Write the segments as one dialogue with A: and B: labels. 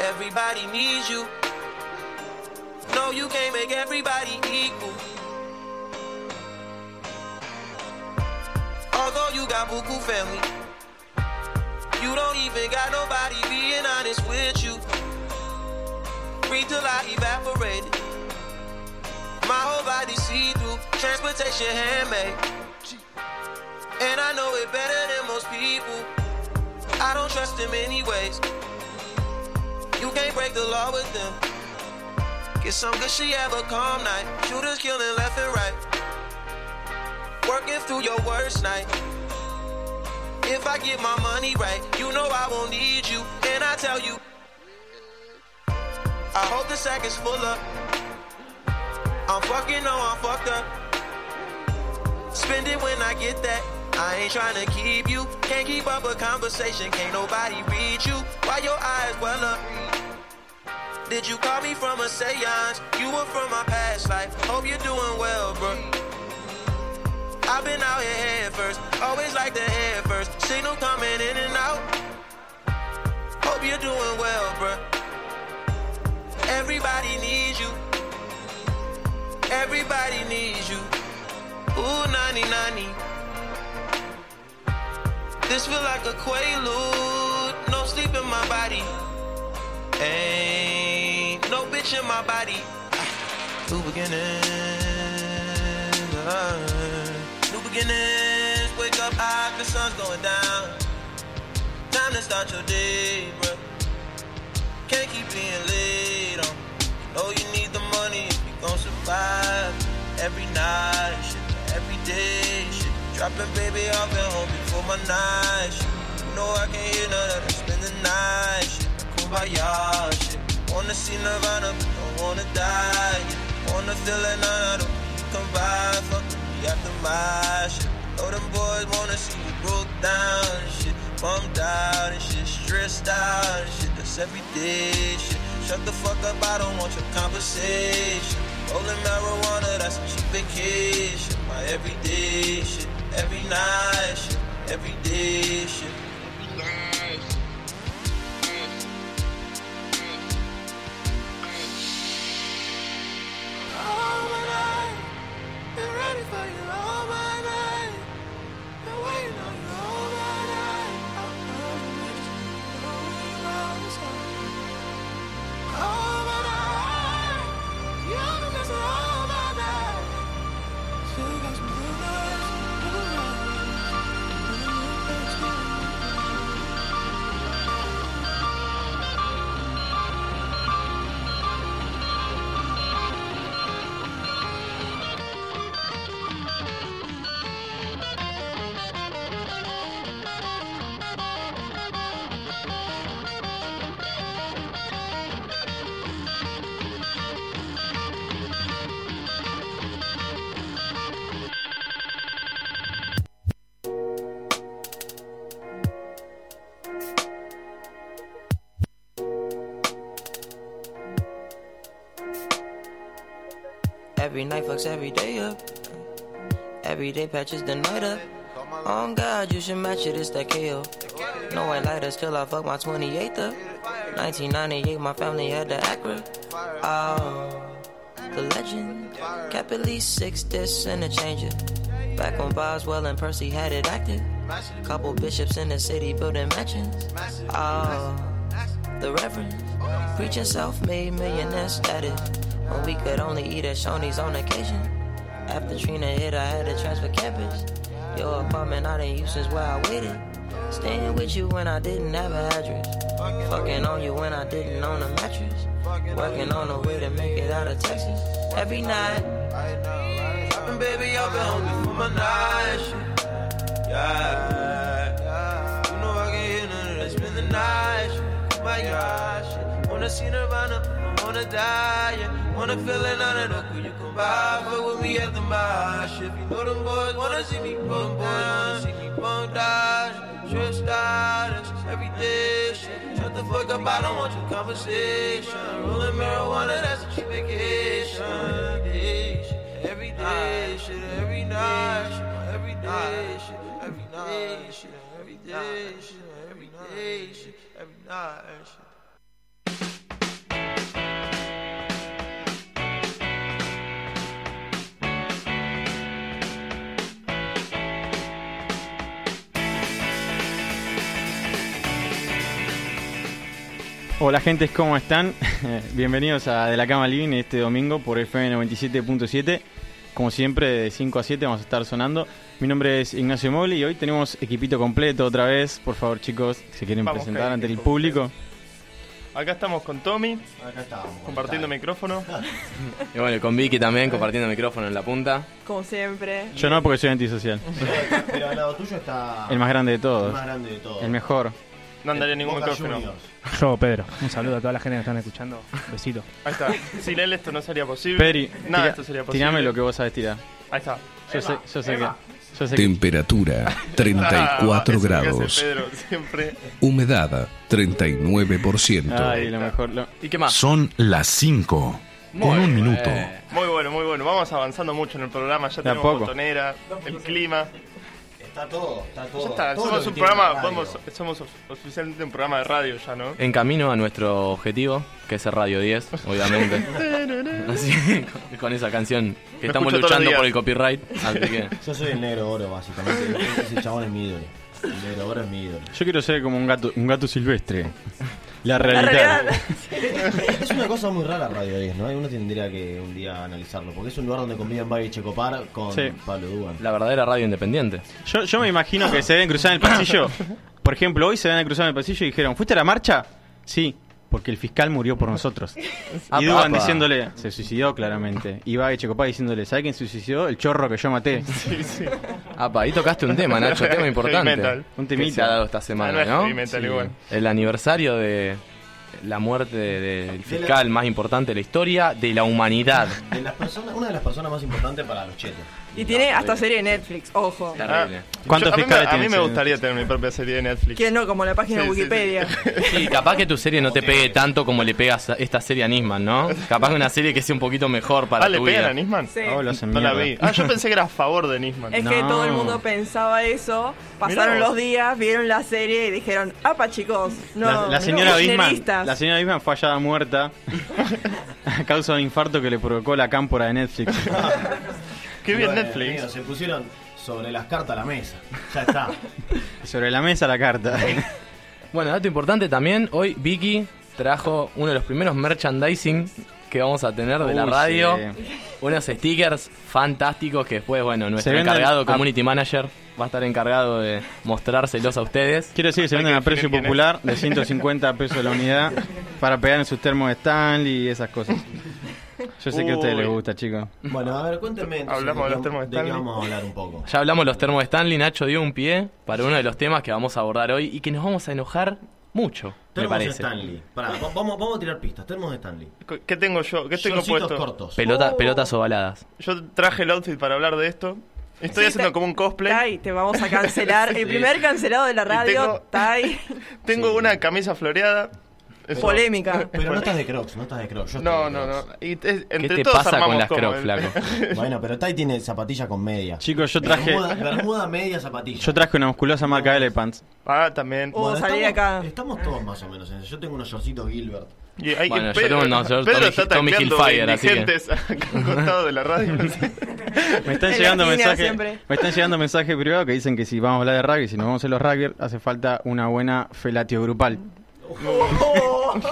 A: Everybody needs you. No, you can't make everybody equal. Although you got buku family, you don't even got nobody being honest with you. Free till I evaporate. My whole body see through, transportation handmade. Trust him anyways. You can't break the law with them. Get some good shit, have a calm night. Shooters killing left and right. Working through your worst night. If I get my money right, you know I won't need you. And I tell you, I hope the sack is full up. I'm fucking, no, I'm fucked up. Spend it when I get that. I ain't trying to keep you. Can't keep up a conversation. Can't nobody read you. Why your eyes well up? Did you call me from a seance? You were from my past life. Hope you're doing well, bro. I've been out here head first. Always like the head first. Signal coming in and out. Hope you're doing well, bro. Everybody needs you. Everybody needs you. Ooh, 90 90. This feel like a quaalude, no sleep in my body. Ain't no bitch in my body. New beginnings. Uh, new beginnings. Wake up high, the sun's going down. Time to start your day, bro. Can't keep being late on. Know you need the money if you gon' survive. Every night, every day. Dropping baby off at home before my night, shit. You know I can't hear none of that. Spend the night, shit. Kumbaya, shit. Wanna see Nirvana, but don't wanna die. Yeah. Wanna feel like none of them come by. Fuck me after my shit. Know them boys wanna see you broke down and shit. Bummed out and shit. Stressed out and shit. That's everyday shit. Shut the fuck up, I don't want your conversation. Rolling marijuana, that's a cheap vacation. My everyday shit, every night shit, everyday shit.
B: All my been ready for you night
C: fucks every day up. Every day patches the night up. On God, you should match it, it's that KO. No white lighters till I fuck my 28th up. 1998, my family had the Acura. Oh, the legend. Kept at least six discs and a changer. Back when Boswell and Percy had it active. Couple bishops in the city building mansions. Oh, the Reverend. Preaching self-made millionaire status. When we could only eat at Shoney's on occasion. After Trina hit, I had to transfer campus. Your apartment I didn't use since where I waited. Staying with you when I didn't have an address. Fucking on you when I didn't own a mattress. Working on a way to make it out of Texas. Every night.
A: Dropping baby off at home before my night shit. Yeah. You know I can't hear none of that. Spend the night shit. My shit. Wanna see Nirvana, wanna die. Yeah. Wanna feel it of the cool you come by. Fuck with me at the mosh. If you know them boys wanna see me bum down. See me bum down. Stressed out, it's every day shit. Shut the fuck up, I don't want your conversation. Rolling marijuana, that's a cheap vacation. Day shit. Every day, shit, every night, shit, every day, shit, every night, shit, every shit, every day, shit, every night, shit.
D: Hola gente, ¿cómo están? Bienvenidos a De la Cama Living este domingo por FM 97.7. Como siempre, de 5 a 7 vamos a estar sonando. Mi nombre es Ignacio Moli y hoy tenemos equipito completo otra vez. Por favor, chicos, se quieren
E: Vamos,
D: presentar ante el público.
E: Acá estamos con Tommy,
F: Acá estamos.
E: compartiendo micrófono.
G: Y bueno, con Vicky también, compartiendo micrófono en la punta.
H: Como siempre.
D: Yo no porque soy antisocial.
F: Pero, pero al lado tuyo está
D: El más grande de
F: el
D: todos.
F: más grande de todos.
D: El mejor.
E: No andaría ningún
F: Boca
E: micrófono.
F: Juniors.
I: Yo, Pedro. Un saludo a toda la gente que están escuchando. Besito.
E: Ahí está. Sin él esto no sería posible.
D: Peri,
E: Nada,
D: tira-
E: esto sería posible.
D: tirame lo que vos sabes tirar.
E: Ahí está.
D: Yo sé, yo sé que. Yo sé que
J: Temperatura
E: Ah,
J: 34
E: eso es lo que hace
J: grados.
E: Pedro, siempre.
J: Humedad 39%.
D: Ay, lo mejor. lo-
G: ¿Y qué más?
J: Son las 5.
G: Muy
J: Con un minuto.
E: Muy bueno, muy bueno. Vamos avanzando mucho en el programa. Ya tenemos botonera, el clima.
F: Está todo, está todo.
E: Ya está.
F: todo lo
E: Somos un programa, vamos, somos of- oficialmente un programa de radio ya, ¿no?
G: En camino a nuestro objetivo, que es el Radio 10, obviamente. Así que con, con esa canción que
E: Me
G: estamos luchando por el copyright. Así que.
F: Yo soy el negro oro, básicamente. Ese chabón es mi ídolo. El negro Bora es mi ídolo.
D: Yo quiero ser como un gato, un gato silvestre. La
H: La
D: realidad.
F: Es una cosa muy rara Radio 10, ¿no? Uno tendría que un día analizarlo, porque es un lugar donde conviven Babi y Checopar con
D: Sí.
F: Pablo Dugan.
G: La verdadera radio independiente.
D: Yo, yo me imagino que se deben cruzar en el pasillo. Por ejemplo, hoy se deben cruzar en el pasillo y dijeron, ¿fuiste a la marcha? Sí, porque el fiscal murió por nosotros. Y Dugan
G: apa.
D: diciéndole, se suicidó claramente. Y va Checopá diciéndole, ¿sabe quién se suicidó? El chorro que yo maté.
G: Apa, ahí tocaste un tema, Nacho, tema importante.
D: Un
G: que
D: temita.
G: se ha dado esta
E: Ah,
G: semana,
E: es
G: ¿no?
D: Sí.
E: igual.
G: El aniversario de la muerte de- del fiscal más importante de la historia de la humanidad.
F: De las personas, una de las personas más importantes para los chetos.
H: Y tiene hasta serie de Netflix, ojo.
G: Terrible.
D: ¿Cuántos
E: Yo- a mí, me, a mí me gustaría tener mi propia serie de Netflix.
H: Que no, como la página
E: Sí,
H: de
E: sí, sí.
H: Wikipedia.
G: Sí, capaz que tu serie no te pegue tanto como le pegas a esta serie a Nisman, ¿no? Capaz que una serie que sea un poquito mejor para
E: ah, ¿le
G: tu
E: pegan
G: vida.
E: a Nisman?
H: Sí.
D: Oh, lo
E: No la vi. Ah, yo pensé que era a favor de Nisman.
H: Es que todo el mundo pensaba eso, pasaron los días, vieron la serie y dijeron, apa chicos, no,
D: la, la señora Bisman,
H: kirchneristas".
D: la señora Bisman fue hallada muerta a causa de un infarto que le provocó la cámpora de Netflix.
E: Qué bien
F: Bueno,
E: Netflix.
F: se pusieron sobre las cartas a la mesa. Ya está.
D: Sobre la mesa la carta.
G: Bueno, dato importante también, hoy Vicky trajo uno de los primeros merchandising que vamos a tener de la
D: Uy,
G: radio.
D: sí.
G: Unos stickers fantásticos que después, bueno, nuestro
D: venden
G: encargado,
D: a-
G: community manager, va a estar encargado de mostrárselos a ustedes.
D: Quiero decir que se venden a precio
E: definir quién es.
D: popular de 150 pesos la unidad para pegar en sus termos de Stanley y esas cosas. Yo sé que a ustedes les gusta, chicos.
F: Bueno, a ver, cuéntenme. entonces,
E: Hablamos de los
F: qué-
E: termos de
F: qué
E: Stanley.
F: vamos a hablar un poco.
G: Ya hablamos de los termos de Stanley, Nacho dio un pie para uno de los temas que vamos a abordar hoy y que nos vamos a enojar mucho, me
F: Termos de
G: parece.
F: Stanley. Pará, va- vamos, vamos a tirar pistas. Termos de Stanley.
E: ¿Qué tengo yo? ¿Qué tengo
F: Shortcitos
E: puesto?
F: cortos.
G: Pelota, Pelotas ovaladas.
E: Yo traje el outfit para hablar de esto. Estoy
H: Sí,
E: haciendo como un cosplay.
H: Tai, te vamos a cancelar. El primer cancelado de la radio,
E: tengo-
H: Tai.
E: Tengo
F: Sí.
E: una camisa floreada. Eso-
H: Polémica.
F: Pero no estás de Crocs, no estás de Crocs. Yo
E: No,
F: de
E: no,
F: Crocs.
E: no. Y entre
G: te
E: todos
G: pasa con las Crocs,
E: el-
G: flaco?
F: Bueno, pero Tai tiene zapatilla con media.
D: Chicos, yo traje
F: Bermuda, bermuda, media, zapatilla.
D: yo traje una musculosa marca Elephants.
E: Ah, también.
H: Oh, salí
F: estamos,
H: acá.
F: Estamos todos más o menos en eso. Yo tengo unos shortcitos Gilbert.
E: Y hay
G: Bueno, yo
E: Pedro,
G: tengo unos shorts
E: Pedro
G: Tommy-
E: está
G: Tommy Hilfiger, así que-
E: costado de la radio. no.
D: Me están llegando mensajes, me están llegando mensajes privados que dicen que si vamos a hablar de rugby, si nos vamos a hacer los rugby, hace falta una buena felatio grupal.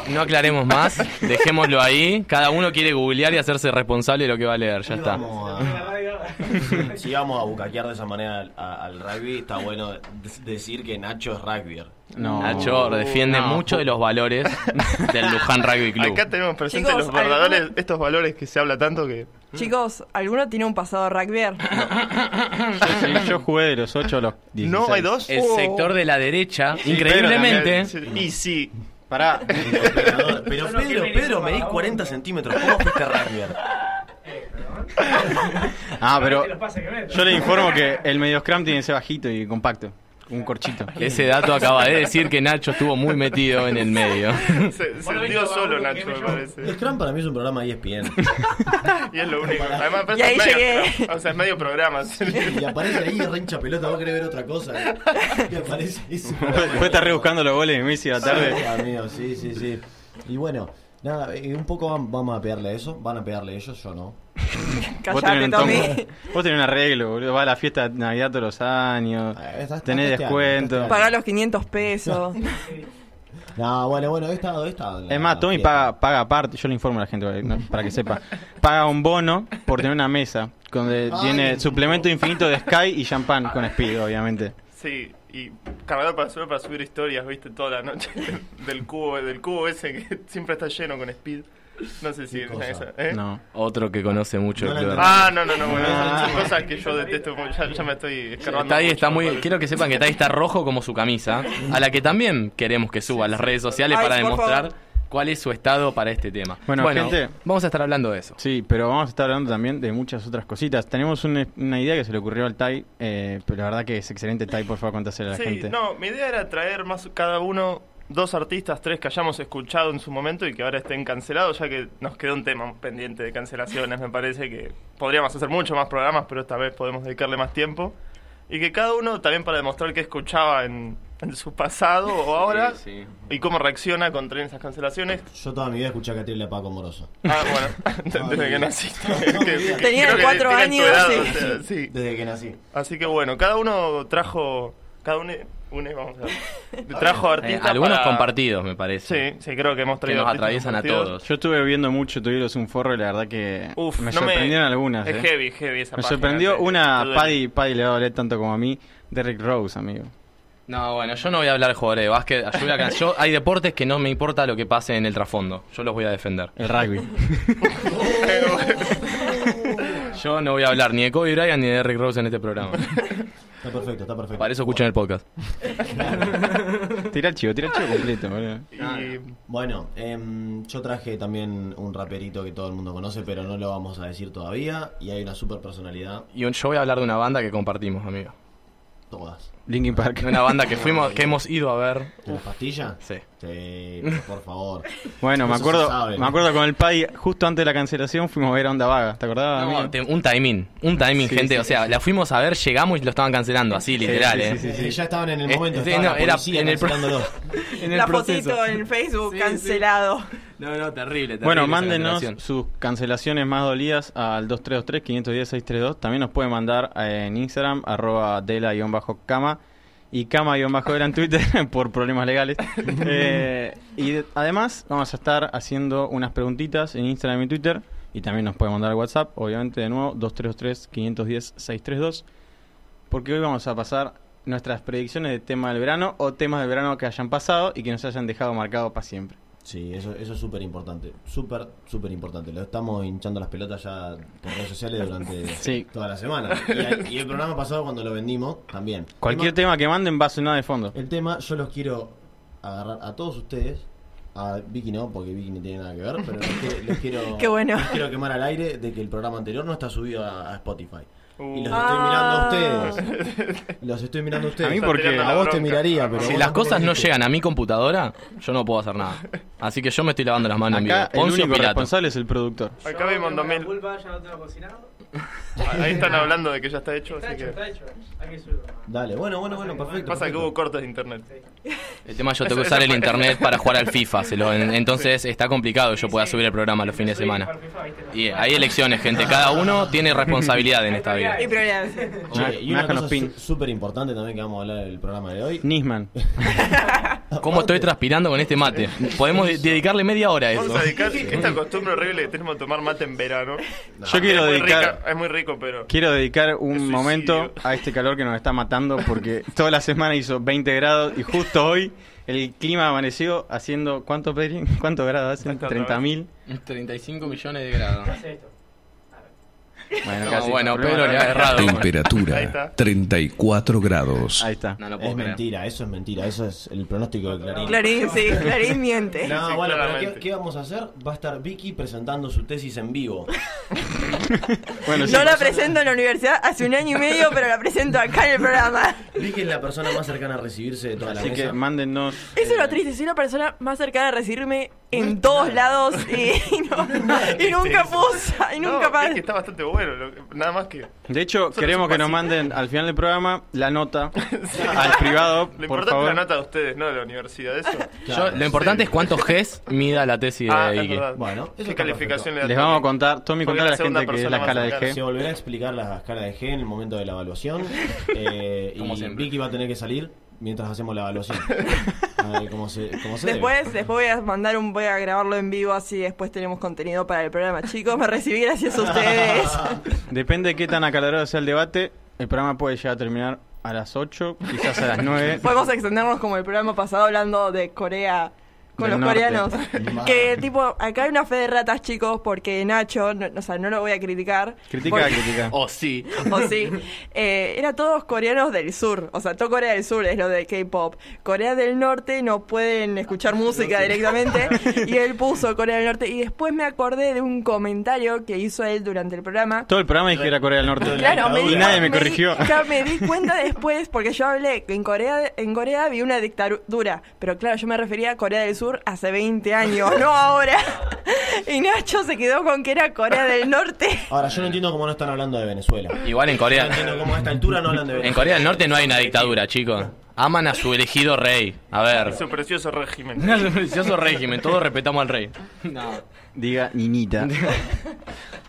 G: No aclaremos más, dejémoslo ahí. Cada uno quiere googlear y hacerse responsable de lo que va a leer, ya está.
F: Vamos a, si vamos a bucaquear de esa manera al, a- al rugby, está bueno de- decir que Nacho es rugbyer.
D: No.
G: Nacho defiende
D: No.
G: mucho de los valores del Luján Rugby Club.
E: Acá tenemos presentes
H: Chicos,
E: los verdaderos,
H: ¿alguno-
E: estos valores que se habla tanto que...
H: Chicos, ¿alguno tiene un pasado rugby?
D: Yo, sí, yo jugué de los 8 a los 16.
E: No, hay dos.
G: El
H: Oh.
G: sector de la derecha,
D: Sí,
G: increíblemente,
E: Y sí.
D: Pará.
F: Pero Pedro, Pedro, medís 40 centímetros. ¿Cómo fuiste rugbyer?
D: Ah, pero yo le informo que el medio scrum tiene ese bajito y compacto. Un corchito.
G: ese dato acaba de decir que Nacho estuvo muy metido en el medio.
E: Se, se dio solo Nacho, me
F: El
E: parece.
F: Scrum para mí es un programa de ESPN.
E: Y es lo único. Además,
H: Y ahí
E: medio,
H: llegué.
E: O sea, es medio programa.
F: Y aparece ahí y hincha pelota. Vos querés ver otra cosa. Y aparece eso.
D: Después estás rebuscando los goles de Messi a la tarde.
F: Sí, amigo, sí, sí, sí. Y bueno, nada, eh, un poco vam- vamos a pegarle a eso. Van a pegarle ellos, yo no.
D: Vos tenés,
H: Callate,
D: un
H: Tommy.
D: vos tenés un arreglo, boludo. Vas a la fiesta de Navidad todos los años.
F: Eh, estás-
D: Tenés
F: estás
D: descuento.
H: Pagar los 500 pesos.
F: No, bueno, bueno, he estado, he estado.
D: Es más, Tommy paga, paga aparte, yo le informo a la gente ¿no? para que sepa. Paga un bono por tener una mesa donde
F: Ay.
D: tiene suplemento infinito de Sky y champán con Speed, obviamente.
E: Sí, y cargador para subir, para subir historias, viste, toda la noche del cubo, del cubo ese que siempre está lleno con speed. No sé si
F: ¿Qué cosa?
E: esa- ¿eh?
D: No.
G: Otro que conoce mucho
F: No.
E: Ah, no, no, no, bueno,
D: Ah.
E: son cosas que yo detesto, ya, ya me estoy escarbando.
G: Está
E: me
G: muy. Quiero que sepan que Tai está rojo como su camisa, a la que también queremos que suba a las redes sociales
H: Ay,
G: para demostrar
H: favor.
G: Cuál es su estado para este tema.
D: Bueno, gente.
G: vamos a estar hablando de eso.
D: Sí, pero vamos a estar hablando también de muchas otras cositas. Tenemos una, una idea que se le ocurrió al Tai, eh, pero la verdad que es excelente. Tai, por favor, contásela a la
E: Sí,
D: gente.
E: no, mi idea era traer más cada uno dos artistas, tres que hayamos escuchado en su momento y que ahora estén cancelados, ya que nos quedó un tema pendiente de cancelaciones. Me parece que podríamos hacer mucho más programas, pero esta vez podemos dedicarle más tiempo. Y que cada uno también para demostrar qué escuchaba en, en su pasado o ahora
G: Sí,
E: y cómo reacciona contra esas cancelaciones.
F: Yo toda mi vida escuché a Catril a Paco Moroso.
E: Ah, bueno, desde que naciste. Que-
H: Tenía
E: que
H: cuatro años,
E: edad,
H: sí.
E: o sea, sí.
F: Desde que nací.
E: Así que bueno, cada uno trajo, cada uno une, vamos a ver. Trajo
G: Eh,
E: artistas
G: algunos
E: para-
G: compartidos, me parece.
E: Sí, sí, creo que hemos
G: Que
E: traído
G: nos
E: artistas
G: atraviesan a todos.
D: Yo estuve viendo mucho Tuvieron un forro y la verdad que
E: Uf,
D: me
E: no me-
D: sorprendieron algunas.
E: Es
D: eh.
E: heavy, heavy esa
D: Me
E: página,
D: sorprendió una. Paddy, Paddy le va a doler tanto como a mí, Derrick Rose, amigo.
G: No, bueno, yo no voy a hablar de jugadores de básquet. Yo, voy a- yo- hay deportes que no me importa lo que pase en el trasfondo. Yo los voy a defender.
D: El rugby.
G: Yo no voy a hablar ni de Kobe Bryant ni de Derrick Rose en este programa.
F: Está perfecto, está perfecto.
G: Para eso escuchan el podcast.
D: tira el chivo, tira el chivo completo, boludo.
E: Y
F: Bueno, em, yo traje también un raperito que todo el mundo conoce, pero no lo vamos a decir todavía. Y hay una super personalidad.
G: Y un- yo voy a hablar de una banda que compartimos, amigo.
F: Todas.
D: Linkin Park.
G: Una banda que fuimos, que hemos ido a ver.
F: ¿De las pastillas?
G: Sí.
F: Sí, por favor.
D: Bueno, me
F: Eso
D: acuerdo,
F: sabe,
D: me
F: ¿no?
D: acuerdo con el Paddy, justo antes de la cancelación fuimos a ver a Onda Vaga, ¿te acordabas?
G: No,
D: amigo?
G: te- un timing, un timing,
D: Sí,
G: gente.
D: sí,
G: o sea, la fuimos a ver, llegamos y lo estaban cancelando, así literal,
D: sí,
G: ¿eh?
D: sí, sí,
F: Eh, ya estaban en el
G: Eh,
F: momento,
G: sí,
F: estaba
G: no,
F: la
G: era
F: policía
G: en el pro-
F: cancelándolo.
G: En el
H: La
G: proceso.
H: fotito en Facebook
G: Sí,
H: cancelado.
G: No, no, terrible, terrible.
D: Bueno,
G: esa
D: mándenos
G: cancelación.
D: sus cancelaciones más dolidas al 2323-510-632. También nos pueden mandar eh, en Instagram, arroba dela-cama y cama-dela en Twitter por problemas legales. Eh, y de- además vamos a estar haciendo unas preguntitas en Instagram y Twitter. Y también nos pueden mandar WhatsApp, obviamente de nuevo, 233510-632. Porque hoy vamos a pasar nuestras predicciones de tema del verano o temas del verano que hayan pasado y que nos hayan dejado marcado para siempre.
F: Sí, eso, eso es súper importante. Súper, súper importante. Lo estamos hinchando las pelotas ya por redes sociales durante
D: Sí.
F: toda la semana. Y, y el programa pasado, cuando lo vendimos, también.
D: Cualquier tema que manden va a sonar de fondo.
F: El tema, yo los quiero agarrar a todos ustedes. A Vicky no, porque Vicky no tiene nada que ver, pero les quiero, les quiero,
H: Qué bueno.
F: les quiero quemar al aire de que el programa anterior no está subido a, a Spotify. Y los
E: Uh.
F: estoy mirando a
H: Ah.
F: ustedes. Los estoy mirando a ustedes.
D: A mí porque-
F: a vos te miraría, pero
G: Si las cosas no llegan a mi computadora, yo no puedo hacer nada. Así que yo me estoy lavando las manos en vivo.
D: Acá el único
G: Pilato.
D: responsable es el productor.
E: acá vimos 2000. Ahí están hablando de que ya está hecho, así que.
I: hecho. Hay que subirlo.
F: Dale, bueno, bueno, bueno, perfecto.
E: Pasa que hubo cortes de internet.
G: El tema yo tengo que usar el internet para jugar al FIFA, se lo- en- entonces está complicado que yo pueda subir el programa los fines de semana. Y hay elecciones, gente, cada uno tiene responsabilidad en esta vida.
H: Y problemas.
F: Che, y una cosa súper importante también que vamos a hablar del programa de hoy.
D: Nisman.
G: ¿Cómo estoy transpirando con este mate? Podemos de- dedicarle media hora a eso.
E: Vamos a dedicar esta costumbre horrible que tenemos de tomar mate en verano.
D: Yo quiero
E: es
D: dedicar
E: es muy rico, pero.
D: quiero dedicar un momento a este calor que nos está matando porque toda la semana hizo 20 grados y justo hoy el clima amaneció haciendo ¿cuánto Pedri? ¿Cuántos grados hacen?
E: Ahí está,
D: 30.000.
G: 35 millones de grados.
D: Bueno,
G: No,
D: casi.
G: bueno, Pedro le ha errado.
J: Temperatura
E: está.
J: 34 grados.
D: Ahí está.
G: No lo puedo
F: Es
G: creer.
F: mentira, eso es mentira, eso es el pronóstico de Clarín.
H: Clarín, sí, Clarín miente.
F: No,
E: Sí,
F: bueno, pero. ¿qué, qué vamos a hacer? Va a estar Vicky presentando su tesis en vivo.
D: Bueno, sí,
H: No la presento en la universidad hace un año y medio, pero la presento acá en el programa.
F: Vicky es la persona más cercana a recibirse de toda la
D: así
F: mesa.
D: que mándennos
H: Eso es lo triste, soy la persona más cercana a recibirme en todos lados y, y no- y nunca puso, y nunca
E: no, es que está bastante bueno. lo nada más que.
D: De hecho, queremos que nos manden al final del programa la nota al privado,
E: Lo
D: por
E: importante
D: favor.
E: es la nota de ustedes, no de la universidad. Eso.
G: Yo- lo importante es cuántos Gs mida la tesis de
E: Ah, verdad.
F: Bueno,
E: ¿Qué calificación le da
D: Les vamos a contar, Tommy, contar a
E: la
D: gente que es la escala de
E: cercana.
F: Se
D: G.
F: volverá a explicar la escala de G en el momento de la evaluación. eh, y
G: siempre.
F: Vicky va a tener que salir mientras hacemos la evaluación. A ver cómo se, cómo se debe.
H: Después, después voy a mandar un, voy a grabarlo en vivo así después tenemos contenido para el programa. Chicos, me recibí gracias a ustedes.
D: Depende de qué tan acalorado sea el debate, el programa puede llegar a terminar a las 8, quizás a las 9.
H: Podemos extendernos como el programa pasado hablando de Corea con los
D: norte.
H: coreanos. que tipo, acá hay una fe de ratas, chicos, porque Nacho, no, o sea, no lo voy a criticar.
D: Critica,
H: porque-
D: critica.
G: Oh, sí.
H: O sí, eh, era todos coreanos del sur, o sea, todo Corea del Sur es lo de K-pop. Corea del Norte no pueden escuchar música directamente y él puso Corea del Norte y después me acordé de un comentario que hizo él durante el programa.
D: Todo el programa dije que era Corea del Norte.
H: Claro, me
D: y
H: di,
D: nadie me
H: di-
D: corrigió.
H: claro, me di cuenta después porque yo hablé que en Corea en Corea había una dictadura, pero claro, yo me refería a Corea del Sur hace 20 años, no ahora. Y Nacho se quedó con que era Corea del Norte.
F: Ahora, yo no entiendo cómo no están hablando de Venezuela.
G: Igual en
F: No
G: Corea.
F: entiendo cómo a esta altura no hablan de
G: En
F: Venezuela.
G: Corea del Norte no hay una dictadura, chicos. Aman a su elegido rey. A ver.
E: Su precioso régimen.
G: Un precioso régimen, todos respetamos al rey. No.
D: Diga niñita.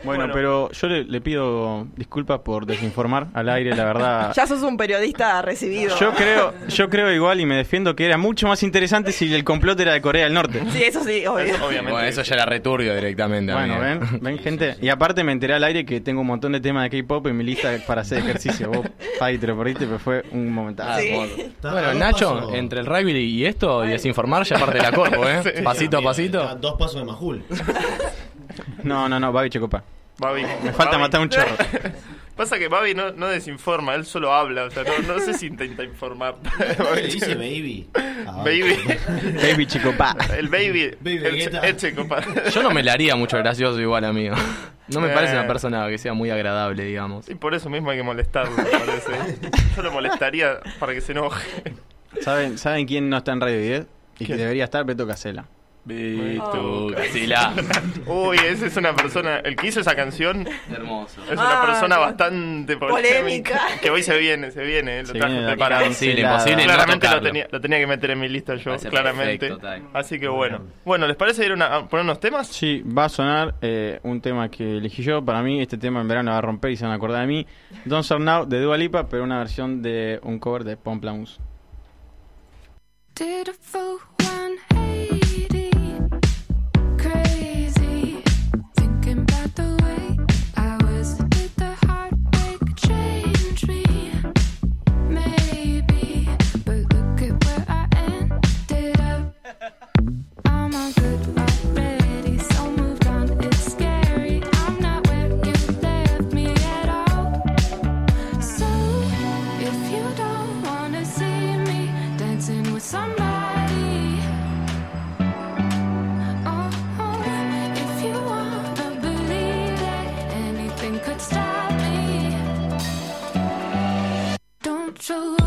D: Bueno,
E: Bueno.
D: pero yo le, le pido disculpas por desinformar al aire, la verdad.
H: Ya sos un periodista recibido.
D: Yo creo, yo creo igual y me defiendo que era mucho más interesante si el complot era de Corea del Norte.
H: Sí, eso sí, obvio.
E: Eso, obviamente.
G: Bueno, eso ya era returbio directamente.
D: Bueno,
G: amigo.
D: ven, ven gente. Y aparte me enteré al aire que tengo un montón de temas de K-pop en mi lista para hacer ejercicio. Vos, Pai, te lo perdiste, pero fue un momentazo.
G: Bueno, Nacho,
F: pasos-
G: entre el rugby y esto y desinformar ya parte de la corpo, ¿eh?
E: Sí.
G: Pasito a pasito.
F: dos pasos de Majul.
D: No, no, no, Babi Checopa.
E: Babi.
D: Me falta
E: Babi.
D: matar un chorro.
E: Pasa que Babi no, no desinforma, él solo habla, o sea, no, no sé si intenta informar.
F: Le dice baby. Ah,
E: Baby.
D: Baby Checopa.
E: El baby.
F: Baby
E: el,
G: Yo no me la haría mucho gracioso igual, amigo. No me
E: Eh.
G: parece una persona que sea muy agradable, digamos.
E: Y por eso mismo hay que molestarlo, me parece. Yo lo molestaría para que se enoje.
D: ¿Saben, ¿Saben quién no está en Radio 10? Y que debería estar Beto Casela.
G: Vito, Casila.
E: Uy, esa es una persona. El que hizo esa canción
G: Hermoso.
E: es una
H: Ah,
E: persona bastante polémica.
H: Polémica.
E: Que hoy se viene, se viene, eh, lo
D: Se
E: traje
D: viene de
E: preparado.
G: imposible no
E: Claramente lo
G: tocarlo.
E: tenía, lo tenía que meter en mi lista yo,
G: Parece
E: claramente.
G: perfecto.
E: Así que bueno. Bueno, ¿les parece ir una- a poner unos temas?
D: Sí, va a sonar eh, un tema que elegí yo. Para mí, este tema en verano va a romper y se van a acordar de mí. Don't Start Now de Dua Lipa, pero una versión de un cover de Pomplamoose.
B: Did a full 180 don't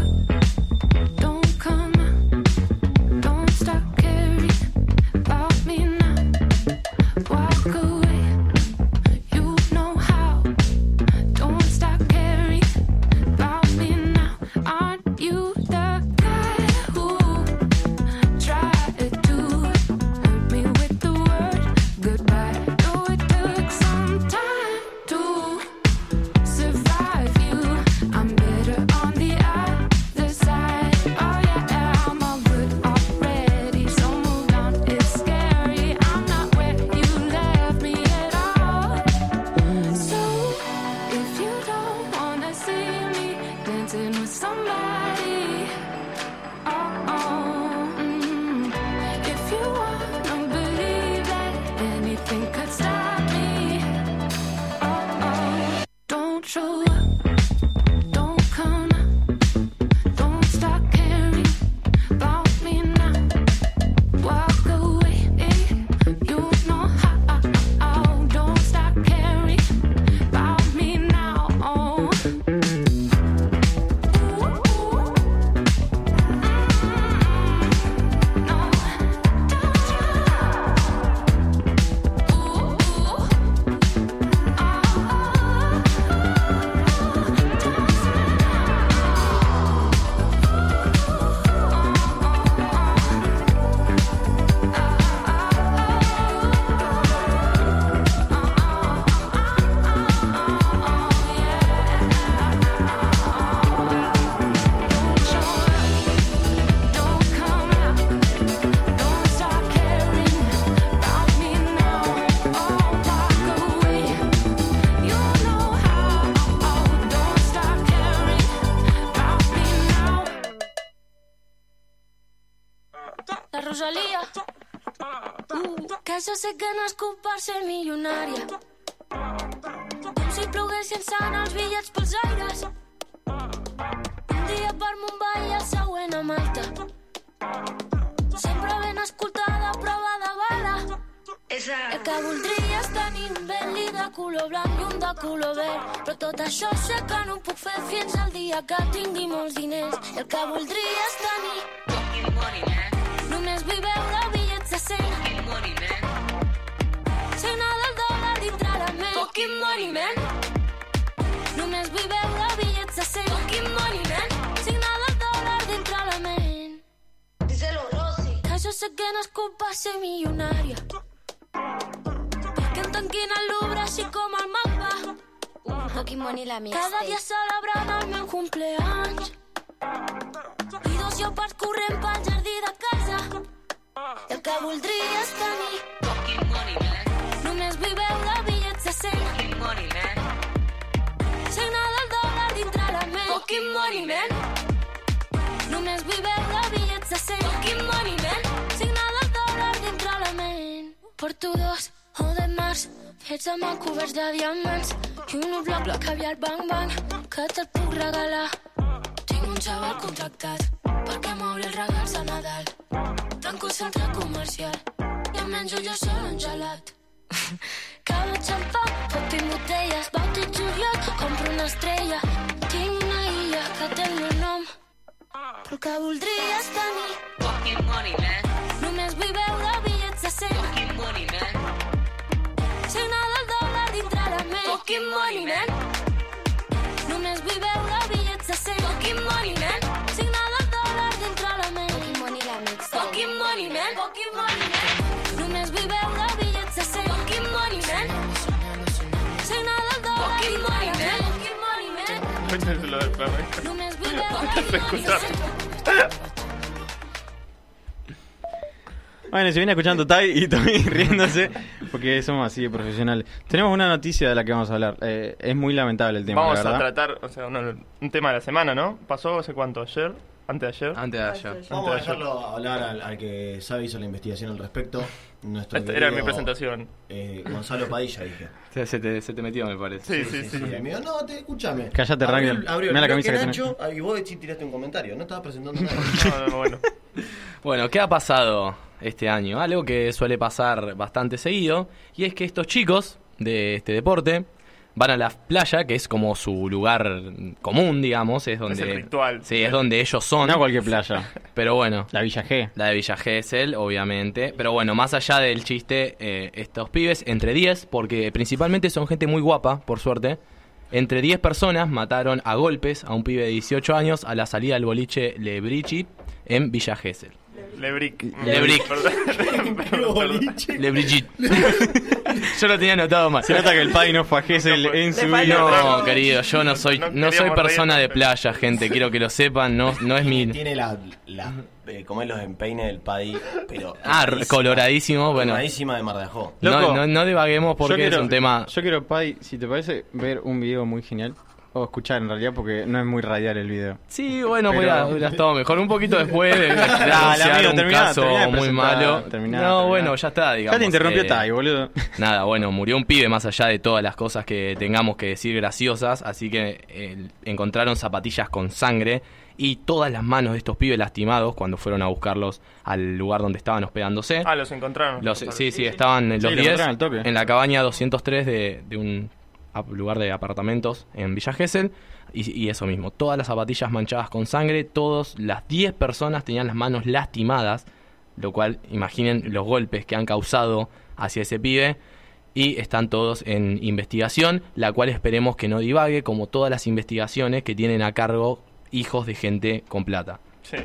K: sé que culp per ser milionària. Com si ploguessin sant els bitllets pels aires. Un dia per Mumbai i el següent a Malta. Sempre ben escoltada, prova de bala. El que voldria és tenir un Bentley de color blanc i un de color verd. Però tot això sé que no puc fer fins al dia que tingui molts diners. El que voldria és tenir Només vull veure bitllets Fucking money, man vull veure bitllets de 100 Fucking money, man Signa del dòlar dintre la ment Díselo, Rosy Que jo sé que no és culpa ser milionària Que em tanquin al Louvre així com el Pokémon i la mixtape. Cada dia celebrant el meu cumpleaños. I dos llopards corrent pel jardí de casa. I el que voldria és tenir
L: Fucking money, man.
K: Només vull veure bitllets de 100
L: Fucking money, man.
K: Signar del dòlar dintre la ment Fucking money, man. Només vull veure bitllets de 100 Fucking money, man. Signar del dòlar dintre la ment Porto dos o de març fets a mà coberts de diamants i un bloc de caviar bang bang. Que te'l puc regalar. Tinc un xaval contractat perquè m'obri els regals de Nadal. Tanco el centre comercial. I em menjo jo sol un gelat. Cada xampà, pot i botelles, va tot juliol, compro una estrella. Tinc una illa que té el meu nom, però que voldria és tenir.
L: Fucking money, man.
K: Només vull veure bitllets de 100.
L: Fucking money, man.
K: Signar del dòlar dintre la ment. Fucking money, man. Només vull veure bitllets de 100. Fucking money, man. Signar del dòlar dintre la ment. Fucking money, la mix. Fucking money, man. Fucking money, man. Només vull veure
E: Cuéntense lo del perro. Se
K: bitllets de
E: escucha.
K: 100.
D: Bueno, se viene escuchando Tai y Tommy riéndose porque somos así de profesionales. Tenemos una noticia de la que vamos a hablar. Eh, es muy lamentable el tema,
E: Vamos
D: la
E: a tratar, o sea, uno- un tema de la semana, ¿no? ¿Pasó hace cuánto? ¿Ayer? ¿Antes de ayer?
G: Antes de ayer.
F: Vamos a
E: Antes de ayer.
F: dejarlo hablar al, al que sabe hizo la investigación al respecto. Nuestro
E: Esta era mi presentación.
F: eh, Gonzalo Padilla, dije.
G: Se, se te, se te metió, me parece.
E: Sí, sí, sí.
F: Sí, amigo, no, te, escúchame.
D: Cállate,
F: Abrió-
D: Rangel.
F: abrió
D: la camisa que tenés.
F: Nacho, y vos sí tiraste un comentario. No estabas presentando nada.
E: No, no, bueno.
G: Bueno, ¿qué ha pasado este año? Algo que suele pasar bastante seguido, y es que estos chicos de este deporte van a la playa, que es como su lugar común, digamos, es donde...
E: el ritual.
G: Sí, es donde ellos son.
D: No cualquier playa.
G: Pero bueno,
D: La Villa G.
G: la de Villa Gesell, obviamente. Pero bueno, más allá del chiste, eh, estos pibes, entre 10, porque principalmente son gente muy guapa, por suerte, entre 10 personas mataron a golpes a un pibe de 18 años a la salida del boliche Le Brigitte en Villa Gesell.
E: Lebrick.
G: Lebrick.
E: Perdón. Perdón.
G: Le Brigitte. Yo lo tenía anotado mal.
D: Se nota que el Pai no fue a Gesell en su
G: No, querido, yo no soy
E: No
G: no soy persona de playa, gente. Quiero que lo sepan, no no es mi
F: Tiene la, la eh, como es los empeines del Paddy, pero
G: Ah, coloradísimo, bueno.
F: Coloradísima de Mar de Ajó.
G: No, no, no divaguemos porque
D: quiero,
G: es un tema
D: Yo quiero, Pai, si te parece, ver un video muy genial. O escuchar en realidad porque no es muy radial el video.
G: Sí, bueno,
D: Pero-
G: hubiera, hubiera estado mejor. Un poquito después de
D: amigo,
G: un
D: terminá,
G: caso
D: terminá de
G: muy malo.
D: terminá,
G: no,
D: terminá.
G: bueno, ya está, digamos.
D: ya te interrumpió
G: eh,
D: Tai, boludo.
G: Nada, bueno, murió un pibe más allá de todas las cosas que tengamos que decir graciosas, así que eh, encontraron zapatillas con sangre y todas las manos de estos pibes lastimados cuando fueron a buscarlos al lugar donde estaban hospedándose.
E: Ah, los encontraron.
G: Los- sí, sí, estaban en
D: Sí,
G: los
D: lo
G: 10
D: encontraron al toque.
G: en la cabaña 203 de, de un lugar de apartamentos en Villa Gesell. Y, y eso mismo, todas las zapatillas manchadas con sangre, todas las 10 personas tenían las manos lastimadas, lo cual imaginen los golpes que han causado hacia ese pibe. Y están todos en investigación, la cual esperemos que no divague, como todas las investigaciones que tienen a cargo hijos de gente con plata.
E: Sí.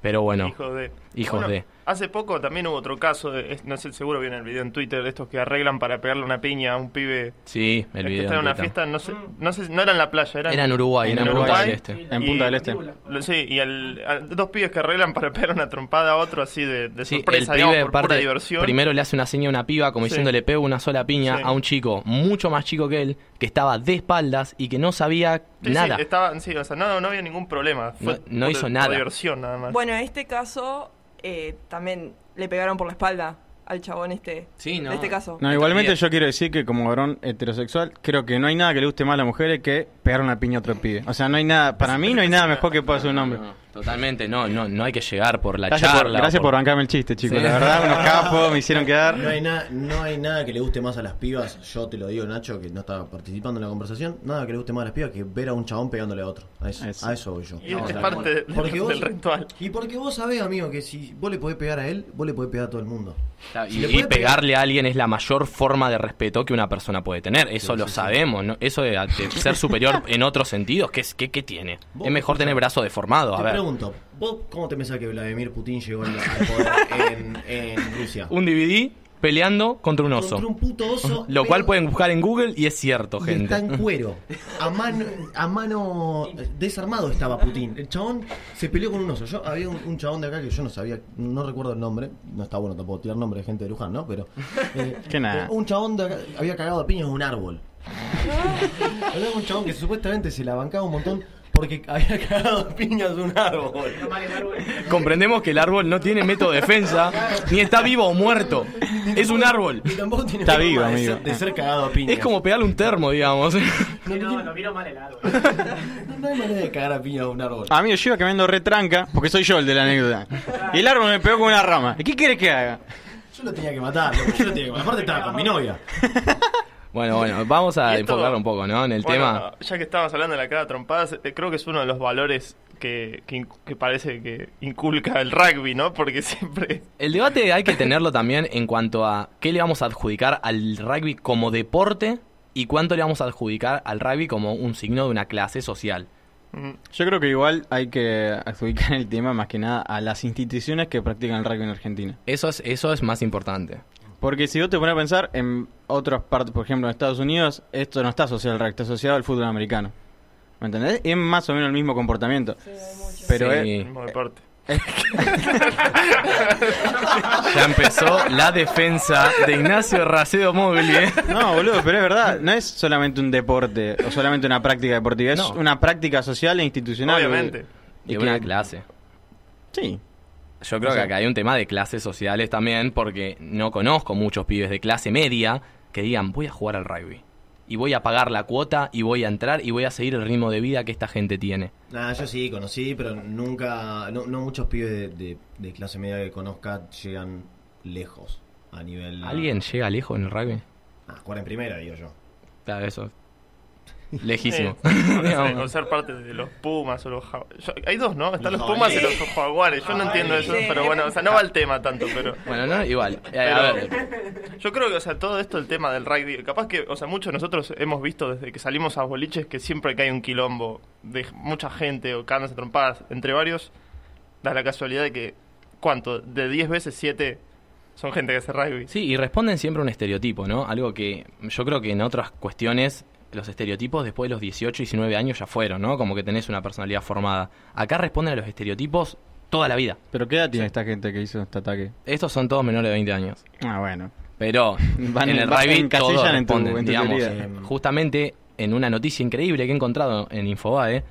G: Pero bueno,
E: de.
G: hijos
E: Bueno,
G: de.
E: Hace poco también hubo otro caso, de- es- no sé, seguro viene el video en Twitter de estos que arreglan para pegarle una piña a un pibe
G: Sí, el
E: que
G: video.
E: está en
G: en
E: una
G: Twitter.
E: fiesta, no sé, no sé, no era en la playa, era,
G: Era en Uruguay,
D: En
G: era en Punta
D: Uruguay.
G: del Este.
D: En Punta del Este.
E: Lo- Sí, y el, a- dos pibes que arreglan para pegar una trompada a otro así de, de
G: Sí,
E: sorpresa,
G: el
E: digamos,
G: pibe
E: por pura
G: parte-
E: diversión.
G: primero le hace una seña a una piba como
E: Sí.
G: diciendo le pego una sola piña
E: Sí.
G: a un chico mucho más chico que él que estaba de espaldas y que no sabía
E: Sí, sí,
G: nada.
E: estaba, sí, o sea, no, no había ningún problema. Fue
G: No- no
E: por-
G: hizo
E: por
G: nada.
E: diversión nada más.
H: Bueno, en este caso eh, también le pegaron por la espalda al chabón este.
G: Sí, no.
H: De este caso.
D: No, igualmente yo quiero decir que como varón heterosexual, creo que no hay nada que le guste más a las mujeres que pegar una piña a otro pibe. O sea, no hay nada, para mí no hay nada mejor que pueda hacer un hombre.
G: No, totalmente, no, no, no hay que llegar por la
D: Gracias, por,
G: charla.
D: gracias
G: o
D: por bancarme el chiste, chicos.
G: Sí.
D: La verdad, unos capos me hicieron quedar.
F: No hay, nada no hay nada que le guste más a las pibas, yo te lo digo Nacho, que no estaba participando en la conversación, nada que le guste más a las pibas que ver a un chabón pegándole a otro. A eso,
D: Eso.
F: a eso voy yo.
E: Y
F: O
E: es parte del-
F: porque vos-
E: del ritual.
F: Y porque vos sabés, amigo, que si vos le podés pegar a él, vos le podés pegar a todo el mundo. Si
G: Y,
F: pegar-
G: pegarle a alguien es la mayor forma de respeto que una persona puede tener. Eso lo sabemos, ¿no? Eso de, de ser superior en otros sentidos, ¿qué, qué, qué tiene? Es mejor tener brazo deformado, a ver.
F: Pregunto, ¿vos cómo te pensás que Vladimir Putin llegó al poder en, en Rusia?
G: Un DVD peleando contra un oso.
F: Contra un puto oso.
G: Lo cual pueden buscar en Google y es cierto,
F: Y
G: gente.
F: está en cuero. A mano, a mano desarmado estaba Putin. El chabón se peleó con un oso. Yo había un, un chabón de acá que yo no sabía, no recuerdo el nombre. No está bueno tampoco tirar nombre de gente de Luján, ¿no? Pero. eh,
D: Que nada.
F: Un chabón de acá había cagado a piñas en un árbol. Había un chabón que supuestamente se la bancaba un montón porque había cagado a piñas un árbol.
G: Comprendemos que el árbol no tiene método de defensa, ni está vivo o muerto. Es un árbol.
F: Y tampoco tiene
D: Está vivo,
F: de, ser, de ser cagado a piñas.
G: Es como pegarle un termo, digamos.
F: No, no,
I: miro mal el árbol.
F: no hay manera de cagar a piñas a un árbol.
D: Amigo, yo iba caminando retranca, porque soy yo el de la anécdota. Y el árbol me pegó con una rama. ¿Y qué quieres que haga?
F: Yo lo tenía que matar, loco, yo lo tenía que matar. Aparte estaba con mi novia.
G: Bueno, bueno, vamos a enfocar un poco, ¿no? En el
E: Bueno,
G: tema.
E: Ya que estábamos hablando de la cara trompadas, eh, creo que es uno de los valores que, que, que parece que inculca el rugby, ¿no? Porque siempre.
G: El debate hay que tenerlo también en cuanto a qué le vamos a adjudicar al rugby como deporte y cuánto le vamos a adjudicar al rugby como un signo de una clase social.
E: Mm,
D: Yo creo que igual hay que adjudicar el tema más que nada a las instituciones que practican el rugby en Argentina.
G: Eso es, eso es más importante.
D: Porque si vos te pones a pensar en otras partes, por ejemplo en Estados Unidos, esto no está asociado al rugby, está asociado al fútbol americano. ¿Me entendés? Es más o menos el mismo comportamiento. Pero
G: Sí.
D: es,
E: mismo deporte.
G: Ya empezó la defensa de Ignacio Racedo Mogli. ¿eh?
D: No, boludo, pero es verdad, no es solamente un deporte o solamente una práctica deportiva, es
G: No.
D: una práctica social e institucional.
E: Obviamente.
G: Y
D: Y
G: una
D: que-
G: clase.
D: Sí.
G: Yo creo
D: O sea-
G: que acá hay un tema de clases sociales también, porque no conozco muchos pibes de clase media que digan, voy a jugar al rugby. Y voy a pagar la cuota, y voy a entrar, y voy a seguir el ritmo de vida que esta gente tiene.
F: Nah, yo sí conocí, pero nunca. No, no muchos pibes de, de- de clase media que conozca llegan lejos a nivel.
G: ¿Alguien llega lejos en el rugby?
F: Ah, jugar en primera, digo yo.
G: Claro, eso. Lejísimo. Digamos.
E: o ser parte de los Pumas o los Jaguares. Hay dos, ¿no? Están
F: Los
E: Pumas y los Jaguares. Yo no entiendo eso, pero bueno, o sea, no va el tema tanto, pero.
G: Bueno, no, igual. Eh,
E: Pero-
G: a ver,
E: Yo creo que, o sea, todo esto, el tema del rugby, capaz que, o sea, muchos de nosotros hemos visto desde que salimos a boliches que siempre que hay un quilombo de mucha gente o canas trompadas entre varios, da la casualidad de que, ¿cuánto? De 10 veces 7 son gente que hace rugby.
G: Sí, y responden siempre a un estereotipo, ¿no? Algo que yo creo que en otras cuestiones los estereotipos después de los 18, 19 años ya fueron, ¿no? Como que tenés una personalidad formada. Acá responden a los estereotipos toda la vida.
D: ¿Pero qué edad tiene esta gente que hizo este ataque?
G: Estos son todos menores de 20 años.
D: Ah, bueno.
G: Pero
D: Van-
G: en el rugby todos
D: en tu-
G: responden,
D: en
G: digamos. eh, justamente en una noticia increíble que he encontrado en Infobae,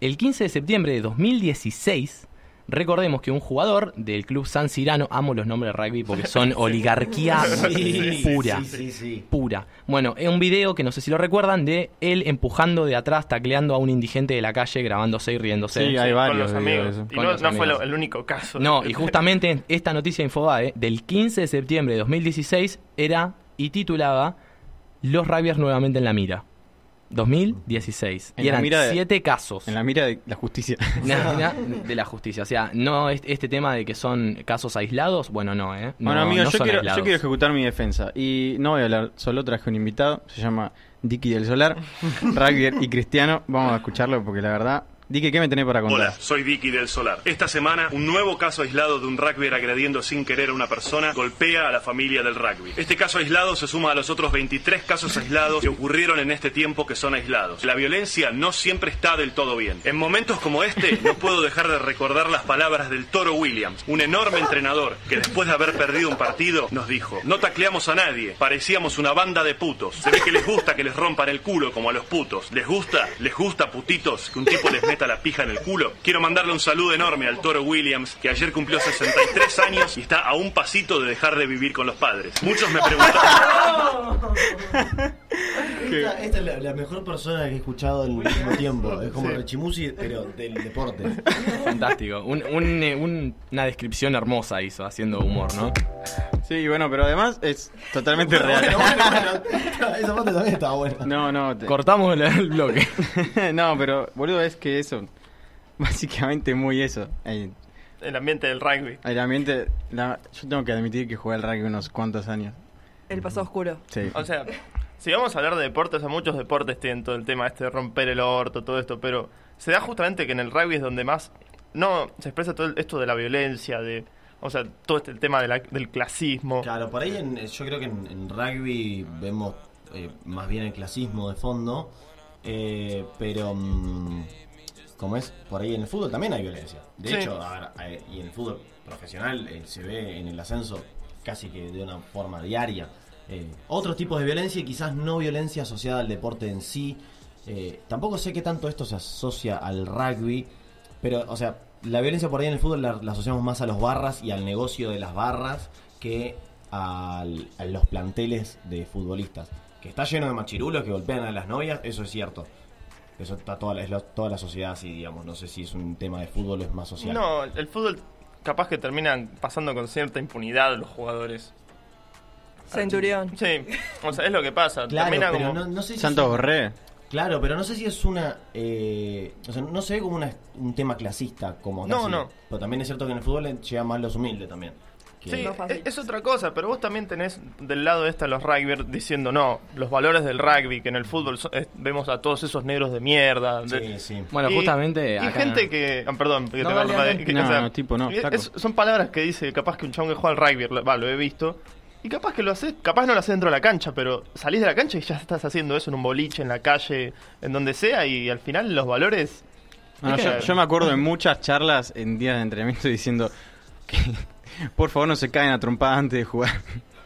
G: el 15 de septiembre de 2016, recordemos que un jugador del club San Cirano, amo los nombres de rugby porque son oligarquía
F: Sí,
G: pura.
F: Sí, sí, sí.
G: Pura. Bueno, es un video que no sé si lo recuerdan de él empujando de atrás, tacleando a un indigente de la calle, grabándose y riéndose.
D: Sí, hay
E: con
D: varios
E: los amigos. Y
G: Con
E: no,
G: los
E: no fue
G: amigos.
E: el único caso.
G: No, y justamente esta noticia de Infobae del 15 de septiembre de 2016 era y titulaba Los Rabias nuevamente en la mira. 2016.
D: En
G: y
D: la
G: eran
D: mira de-
G: siete casos.
D: En la mira de la justicia.
G: Na- na- de la justicia. O sea, no es- este tema de que son casos aislados, bueno, no, ¿eh? No,
D: bueno, amigo,
G: no
D: yo, quiero, yo quiero ejecutar mi defensa. Y no voy a hablar solo, traje un invitado. Se llama Dicky del Solar, rugby y cristiano. Vamos a escucharlo porque la verdad. Dicky, ¿qué me tenés para contar?
M: Hola, soy Vicky del Solar. Esta semana, un nuevo caso aislado de un rugby agrediendo sin querer a una persona golpea a la familia del rugby. Este caso aislado se suma a los otros 23 casos aislados que ocurrieron en este tiempo que son aislados. La violencia no siempre está del todo bien. En momentos como este, no puedo dejar de recordar las palabras del Toro Williams, un enorme entrenador que después de haber perdido un partido nos dijo, no tacleamos a nadie, parecíamos una banda de putos. Se ve que les gusta que les rompan el culo como a los putos. ¿Les gusta? ¿Les gusta, putitos, que un tipo les meta la pija en el culo? Quiero mandarle un saludo enorme al Toro Williams, que ayer cumplió 63 años y está a un pasito de dejar de vivir con los padres. Muchos me preguntaron...
F: Esta, esta es la, la mejor persona que he escuchado en el último tiempo. Es como
E: Sí.
F: Rechimusi, pero del deporte.
G: Fantástico. Un- un, eh, un- una descripción hermosa hizo, haciendo humor, ¿no?
D: Sí, bueno, pero además es totalmente
F: Bueno,
D: real.
F: bueno, bueno, esa parte también estaba buena.
D: No, no. te-
G: Cortamos el, el bloque.
D: no, pero boludo, es que eso. Básicamente muy eso. El,
E: El ambiente del rugby.
D: el ambiente. la- yo tengo que admitir que jugué al rugby unos cuantos años.
H: El paso oscuro.
D: Sí.
E: O sea, si vamos a hablar de deportes, sea, muchos deportes tienen todo el tema este de romper el orto, todo esto, pero se da justamente que en el rugby es donde más no se expresa todo el- esto de la violencia, de O sea, todo este tema de la- del clasismo.
F: Claro, por ahí en- yo creo que en, en rugby vemos eh, más bien el clasismo de fondo, eh, pero mm, como es, por ahí en el fútbol también hay violencia. De
E: Sí.
F: hecho, a ver, y en el fútbol profesional eh, se ve en el ascenso casi que de una forma diaria. Eh, otros tipos de violencia y quizás no violencia asociada al deporte en sí. Eh, tampoco sé qué tanto esto se asocia al rugby, pero, o sea, la violencia por ahí en el fútbol la, la asociamos más a los barras y al negocio de las barras que al- a los planteles de futbolistas. Que está lleno de machirulos que golpean a las novias, eso es cierto. Eso está toda la, es lo- toda la sociedad así, digamos. No sé si es un tema de fútbol o es más social.
E: No, el fútbol capaz que terminan pasando con cierta impunidad los jugadores.
H: Centurión.
E: Sí, o sea, es lo que pasa.
F: Claro,
E: Termina
F: pero
E: como...
F: no, no sé si
D: Santos
F: es-
D: Borré.
F: Claro, pero no sé si es una. eh, o sea, no se ve como una- un tema clasista como
E: No, no.
F: Pero también es cierto que en el fútbol llega más los humildes también. Que-
E: Sí, es, es otra cosa, pero vos también tenés del lado este a los rugbyers diciendo, no, los valores del rugby, que en el fútbol so- eh, vemos a todos esos negros de mierda. de-
F: Sí, sí.
G: Bueno,
E: Y-
G: justamente
E: Y
G: acá-
E: gente que... ah, perdón, que
G: No,
E: te
G: dale,
E: va-
G: dale.
E: que-
D: No,
E: o sea,
D: no, tipo, no,
E: es- son palabras que dice capaz que un chabón que juega al rugby, lo- va, lo he visto, y capaz que lo haces, capaz no lo haces dentro de la cancha, pero salís de la cancha y ya estás haciendo eso en un boliche, en la calle, en donde sea, y al final los valores...
D: No,
E: ¿viste?
D: yo, yo me acuerdo de muchas charlas en días de entrenamiento diciendo que por favor no se caen a trompada antes de jugar.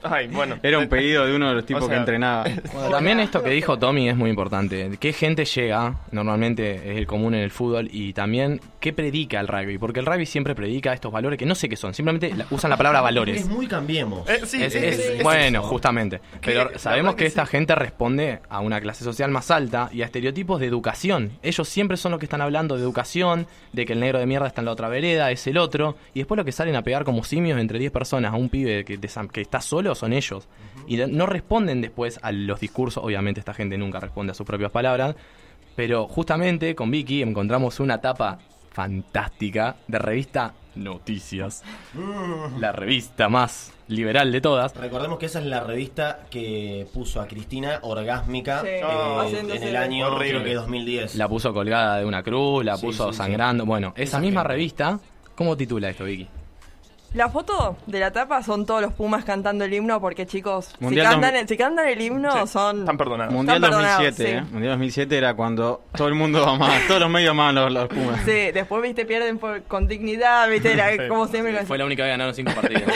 E: Ay, bueno.
D: Era un pedido de uno de los tipos
E: O sea,
D: que entrenaba.
G: Bueno, también esto que dijo Tommy es muy importante. ¿Qué gente llega? Normalmente es el común en el fútbol. Y también, ¿qué predica el rugby? Porque el rugby siempre predica estos valores que no sé qué son. Simplemente usan la palabra valores.
F: Es muy cambiemos.
E: Eh, sí,
G: Es-
E: es-
G: es-
E: es-
G: bueno, justamente. Pero sabemos que,
E: que
G: esta
E: sí.
G: gente responde a una clase social más alta y a estereotipos de educación. Ellos siempre son los que están hablando de educación, de que el negro de mierda está en la otra vereda, es el otro. Y después lo que salen a pegar como simios entre 10 personas a un pibe que, que está solo son ellos. Y no responden después a los discursos. Obviamente esta gente nunca responde a sus propias palabras. Pero justamente con Vicky encontramos una tapa fantástica de revista Noticias. La revista más liberal de todas.
F: Recordemos que esa es la revista que puso a Cristina orgásmica
H: Sí.
F: eh,
H: Oh,
F: en el año creo que 2010.
G: La puso colgada de una cruz, la
F: Sí,
G: puso
F: sí, sí.
G: sangrando. Bueno, esa,
F: Esa
G: misma
F: gente.
G: revista, ¿cómo titula esto, Vicky?
H: La foto de la tapa son todos los Pumas cantando el himno porque chicos, si cantan,
D: 2000.
H: el, si cantan el himno
E: Sí,
H: son...
E: Están perdonados.
D: Mundial
H: Están perdonados,
D: 2007,
H: sí.
D: ¿eh? Mundial 2007 era cuando todo el mundo amaba, todos los medios amaban los, los Pumas.
H: Sí, después, viste, pierden por- con dignidad, viste, la-
E: Sí.
H: como siempre.
G: Fue la única que ganaron cinco partidos.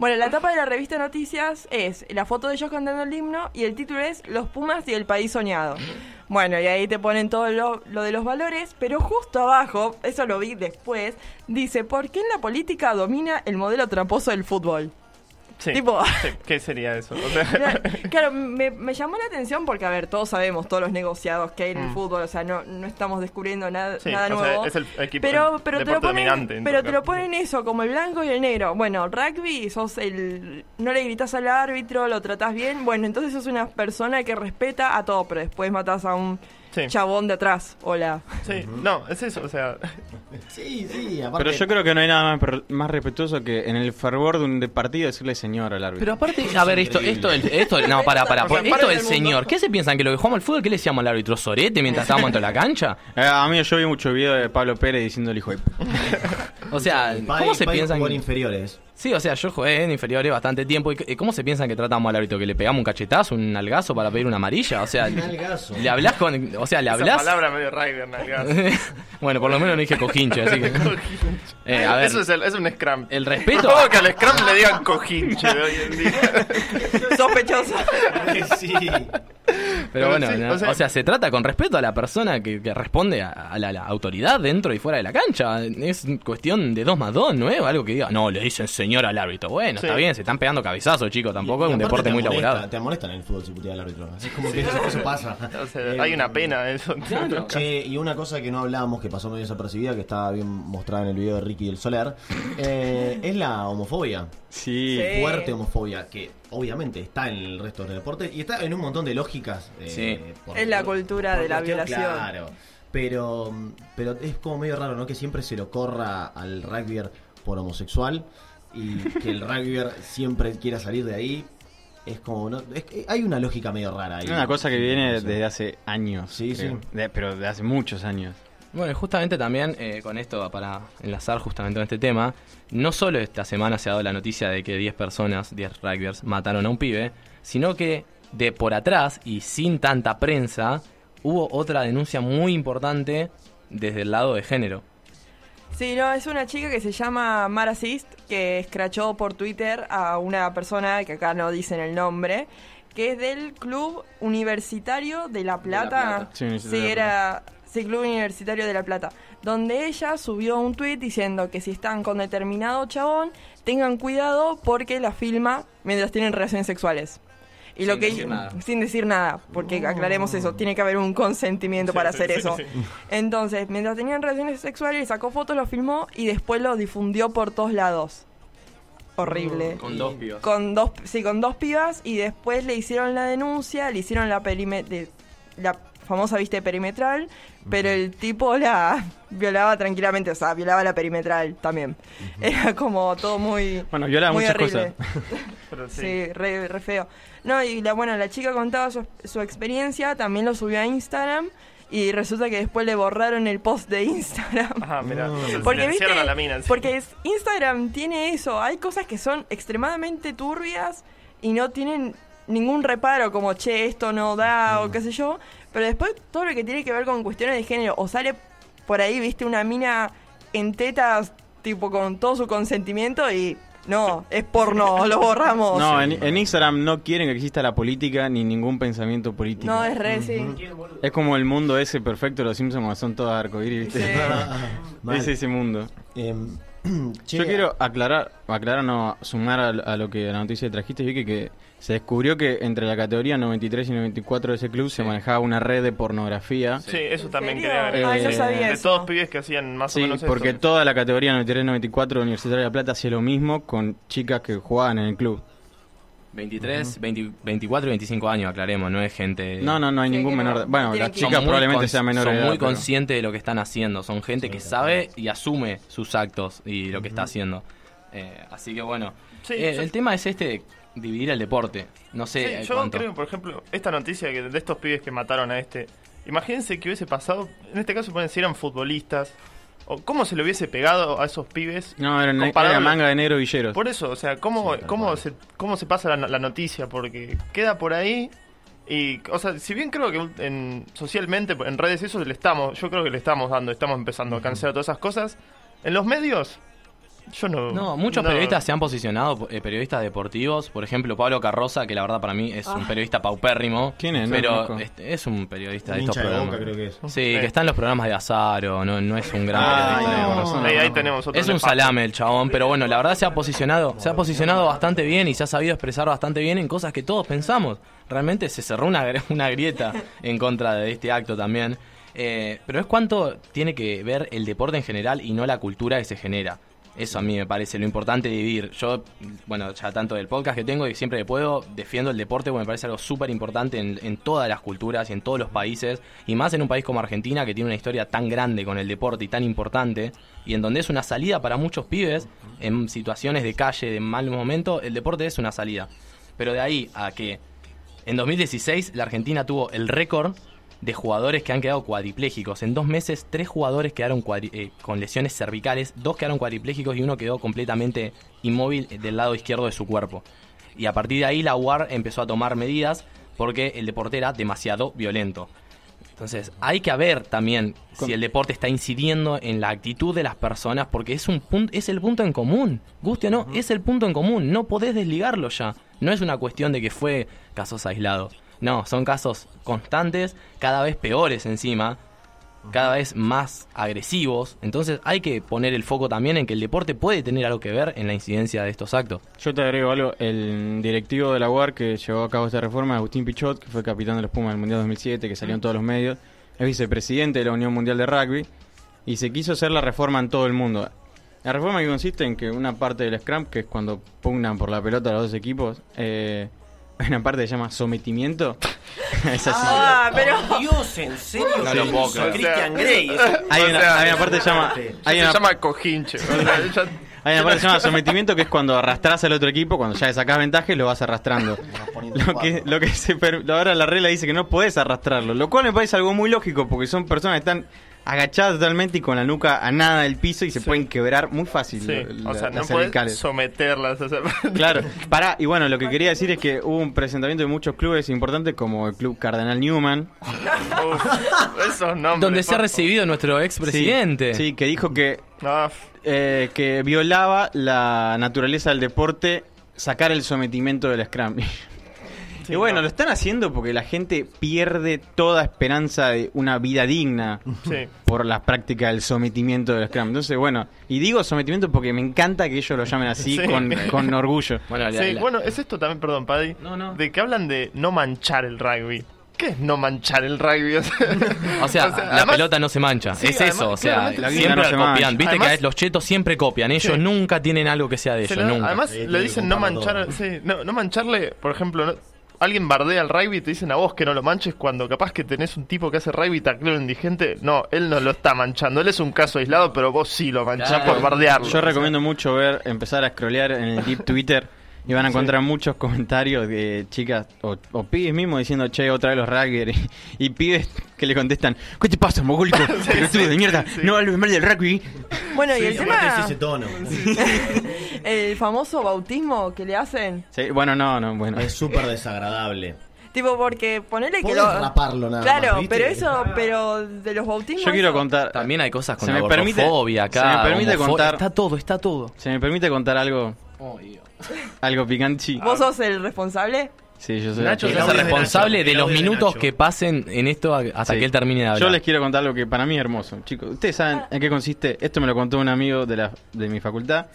H: Bueno, la tapa de la revista Noticias es la foto de ellos cantando el himno y el título es Los Pumas y el País Soñado. Bueno, y ahí te ponen todo lo, lo de los valores, pero justo abajo, eso lo vi después, dice, ¿por qué en la política domina el modelo tramposo del fútbol?
E: Sí.
H: Tipo-
E: Sí, ¿Qué sería eso? O sea,
H: Claro, me, me llamó la atención porque, a ver, todos sabemos todos los negociados que hay en el
E: Mm.
H: fútbol, o sea, no, no estamos descubriendo nada,
E: Sí,
H: nada
E: o sea,
H: nuevo.
E: es el equipo-
H: pero pero te lo ponen, pero te lo ponen eso, como el blanco y el negro. Bueno, rugby, sos el... No le gritas al árbitro, lo tratás bien. Bueno, entonces sos una persona que respeta a todo, pero después matás a un
E: Sí.
H: chabón de atrás. Hola.
E: sí, no, es eso, o sea,
F: Sí, sí, aparte.
D: Pero yo creo que no hay nada más, respetuoso que en el fervor de un de partido decirle señor al árbitro.
G: Pero aparte, a ver, esto, esto, esto, no, para, para,
H: sea,
G: esto del señor. ¿Qué se piensan? ¿Que lo que jugamos al fútbol, qué le decíamos al árbitro? ¿Sorete mientras estábamos dentro de la cancha?
D: Eh, a mí yo vi mucho video de Pablo Pérez diciendo el hijo de...
G: O sea, ¿cómo se piensan?
F: en inferiores.
G: Sí, o sea, yo jugué en inferiores bastante tiempo. ¿Y cómo se piensan que tratamos al árbitro? ¿Que le pegamos un cachetazo, un algazo para pedir una amarilla? O sea,
F: Un algazo.
G: le hablas con. O sea, le hablas.
E: palabra medio Rider, nalgazo.
G: bueno, por lo menos no dije cojinche, así que. Eh, a ver,
E: Eso es, el- es un scrum.
G: el respeto.
E: Favor, que al scrum le digan cojinche de hoy en día.
H: Sospechoso.
F: sí.
G: Pero bueno,
E: sí,
G: no,
E: o sea-
G: o sea, se trata con respeto a la persona que, que responde a, a la, la autoridad dentro y fuera de la cancha. Es cuestión de dos más dos, ¿no es algo que diga, no, le dicen señor al árbitro. Bueno,
E: Sí.
G: está bien, se están pegando cabezazos, chicos. Tampoco
F: Y-
G: es
F: y
G: un deporte
F: te
G: muy
F: amonesta-
G: laburado.
F: Te amonestan en el fútbol si putea al árbitro. Es como que eso, eso pasa.
E: O sea,
F: Eh,
E: hay una pena eso.
F: Che, y una cosa que no hablábamos, que pasó medio desapercibida, que estaba bien mostrada en el video de Ricky del Soler, eh, es la homofobia.
D: Sí.
H: Sí.
F: Fuerte homofobia, que obviamente está en el resto del deporte y está en un montón de lógicas. eh,
G: Sí.
F: por-
H: Es la cultura
F: por
H: de la
F: cuestión,
H: violación.
F: Claro, pero, pero es como medio raro, ¿no? Que siempre se lo corra al rugby por homosexual y que el rugby siempre quiera salir de ahí. Es como, ¿no? Es que hay una lógica medio rara ahí.
D: Es una cosa que viene desde hace años.
F: Sí,
D: creo.
F: sí.
D: De- pero de hace muchos años.
G: Bueno, y justamente también eh, con esto, para enlazar justamente con este tema, no solo esta semana se ha dado la noticia de que 10 personas, 10 rugbyers, mataron a un pibe, sino que de por atrás y sin tanta prensa, hubo otra denuncia muy importante desde el lado de género.
H: Sí, no, es una chica que se llama Mara Sist, que escrachó por Twitter a una persona que acá no dicen el nombre, que es del Club Universitario de La Plata.
D: Plata. Sí,
H: Sí,
D: de La
H: era Club Universitario de La Plata, donde ella subió un tweet diciendo que si están con determinado chabón, tengan cuidado porque la filma mientras tienen relaciones sexuales. Y lo
G: Sin
H: que
G: decir nada.
H: sin decir nada, porque aclaremos eso, tiene que haber un consentimiento
E: Sí,
H: para hacer
E: sí,
H: eso.
E: sí.
H: Entonces, mientras tenían relaciones sexuales, sacó fotos, lo filmó y después lo difundió por todos lados. Horrible.
G: Con dos pibas.
H: Con dos, sí, con dos pibas y después le hicieron la denuncia, le hicieron la perime- de- la famosa viste perimetral, pero el tipo la violaba tranquilamente, o sea, violaba la perimetral también. Era como todo muy
D: Bueno, violaba
H: muy
D: muchas
H: horrible.
D: cosas.
E: Pero sí.
H: Sí, re, re feo. No, y la, bueno, la chica contaba su, su experiencia, también lo subió a Instagram y resulta que después le borraron el post de Instagram.
E: Ajá, mira.
H: Porque viste,
E: a la mina. sí.
H: porque es- Instagram tiene eso, hay cosas que son extremadamente turbias y no tienen ningún reparo como, che, esto no da o qué sé yo, pero después todo lo que tiene que ver con cuestiones de género o sale por ahí, viste, una mina en tetas tipo con todo su consentimiento y no, es porno, lo borramos.
D: No, en, en Instagram no quieren que exista la política ni ningún pensamiento político.
H: No, es re, sí.
D: Es como el mundo ese perfecto de los Simpsons cuando son todos arcoíris, ¿viste?
H: Sí.
D: Es ese mundo.
F: Em,
D: Yo quiero aclarar, aclarar no, sumar a, a lo que a la noticia trajiste, vi que, que se descubrió que entre la categoría 93 y 94 de ese club se manejaba una red de pornografía.
E: Sí, eso también ver.
D: Ay, no sabía
E: de
H: eso.
E: todos pibes que hacían más
D: Sí,
E: o menos
D: porque
E: esto.
D: toda la categoría 93-94 de Universitaria de La Plata hacía lo mismo con chicas que jugaban en el club.
G: 23, 20 24 y 25 años, aclaremos, no es gente...
D: No, no, no hay
H: Sí,
D: ningún menor de... Bueno, las chicas probablemente sean menores
G: Son
D: edad,
G: muy
D: pero-
G: conscientes de lo que están haciendo. Son gente que sabe y asume sus actos y lo que está haciendo. Eh, así que bueno.
E: Sí,
G: Eh, el tema es este, dividir el deporte. No sé
E: Sí,
G: eh,
E: yo
G: cuánto.
E: creo, por ejemplo, esta noticia que de estos pibes que mataron a este. Imagínense que hubiese pasado. En este caso, pueden si eran futbolistas. O cómo se le hubiese pegado a esos pibes.
D: No, era,
E: comparado-
D: era manga de negro villeros.
E: Por eso, o sea, cómo, cómo, se, cómo se pasa la, la noticia. Porque queda por ahí. Y, o sea, si bien creo que en, socialmente, en redes, eso le estamos. Yo creo que le estamos dando, estamos empezando a cancelar todas esas cosas. En los medios, yo no.
G: No, muchos
E: no-
G: periodistas se han posicionado, eh, periodistas deportivos, por ejemplo Pablo Carroza, que la verdad para mí es un
H: Ah.
G: periodista paupérrimo.
D: ¿Quién es?
G: Pero este, es un periodista de estos
F: de
G: programas.
F: boca, creo que es.
G: Sí,
E: Sí.
G: que está en los programas de Azaro, no, no es un gran
D: Ah,
G: periodista.
D: no.
E: Ahí, ahí tenemos otro
G: Es un salame el chabón, pero bueno, la verdad se ha posicionado, se ha posicionado bastante bien y se ha sabido expresar bastante bien en cosas que todos pensamos. Realmente se cerró una, una grieta en contra de este acto también. Eh, pero es cuánto tiene que ver el deporte en general y no la cultura que se genera. Eso a mí me parece lo importante de vivir. Yo, bueno, ya tanto del podcast que tengo y siempre que puedo, defiendo el deporte porque me parece algo súper importante en, en todas las culturas y en todos los países. Y más en un país como Argentina que tiene una historia tan grande con el deporte y tan importante. Y en donde es una salida para muchos pibes en situaciones de calle, de mal momento, el deporte es una salida. Pero de ahí a que en 2016 la Argentina tuvo el récord de jugadores que han quedado cuadriplégicos. En dos meses, tres jugadores quedaron eh, con lesiones cervicales, dos quedaron cuadriplégicos y uno quedó completamente inmóvil del lado izquierdo de su cuerpo. Y a partir de ahí la UAR empezó a tomar medidas porque el deporte era demasiado violento. Entonces, hay que ver también si el deporte está incidiendo en la actitud de las personas, porque es un punto, es el punto en común. Guste o no, es el punto en común. No podés desligarlo ya. No es una cuestión de que fue casos aislados. No, son casos constantes, cada vez peores encima, cada vez más agresivos. Entonces hay que poner el foco también en que el deporte puede tener algo que ver en la incidencia de estos actos.
D: Yo te agrego algo, el directivo de la UAR que llevó a cabo esta reforma, Agustín Pichot, que fue capitán de los Pumas del Mundial 2007, que salió en todos los medios, es vicepresidente de la Unión Mundial de Rugby, y se quiso hacer la reforma en todo el mundo. La reforma que consiste en que una parte del scrum, que es cuando pugnan por la pelota los dos equipos, eh, hay una parte que se llama sometimiento. es así.
H: Ah, pero
F: Dios, en serio.
G: No lo puedo creer.
F: Christian Grey.
D: Hay una,
E: sea,
D: hay una parte que se llama... Hay
E: se
D: una,
E: llama cojinche.
D: Hay una parte que se llama sometimiento que es cuando arrastras al otro equipo, cuando ya le sacás ventaja y lo vas arrastrando. Lo que, lo que se per- ahora la regla dice que no podés arrastrarlo, lo cual me parece algo muy lógico porque son personas que están agachadas totalmente y con la nuca a nada del piso y se pueden quebrar muy fácil
E: Sí,
D: lo-
E: o sea,
D: las
E: no puedes
D: cervicales.
E: someterlas. o sea,
D: Claro, pará, y bueno, lo que quería decir es que hubo un presentamiento de muchos clubes importantes como el Club Cardenal Newman.
E: Uf, esos nombres.
G: Donde se ha recibido nuestro expresidente.
D: Sí, que dijo que, eh, que violaba la naturaleza del deporte sacar el sometimiento del Scrum. y bueno, lo están haciendo porque la gente pierde toda esperanza de una vida digna
E: Sí.
D: por las prácticas del sometimiento del Scrum. Entonces, bueno, y digo sometimiento porque me encanta que ellos lo llamen así
E: Sí.
D: con, con orgullo.
G: Bueno, la-
E: Sí,
G: la-
E: bueno, es esto también, perdón, Paddy.
G: No, no.
E: De que hablan de no manchar el rugby. ¿Qué es no manchar el rugby? O sea,
G: O la
E: además-
G: pelota no se mancha.
E: Sí,
G: es
E: además,
G: eso, o sea, siempre
D: no se
G: copian. Viste
E: Además-
G: que los chetos siempre copian. Ellos
E: Sí.
G: nunca tienen algo que sea de ellos,
E: le
G: nunca.
E: Además,
F: Sí,
E: le dicen no manchar, sí, no, no mancharle, por ejemplo, no- alguien bardea el rugby y te dicen a vos que no lo manches cuando capaz que tenés un tipo que hace rugby tacleo indigente. No, él no lo está manchando, él es un caso aislado, pero vos sí lo manchás
G: Claro.
E: por bardearlo.
D: Yo recomiendo mucho ver, empezar a scrollear en el deep Twitter y van a encontrar muchos comentarios de chicas o, o pibes mismos diciendo, che, otra vez los rugby y, y pibes que le contestan, ¿qué te pasa, mogólico? Pelotudo de mierda, no hables mal del rugby.
H: Bueno, y
F: Sí,
H: el tema,
F: ese tono.
H: el famoso bautismo que le hacen,
D: Sí, bueno, no, no, bueno.
F: Es súper desagradable.
H: tipo porque ponerle que lo...
F: raparlo nada
H: Claro,
F: más,
H: pero eso, pero de los bautismos...
D: Yo quiero contar,
G: También hay cosas con
D: Se
G: la
D: me permite-
G: gordofobia
D: se
G: acá.
D: me permite
G: homofo-
D: contar-
G: Está todo, está todo.
D: se me permite contar algo, algo picante.
H: ¿Vos sos el responsable?
D: Sí, yo soy
G: Nacho
F: El de
G: responsable
F: Nacho,
G: de
F: el
G: los
F: de
G: minutos que pasen en esto hasta
D: Sí.
G: que él termine de hablar.
D: Yo les quiero contar lo que para mí es hermoso, chicos. Ustedes saben en qué consiste. Esto me lo contó un amigo de, la, de mi facultad,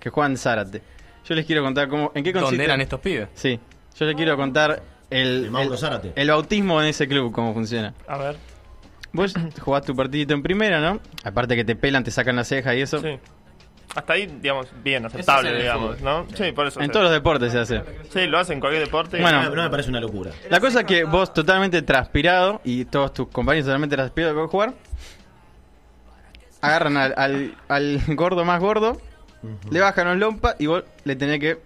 D: que es Juan Zárate. Yo les quiero contar cómo, en qué consiste.
G: ¿Dónde eran estos pibes?
D: Sí, yo les quiero contar el,
F: El Mauro
D: el-
F: Zárate.
D: el bautismo en ese club, cómo funciona.
E: A ver,
D: Vos jugás tu partidito en primera, ¿no? Aparte que te pelan, te sacan la ceja y eso.
E: sí. Hasta ahí, digamos, bien, aceptable, digamos, ¿no? Sí, por eso.
D: En todos los deportes se hace.
E: Sí, lo hacen en cualquier deporte.
D: Bueno.
F: No, me parece una locura.
D: La cosa es que vos totalmente transpirado y todos tus compañeros totalmente transpirados que a jugar, agarran al, al, al gordo más gordo, le bajan los lompa y vos le tenés que...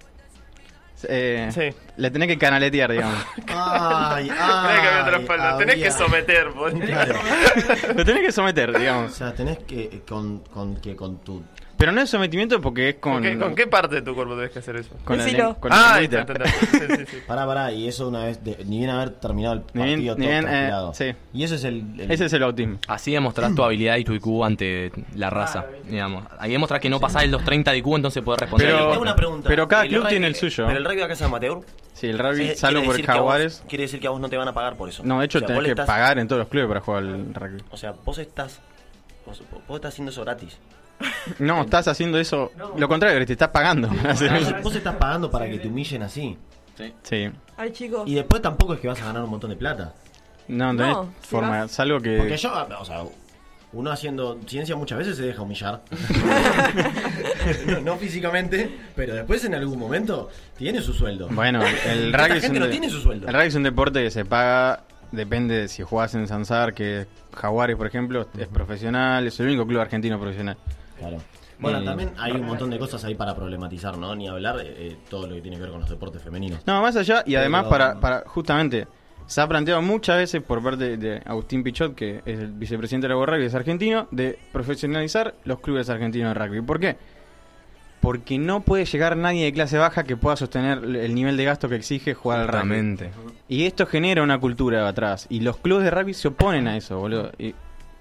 D: eh,
E: Sí.
D: Le tenés que canaletear, digamos.
F: Ay,
E: Tenés que haber otra
F: ay,
E: espalda, tenés que someter. vos.
F: Claro.
D: Lo tenés que someter,
F: O
D: digamos.
F: sea, tenés que eh, con, con que con tu
D: Pero no es sometimiento porque es con...
E: ¿Con, qué, con qué parte de tu cuerpo tenés que hacer eso?
D: Con la,
H: Decilo.
D: len- con la
E: Ah,
D: lengüita.
E: entendés. Sí, sí, sí.
F: Pará, pará, y eso una vez, de- ni bien haber terminado el
D: Ni bien-
F: partido
D: ni
F: todo
D: bien, eh, sí.
F: Y eso es el... el-
D: Ese es el bautismo.
G: Así demostrás tu habilidad y tu IQ ante la raza, digamos. Ahí demostrás que no pasás de los 30 de IQ, entonces podés responder.
D: Pero-
F: Tengo una pregunta.
D: pero cada
N: El
D: club
N: rugby-
D: tiene el suyo.
N: Pero el rugby acá es amateur.
D: Sí, el rugby, salvo por
N: vos-
D: Jaguares.
N: Quiere decir que a vos no te van a pagar por eso.
D: No, de hecho
N: O sea,
D: tenés que
N: estás-
D: pagar en todos los clubes para jugar al rugby.
N: O sea, vos estás. Vos, vos estás haciendo eso gratis.
D: No, estás haciendo eso... Lo contrario, te estás pagando.
F: Vos, vos estás pagando para que te humillen así.
D: sí.
H: Ay, chicos.
F: Y después tampoco es que vas a ganar un montón de plata.
D: No, no
H: No, si
D: forma.
H: vas-
D: Salvo que...
F: Porque yo, o sea, uno haciendo ciencia muchas veces se deja humillar. no, no físicamente, pero después en algún momento tiene su sueldo.
D: Bueno, el rugby, es
F: gente
D: un,
F: no tiene su sueldo.
D: el rugby es un deporte que se paga, depende de si jugás en Sansar, que Jaguares, por ejemplo, es profesional, es el único club argentino profesional.
F: Claro. Bueno,
D: Eh,
F: también hay un montón de cosas ahí para problematizar, ¿no? Ni hablar de eh, todo lo que tiene que ver con los deportes femeninos.
D: No, más allá, y
F: Pero-
D: además para, para justamente, se ha planteado muchas veces por parte de Agustín Pichot, que es el vicepresidente de la Rugby, es argentino, de profesionalizar los clubes argentinos de rugby. ¿Por qué? Porque no puede llegar nadie de clase baja que pueda sostener el nivel de gasto que exige jugar al rugby.
G: Exactamente.
D: Y esto genera una cultura atrás. Y los clubes de rugby se oponen a eso, boludo. Y,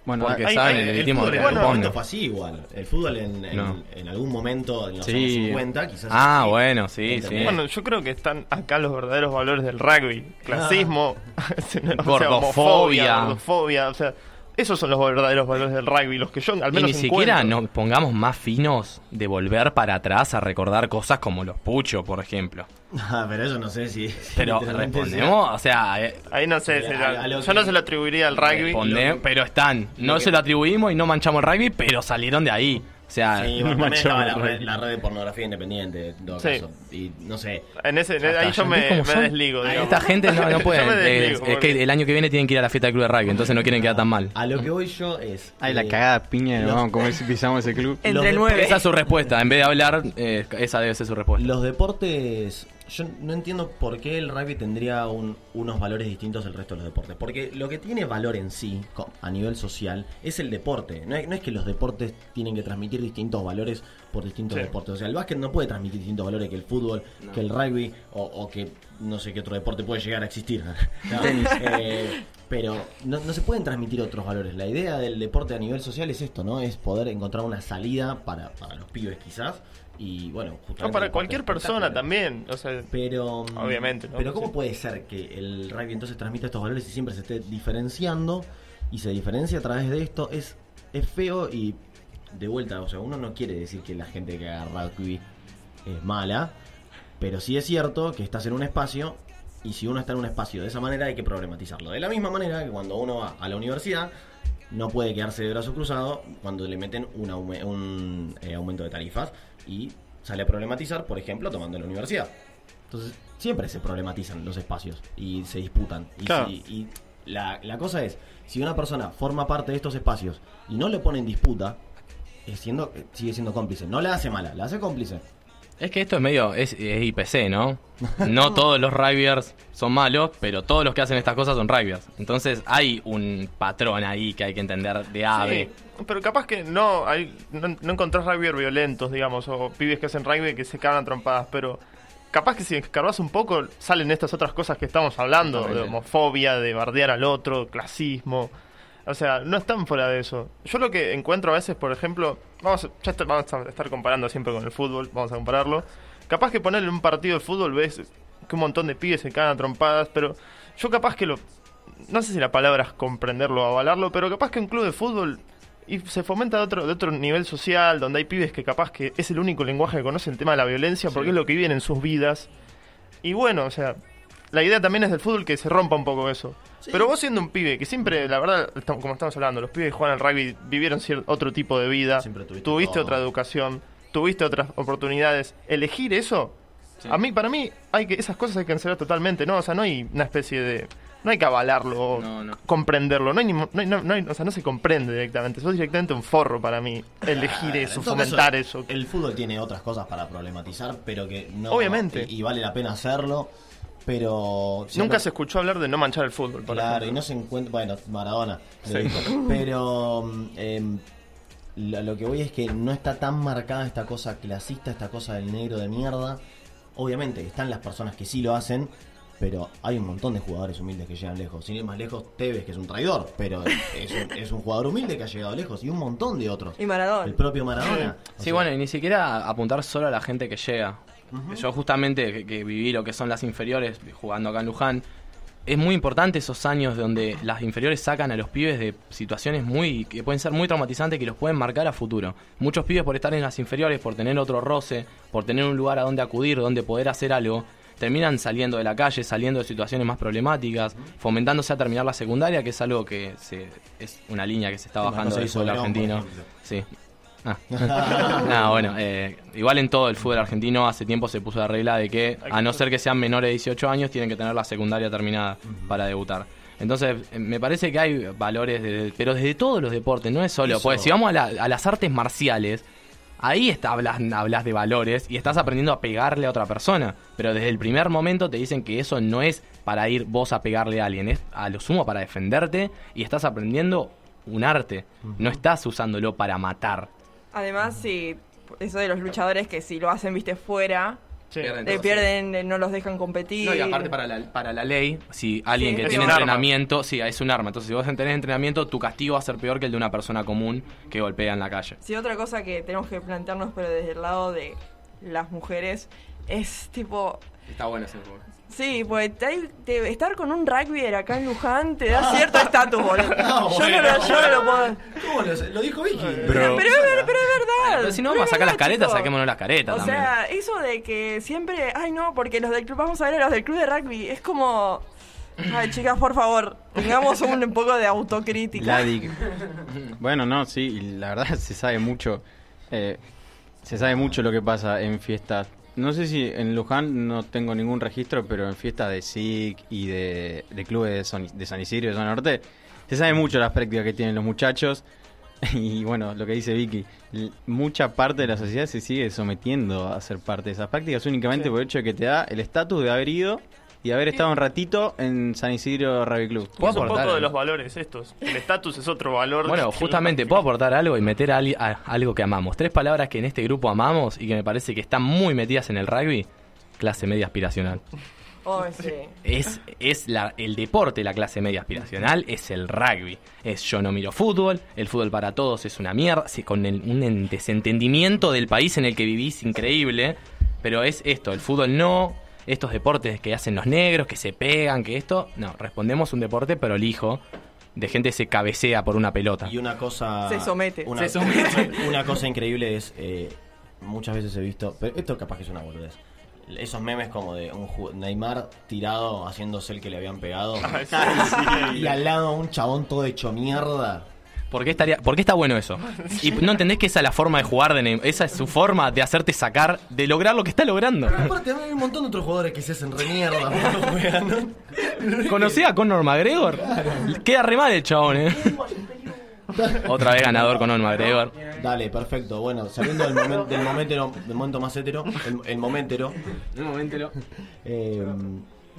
D: bueno,
G: Porque
D: hay-
G: saben el
F: el fútbol algún momento fue así igual. El fútbol en, en-
G: No.
F: en algún momento, en los
D: Sí.
F: años 50, quizás...
G: Ah,
F: sí.
G: bueno, sí, sí.
E: Bueno, yo creo que están acá los verdaderos valores del rugby. Clasismo, o sea,
G: Gordofobia.
E: o sea, esos son los verdaderos valores del rugby, los que yo al
G: Y
E: menos
G: ni siquiera
E: encuentro.
G: nos pongamos más finos de volver para atrás a recordar cosas como los puchos, por ejemplo.
F: Ah, pero eso no sé si...
G: Pero respondemos, o sea, eh,
E: Ahí no sé,
F: A- a- a
E: yo
F: que-
E: no se lo atribuiría al rugby.
G: responde- pero están. No
F: que-
G: se lo atribuimos y no manchamos el rugby, pero salieron de ahí. O sea,
F: Sí,
D: No
F: la
D: el
F: red, la red de pornografía independiente, en todo
E: Sí.
F: caso. Y no sé.
E: En ese, ahí yo
G: ¿ves
E: me, me desligo, digamos.
G: esta gente no, no puede. Eh,
E: desligo,
G: es que el año que viene tienen que ir a la fiesta del club de rugby, entonces no quieren quedar tan mal.
F: A lo que voy yo es.
D: Ay, la cagada piña,
F: los-
D: vamos, como si pisamos ese club.
H: Entre
F: de-
H: nueve.
G: Esa es su respuesta. En vez de hablar, eh, esa debe ser su respuesta.
F: Los deportes yo no entiendo por qué el rugby tendría un- unos valores distintos del resto de los deportes. Porque lo que tiene valor en sí, co- a nivel social, es el deporte. No es, no es que los deportes tienen que transmitir distintos valores por distintos
E: Sí.
F: deportes. O sea, el básquet no puede transmitir distintos valores que el fútbol,
G: No.
F: que el rugby o, o que no sé qué otro deporte puede llegar a existir. No,
D: Tenis.
F: eh, pero no, no se pueden transmitir otros valores. La idea del deporte a nivel social es esto, ¿no? Es poder encontrar una salida para, para los pibes quizás. Y bueno, justamente
E: O para cualquier persona también. O sea,
F: Pero,
E: Obviamente, ¿no?
F: pero ¿cómo
E: Sí.
F: puede ser que el rugby entonces transmita estos valores y siempre se esté diferenciando y se diferencia a través de esto? Es, es feo y de vuelta, o sea, uno no quiere decir que la gente que haga rugby es mala, pero sí es cierto que estás en un espacio y si uno está en un espacio de esa manera hay que problematizarlo. De la misma manera que cuando uno va a la universidad no puede quedarse de brazos cruzados cuando le meten un, aume- un, eh, aumento de tarifas y sale a problematizar, por ejemplo, tomando la universidad. Entonces, siempre se problematizan los espacios y se disputan. Y,
E: Claro.
F: si- y la, la cosa es, si una persona forma parte de estos espacios y no le pone en disputa, es siendo, eh, sigue siendo cómplice. No la hace mala, la hace cómplice.
G: Es que esto es medio, es, es IPC, ¿no? No todos los rugbyers son malos, pero todos los que hacen estas cosas son rugbyers. Entonces hay un patrón ahí que hay que entender de ave.
E: Sí, pero capaz que no, hay, no, no encontrás rugby violentos, digamos, o pibes que hacen rugby que se cagan a trompadas, pero capaz que si escarbas un poco salen estas otras cosas que estamos hablando, de homofobia, de bardear al otro, clasismo. O sea, no están fuera de eso. Yo lo que encuentro a veces, por ejemplo, vamos, a- ya está- vamos a estar comparando siempre con el fútbol, vamos a compararlo. Capaz que ponerle un partido de fútbol ves que un montón de pibes se cagan a trompadas, pero yo capaz que lo, no sé si la palabra es comprenderlo o avalarlo, pero capaz que un club de fútbol y se fomenta de otro, de otro nivel social, donde hay pibes que capaz que es el único lenguaje que conocen el tema de la violencia, porque es lo que viven en sus vidas. Y bueno, o sea, la idea también es del fútbol que se rompa un poco eso. Pero vos siendo un pibe que siempre, la verdad, como estamos hablando, los pibes que juegan al rugby vivieron otro tipo de vida,
F: tuviste
E: otra educación, tuviste otras oportunidades. Elegir eso, a mí, para mí, hay que esas cosas hay que cancelar totalmente, ¿no? O sea, no hay una especie de... No hay que avalarlo o comprenderlo, no hay, ni no hay- no- no hay- o sea, no se comprende directamente, eso es directamente un forro para mí, elegir
F: Ah,
E: eso, fomentar
F: caso,
E: eso.
F: El fútbol tiene otras cosas para problematizar, pero que no.
E: Obviamente.
F: Y, y vale la pena hacerlo, pero.
E: Nunca
F: siempre-
E: se escuchó hablar de no manchar el fútbol, por
F: Claro,
E: ejemplo.
F: y no se encuentra. Bueno, Maradona. lo
E: Sí.
F: dijo. Pero. mm, em, lo, que voy es que no está tan marcada esta cosa clasista, esta cosa del negro de mierda. Obviamente, están las personas que sí lo hacen. Pero hay un montón de jugadores humildes que llegan lejos. Sin ir más lejos, Tevez, que es un traidor, pero es un, es un jugador humilde que ha llegado lejos. Y un montón de otros.
H: Y Maradona.
F: El propio Maradona. O
G: Sí,
F: sea,
G: bueno, y ni siquiera apuntar solo a la gente que llega. Yo justamente que, que viví lo que son las inferiores jugando acá en Luján, es muy importante esos años donde las inferiores sacan a los pibes de situaciones muy que pueden ser muy traumatizantes que los pueden marcar a futuro. Muchos pibes por estar en las inferiores, por tener otro roce, por tener un lugar a donde acudir, donde poder hacer algo, terminan saliendo de la calle, saliendo de situaciones más problemáticas, fomentándose a terminar la secundaria, que es algo que se, es una línea que se está bajando del
F: por
G: argentino. Sí. Ah. no, bueno, eh, igual en todo el fútbol argentino hace tiempo se puso la regla de que, a no ser que sean menores de 18 años, tienen que tener la secundaria terminada para debutar. Entonces, eh, me parece que hay valores, de- pero desde todos los deportes, no es solo.
F: Eso.
G: Porque si vamos a, la- a las artes marciales, ahí está, hablas, hablas de valores y estás aprendiendo a pegarle a otra persona. Pero desde el primer momento te dicen que eso no es para ir vos a pegarle a alguien, es a lo sumo para defenderte y estás aprendiendo un arte. No estás usándolo para matar.
H: Además, sí, eso de los luchadores que si lo hacen, viste, fuera,
G: Pierden
H: le
G: todo,
H: pierden, eh, no los dejan competir.
G: No, y aparte para la, para la ley, si alguien
H: Sí,
G: que tiene entrenamiento, sí, es un arma. Entonces, si vos tenés entrenamiento, tu castigo va a ser peor que el de una persona común que golpea en la calle.
H: Sí, otra cosa que tenemos que plantearnos, pero desde el lado de las mujeres, es tipo...
G: Está bueno ese
H: Sí, pues te- te- estar con un rugby acá en Luján te da cierto estatus, boludo.
F: No,
H: yo, no lo, yo no lo puedo...
F: ¿Cómo lo, lo dijo Vicky?
H: Pero, pero, pero es verdad.
G: Pero si no
H: Pero
G: vamos a sacar las caretas, saquémonos las caretas
H: O
G: también.
H: sea, eso de que siempre, ay no, porque los del club, vamos a ver a los del club de rugby, es como, ay chicas, por favor, tengamos un poco de autocrítica.
D: Vladic. Bueno, no, sí, y la verdad se sabe mucho. eh, se sabe mucho lo que pasa en fiestas. No sé si en Luján no tengo ningún registro, pero en fiestas de SIC y de, de clubes de, Son- de San Isidro y de San Norte, se sabe mucho las prácticas que tienen los muchachos. Y bueno, lo que dice Vicky, mucha parte de la sociedad se sigue sometiendo a ser parte de esas prácticas únicamente
E: Sí.
D: por el hecho de que te da el estatus de haber ido y haber estado un ratito en San Isidro Rugby Club.
E: Es un poco de los valores estos. El estatus es otro valor.
G: Bueno, justamente puedo aportar algo y meter a, a- algo que amamos. Tres palabras que en este grupo amamos y que me parece que están muy metidas en el rugby. Clase media aspiracional.
H: Oh, sí.
G: Es, es la, el deporte, la clase media aspiracional, es el rugby. Es yo no miro fútbol, el fútbol para todos es una mierda, sí, con el- un en- desentendimiento del país en el que vivís increíble. Pero es esto, el fútbol no, estos deportes que hacen los negros, que se pegan, que esto, no, respondemos un deporte prolijo, de gente que se cabecea por una pelota.
F: Y una cosa.
H: Se somete.
F: Una,
G: Se somete.
F: una cosa increíble es. eh, muchas veces he visto. Pero esto capaz que es una boludez. Esos memes como de un Neymar tirado haciéndose el que le habían pegado.
E: Ah, sí.
F: y al lado un chabón todo hecho mierda.
G: ¿Por qué, estaría, ¿Por qué está bueno eso? Y no entendés que esa es la forma de jugar de Neymar, esa es su forma de hacerte sacar, de lograr lo que está logrando.
F: Aparte, hay un montón de otros jugadores que se hacen re mierda ¿no?
G: ¿Conocí a Conor McGregor? Queda re mal el chabón, eh. Otra vez ganador Conor McGregor.
F: Dale, perfecto. Bueno, saliendo del, momen- del, momento, del momento más hetero, el, el momentero.
G: El momentero.
F: Eh,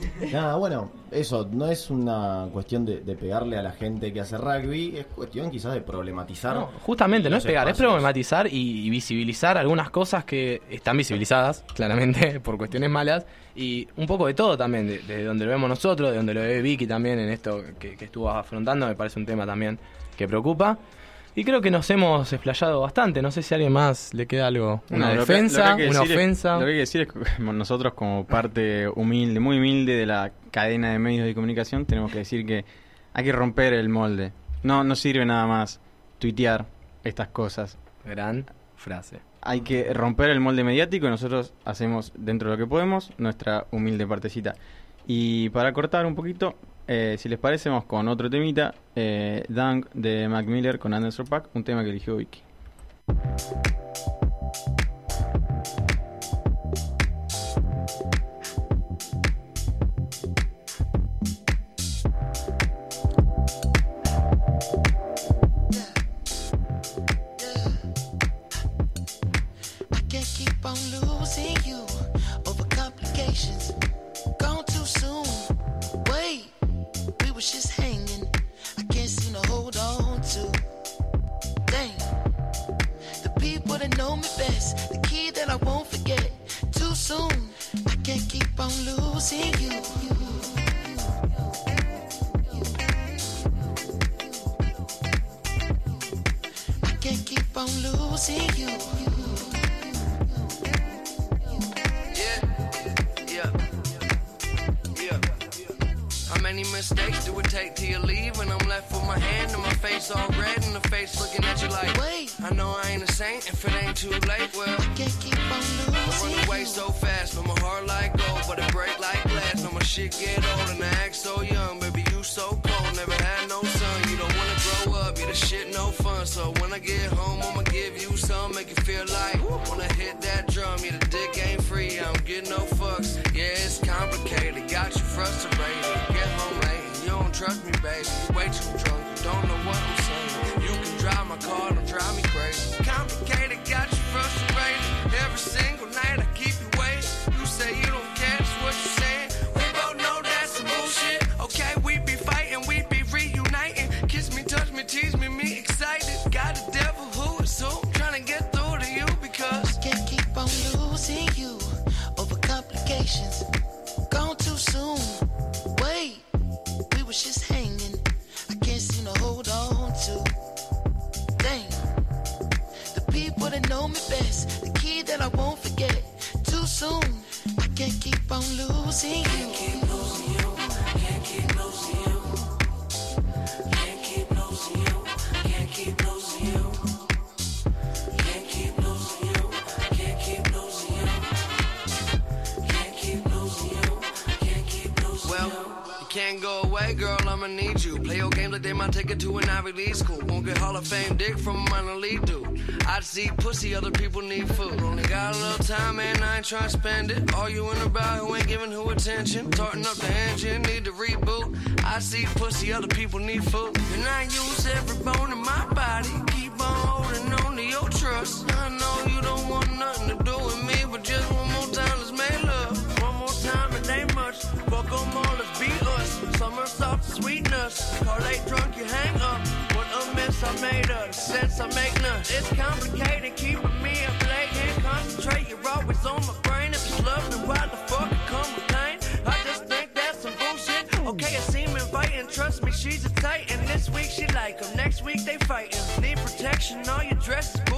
F: nada, bueno, eso no es una cuestión de, de pegarle a la gente que hace rugby, es cuestión quizás de problematizar.
G: No, justamente, no es pegar, es problematizar y, y visibilizar algunas cosas que están visibilizadas, claramente, por cuestiones malas, y un poco de todo también, de, de donde lo vemos nosotros, de donde lo ve Vicky también en esto que, que estuvo afrontando, me parece un tema también que preocupa. Y creo que nos hemos explayado bastante, no sé si a alguien más le queda algo, una
D: No,
G: defensa,
D: lo que hay que
G: una
D: es-
G: ofensa.
D: lo que hay que decir es que nosotros como parte humilde, muy humilde de la cadena de medios de comunicación, tenemos que decir que hay que romper el molde. No, no sirve nada más tuitear estas cosas.
G: Gran frase.
D: Hay que romper el molde mediático y nosotros hacemos dentro de lo que podemos nuestra humilde partecita. Y para cortar un poquito, eh, si les parece, vamos con otro temita, eh, de Mac Miller con Anderson Pack, un tema que eligió Vicky.
B: The key that I won't forget. Too soon, I can't keep on losing you. I can't keep on losing you.
O: Many mistakes do it take till you leave? And I'm left with my hand and my face all red and the face looking at you like,
B: Wait.
O: I know I ain't a saint if it ain't too late. Well,
B: I can't keep on
O: I
B: losing
O: run away so fast, but my heart like gold, but it break like glass. When my shit get old and I act so young, baby, you so cold, never had no son. You don't wanna grow up, yeah, the shit no fun. So when I get home, trust me, baby. Way too drunk, you don't know what I'm saying. You can drive my car, don't drive me crazy. Complicated, got you frustrated. Every single of Fame dick from a minor league dude. I see pussy, other people need food. Only got a little time, and I ain't trying to spend it. Arguing about who ain't giving who attention. Tarting up the engine, need to reboot. I I see pussy, other people need food. And I use every bone in my body. Keep on holding on to your trust. I know mess I make none. It's complicated, keeping me up late. Can't concentrate, you're always on my brain. If it's love, then why the fuck it come pain? I just think that's some bullshit. Okay, it seem inviting. Trust me, she's a titan. This week she like 'em, next week they fighting. Need protection, all your dress is.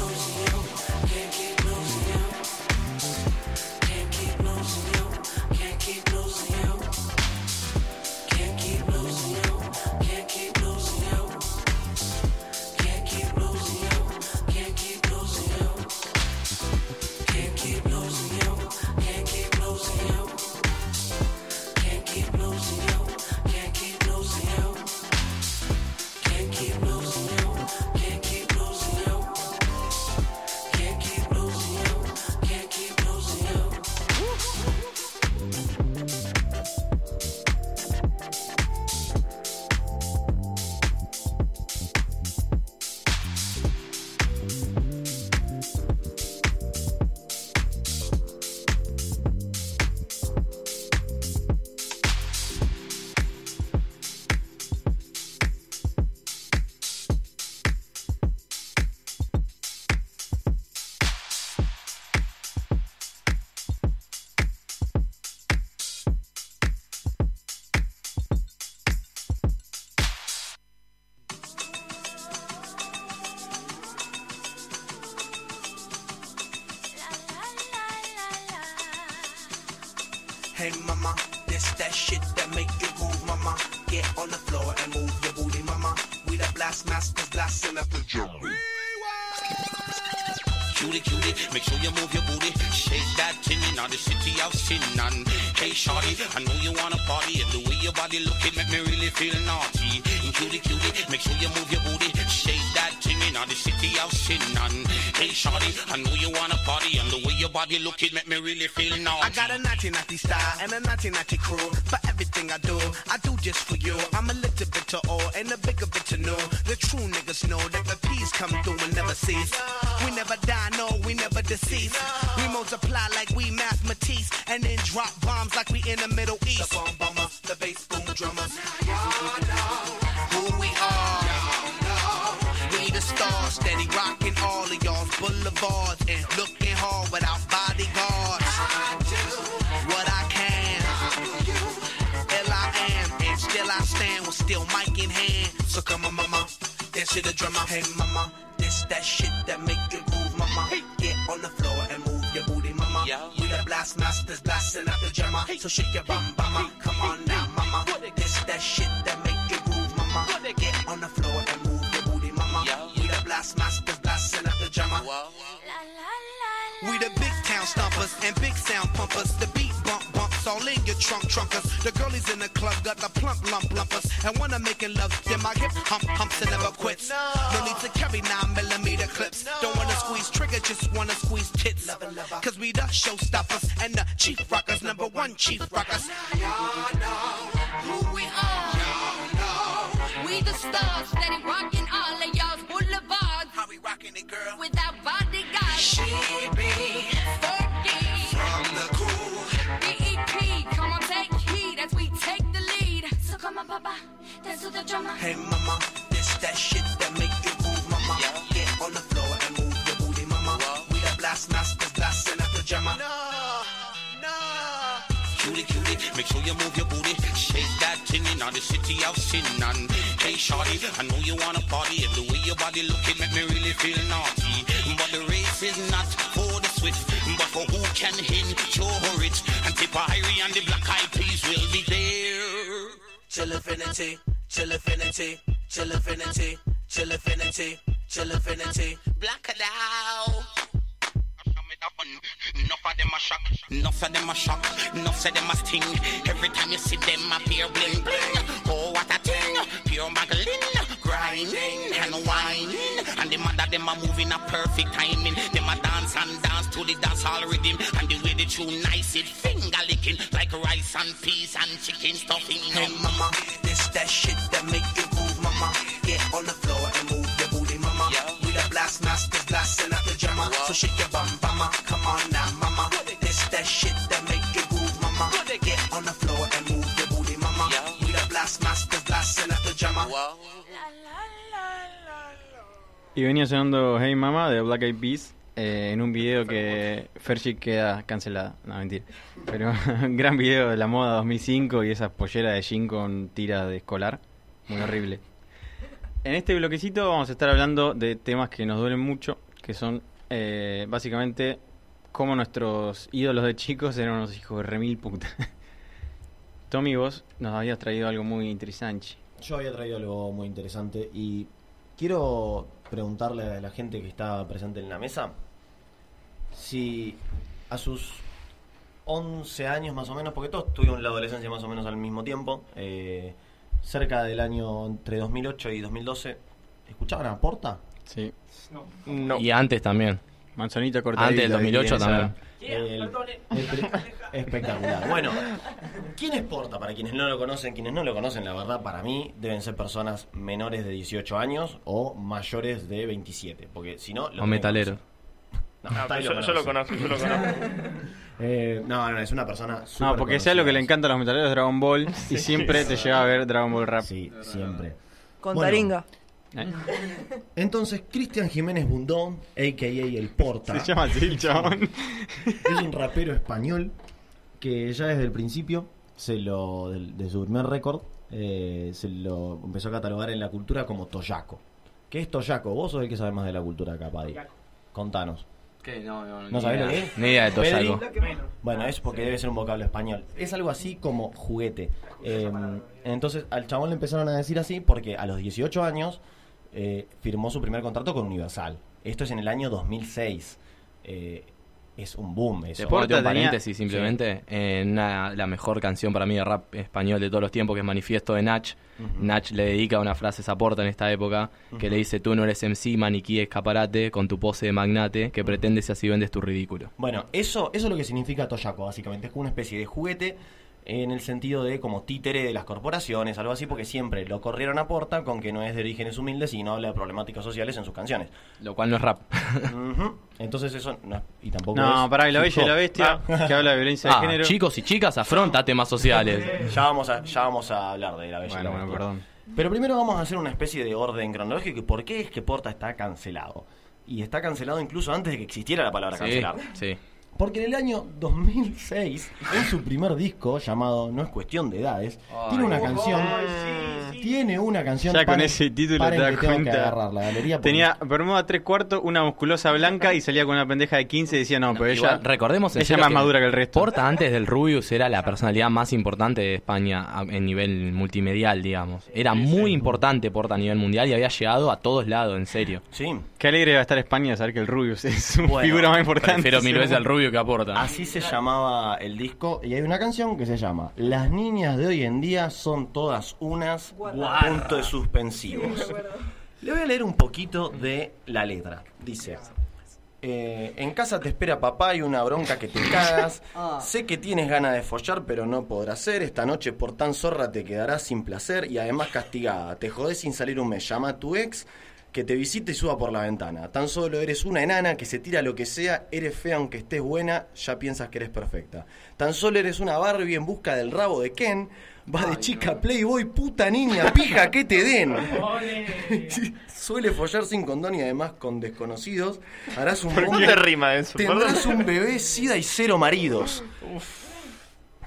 P: And the
Q: body looking make me really feel naughty. I
P: got a naughty naughty style and a naughty naughty crew. For everything I do, I do just for you. I'm a little bit to all and a bigger bit to know. The true niggas know that the peace come through and never cease. We never die, no, we never decease. We multiply like we mathematics and then drop bombs like we in the Middle East. The bomb still mic in hand. So come on, mama, dance to the drummer. Hey, mama, this that shit that make you groove, mama. Get on the floor and move your booty, mama. We the blast masters blasting out the jammer. So shake your bum, mama. Come on now, mama. This that shit that make you groove, mama. Get on the floor and move your booty, mama. We the blast masters blasting out the jammer. We the big town stompers and big sound pumpers. The beat in your trunk trunkers. The girlies in the club got the plump lump lumpers. And when I'm making love, then my hip hump humps and never quits. No need to carry nine millimeter clips. Don't wanna squeeze trigger, just wanna squeeze tits. Cause we the showstoppers and the chief rockers, number one chief rockers.
K: Who we
P: Make sure you move
K: your booty,
P: shake that
K: tin
P: in the
K: city of sin. And
P: hey, shawty, I know you wanna party. If the way your body looking make me really feel naughty. But the
Q: race is not for the swift, but for who can endure it. And Tipperary and the Black Eyed Peas will be there. Chill
P: affinity, chill affinity, chill affinity, chill affinity, chill affinity.
Q: Black it out. Enough of them a shock, enough of them a shock, enough of them a sting. Every time you see them appear bling bling. Oh what a thing, pure magazine, grinding and whining. And the mother them a moving a perfect timing. Them a dance and dance to the dance hall rhythm. And the way they tune nice it finger licking like rice and peas and chicken stuffing.
P: Hey mama, this that shit that make you move, mama. Get on the floor and move your booty, mama. We the blast masters blasting out the jammer. So shake your bum, mama. Come on now,
D: Y venía sonando Hey Mama de Black Eyed Peas eh, en un video que Fergie queda cancelada. No, mentira. Pero gran video de la moda 2005 y esas polleras de jean con tiras de escolar. Muy horrible. En este bloquecito vamos a estar hablando de temas que nos duelen mucho, que son eh, básicamente cómo nuestros ídolos de chicos eran unos hijos de remil puta. Tommy, vos nos habías traído algo muy interesante.
F: Yo había traído algo muy interesante y quiero preguntarle a la gente que está presente en la mesa si a sus 11 años más o menos, porque todos tuvimos la adolescencia más o menos al mismo tiempo, eh, cerca del año entre 2008 y 2012, ¿escuchaban a Porta?
D: Sí.
E: No.
G: Y antes también.
D: Manzanita cortadita.
G: Antes del 2008
D: esa-
G: también.
F: El- el pri- espectacular. Bueno, ¿quién es Porta? Para quienes no lo conocen, quienes no lo conocen, la verdad, para mí deben ser personas menores de 18 años o mayores de 27, porque si no... los
G: O metaleros.
F: No,
E: pero yo, yo lo conozco, yo lo conozco.
F: Eh, no, no, es una persona
D: No, porque sea lo que le encanta a los metaleros es Dragon Ball y siempre te lleva a ver Dragon Ball Rap.
F: Sí, siempre.
H: Con
F: Bueno.
H: Taringa.
F: Entonces, Cristian Jiménez Bundón, a.k.a. El Porta.
D: Se llama así el chabón.
F: es un rapero español que ya desde el principio, se lo de, su primer récord, eh, se lo empezó a catalogar en la cultura como Toyaco. ¿Qué es Toyaco? Vos sos el que sabe más de la cultura acá, Paddy. Contanos.
G: ¿Qué? No, no,
F: ¿No sabés lo que es?
G: Ni idea de. Toyaco.
F: Bueno, es porque debe ser un vocablo español. Es algo así como juguete. Eh, entonces, al chabón le empezaron a decir así porque a los 18 años eh, firmó su primer contrato con Universal. Esto es en el año 2006. Eh, es un boom eso.
G: Te un
D: tenía-
G: paréntesis simplemente. En una- la mejor canción para mí de rap español de todos los tiempos, que es Manifiesto de Nach. Nach le dedica una frase a Porta en esta época que le dice: Tú no eres MC, maniquí, escaparate, con tu pose de magnate, que pretendes y así vendes tu ridículo.
F: Bueno, eso, eso es lo que significa Toyaco, básicamente. Es como una especie de juguete en el sentido de como títere de las corporaciones, algo así, porque siempre lo corrieron a porta con que no es de orígenes humildes y no habla de problemáticas sociales en sus canciones.
G: Lo cual no es rap.
F: Entonces eso no, y tampoco
D: No,
F: es
D: pará, y la bella y la bestia, que habla de violencia de
G: Ah,
D: género.
G: chicos y chicas, afronta temas sociales.
F: Ya vamos a, ya vamos a hablar de la bella y
D: Bueno,
F: la
D: bueno,
F: bestia.
D: perdón.
F: Pero primero vamos a hacer una especie de orden cronológico y por qué es que Porta está cancelado. Y está cancelado incluso antes de que existiera la palabra
G: Sí,
F: cancelar.
G: sí.
F: Porque en el año 2006, en su primer disco llamado No es cuestión de edades, tiene una canción. Tiene una canción.
D: Ya con ese título te das cuenta.
F: agarrar la galería
D: Tenía Bermuda tres cuartos, una musculosa blanca y salía con una pendeja de 15 y decía, no, pero ella,
G: recordemos
D: ella es más madura que el resto.
G: Porta antes del Rubius era la personalidad más importante de España en nivel multimedial, digamos. Era muy importante Porta a nivel mundial y había llegado a todos lados, en serio.
F: Sí.
D: Qué alegre va a estar España de saber que el Rubius es su
F: Bueno,
D: figura más importante.
G: Prefiero mil veces al Rubio que.
F: Así se llamaba el disco y hay una canción que se llama Las niñas de hoy en día son todas unas punto de suspensivos. Le voy a leer un poquito de la letra. Dice, eh, en casa te espera papá y una bronca que te cagas. Sé que tienes ganas de follar, pero no podrás ser. Esta noche por tan zorra te quedarás sin placer y además castigada. Te jodés sin salir un mes. Llama a tu ex que te visite y suba por la ventana. Tan solo eres una enana que se tira lo que sea. Eres fea aunque estés buena, ya piensas que eres perfecta. Tan solo eres una Barbie en busca del rabo de Ken. Va de chica Playboy, puta niña, pija, que te den. Suele follar sin condón y además con desconocidos. Harás un
E: ¿Por qué rima eso?
F: Tendrás un bebé, sida y cero maridos.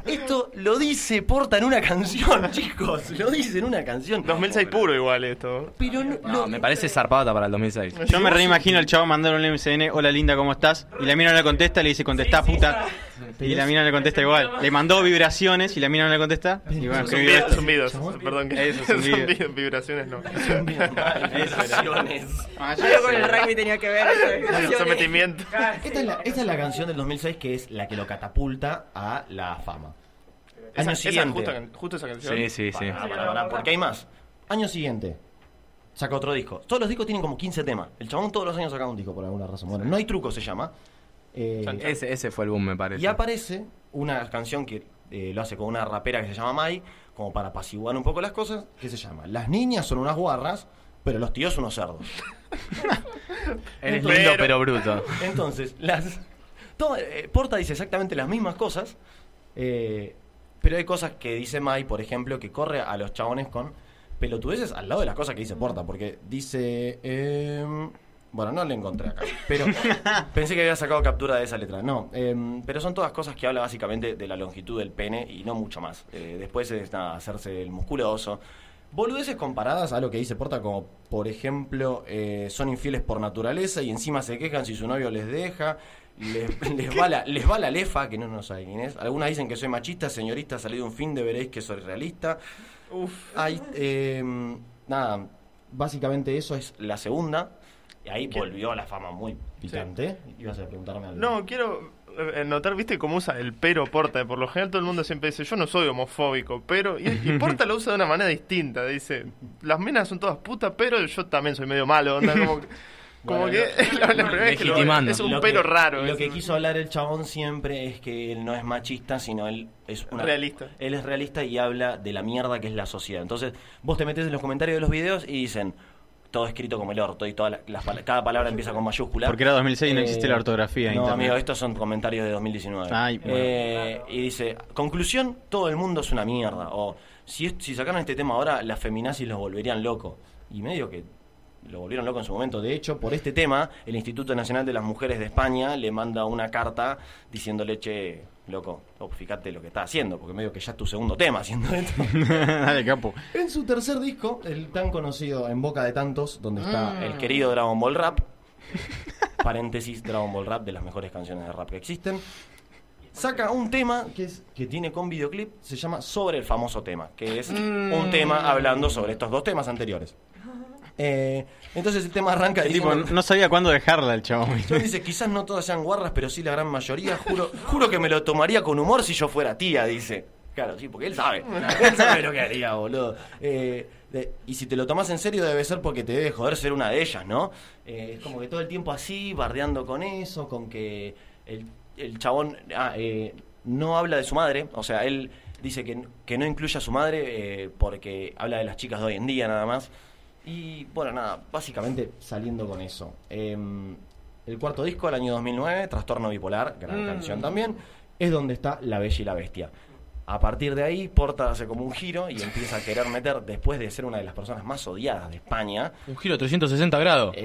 F: Esto lo dice Porta en una canción, chicos. Lo dice en una canción.
E: 2006 puro igual esto.
F: Pero no,
G: No, me parece zarpata para el 2006.
D: Yo me reimagino al chavo mandar un MCN, hola linda, ¿cómo estás? Y la mina no le contesta, le dice, contestá, puta. Y la mina le contesta igual. Le mandó vibraciones y la mina no le contesta. Y bueno,
E: Son
D: escribió
E: zumbidos, zumbidos, perdón. Que
D: Eso,
E: zumbidos, vibraciones no.
N: Vibraciones.
H: Algo con el rugby tenía que ver.
E: Sometimiento.
F: Esta es, la, esta es la canción del 2006 que es la que lo catapulta a la fama. Año
E: esa
F: siguiente.
E: justo, justo esa canción.
G: Sí, sí, sí.
F: Porque hay más. Año siguiente. Saca otro disco. Todos los discos tienen como 15 temas. El chabón todos los años saca un disco por alguna razón. Bueno, no hay truco se llama. Eh,
G: Ese, ese fue el boom, me parece.
F: y aparece una canción que eh, lo hace con una rapera que se llama Mai, como para apaciguar un poco las cosas, que se llama Las niñas son unas guarras, pero los tíos unos cerdos.
G: Eres
F: Entonces-
G: lindo pero bruto.
F: Entonces, las. todo- eh, Porta dice exactamente las mismas cosas, eh, pero hay cosas que dice Mai, por ejemplo, que corre a los chabones con pelotudeces al lado de las cosas que dice Porta, porque dice. Em, bueno, no le encontré acá, pero pensé que había sacado captura de esa letra. No, em, pero son todas cosas que habla básicamente de la longitud del pene y no mucho más. Eh, después es nada, hacerse el musculoso. Boludeces comparadas a lo que dice Porta, como por ejemplo, eh, son infieles por naturaleza y encima se quejan si su novio les deja, les, les va, la, les va la lefa, que no, no sabe quién es. Algunas dicen que soy machista, señorita, salí de un fin de veréis que soy realista. Hay, eh, nada, básicamente eso es la segunda. Y ahí volvió a la fama muy picante. Ibas a preguntarme algo.
E: No, quiero eh, notar, viste, cómo usa el pero Porta. Por lo general todo el mundo siempre dice, yo no soy homofóbico, pero... Y, y Porta lo usa de una manera distinta. Dice, las minas son todas putas, pero yo también soy medio malo. onda, como que, como
F: Bueno,
E: que la, la primera vez que lo- es un
F: Lo
E: pero
F: que-
E: raro.
F: Lo
E: es
F: que quiso hablar el chabón siempre es que él no es machista, sino él es una,
E: Realista.
F: Él es realista y habla de la mierda que es la sociedad. Entonces, vos te metes en los comentarios de los videos y dicen todo escrito como el orto y toda la- las cada palabra empieza con mayúscula.
D: Porque era 2006 y no existe la ortografía en
F: No,
D: internet.
F: amigo, estos son comentarios de 2019.
D: Ay, bueno.
F: Eh, y dice, conclusión, todo el mundo es una mierda. O si, si sacaran este tema ahora, las feminazis los volverían locos. Y medio que lo volvieron loco en su momento. De hecho, por este tema, el Instituto Nacional de las Mujeres de España le manda una carta diciéndole, che, loco, oh, fíjate lo que está haciendo, porque medio que ya es tu segundo tema haciendo esto.
D: Dale, capo.
F: en su tercer disco, el tan conocido En Boca de Tantos, donde está
H: Mm.
F: el querido Dragon Ball Rap, paréntesis, Dragon Ball Rap, de las mejores canciones de rap que existen, saca un tema que, es, que tiene con videoclip, se llama Sobre el famoso tema, que es un tema hablando sobre estos dos temas anteriores. Eh, entonces el tema arranca
D: El tipo
F: diciendo...
D: no sabía cuándo dejarla el chabón.
F: Yo dice, quizás no todas sean guarras, pero sí la gran mayoría. Juro, juro que me lo tomaría con humor si yo fuera tía, dice. Claro, sí, porque él sabe. Él sabe lo que haría, boludo. Eh, de- y si te lo tomas en serio debe ser porque te debe joder ser una de ellas, ¿no? Eh, es como que todo el tiempo así, bardeando con eso, con que el, el chabón ah, eh, no habla de su madre. O sea, él dice que, que no incluye a su madre eh, porque habla de las chicas de hoy en día nada más. Y bueno, nada, básicamente saliendo con eso. Em, el cuarto disco, el año 2009, Trastorno Bipolar, gran
E: Mm.
F: canción también, es donde está La Bella y la Bestia. A partir de ahí, Porta hace como un giro y empieza a querer meter, después de ser una de las personas más odiadas de España,
G: Un giro 360 grados.
F: eh,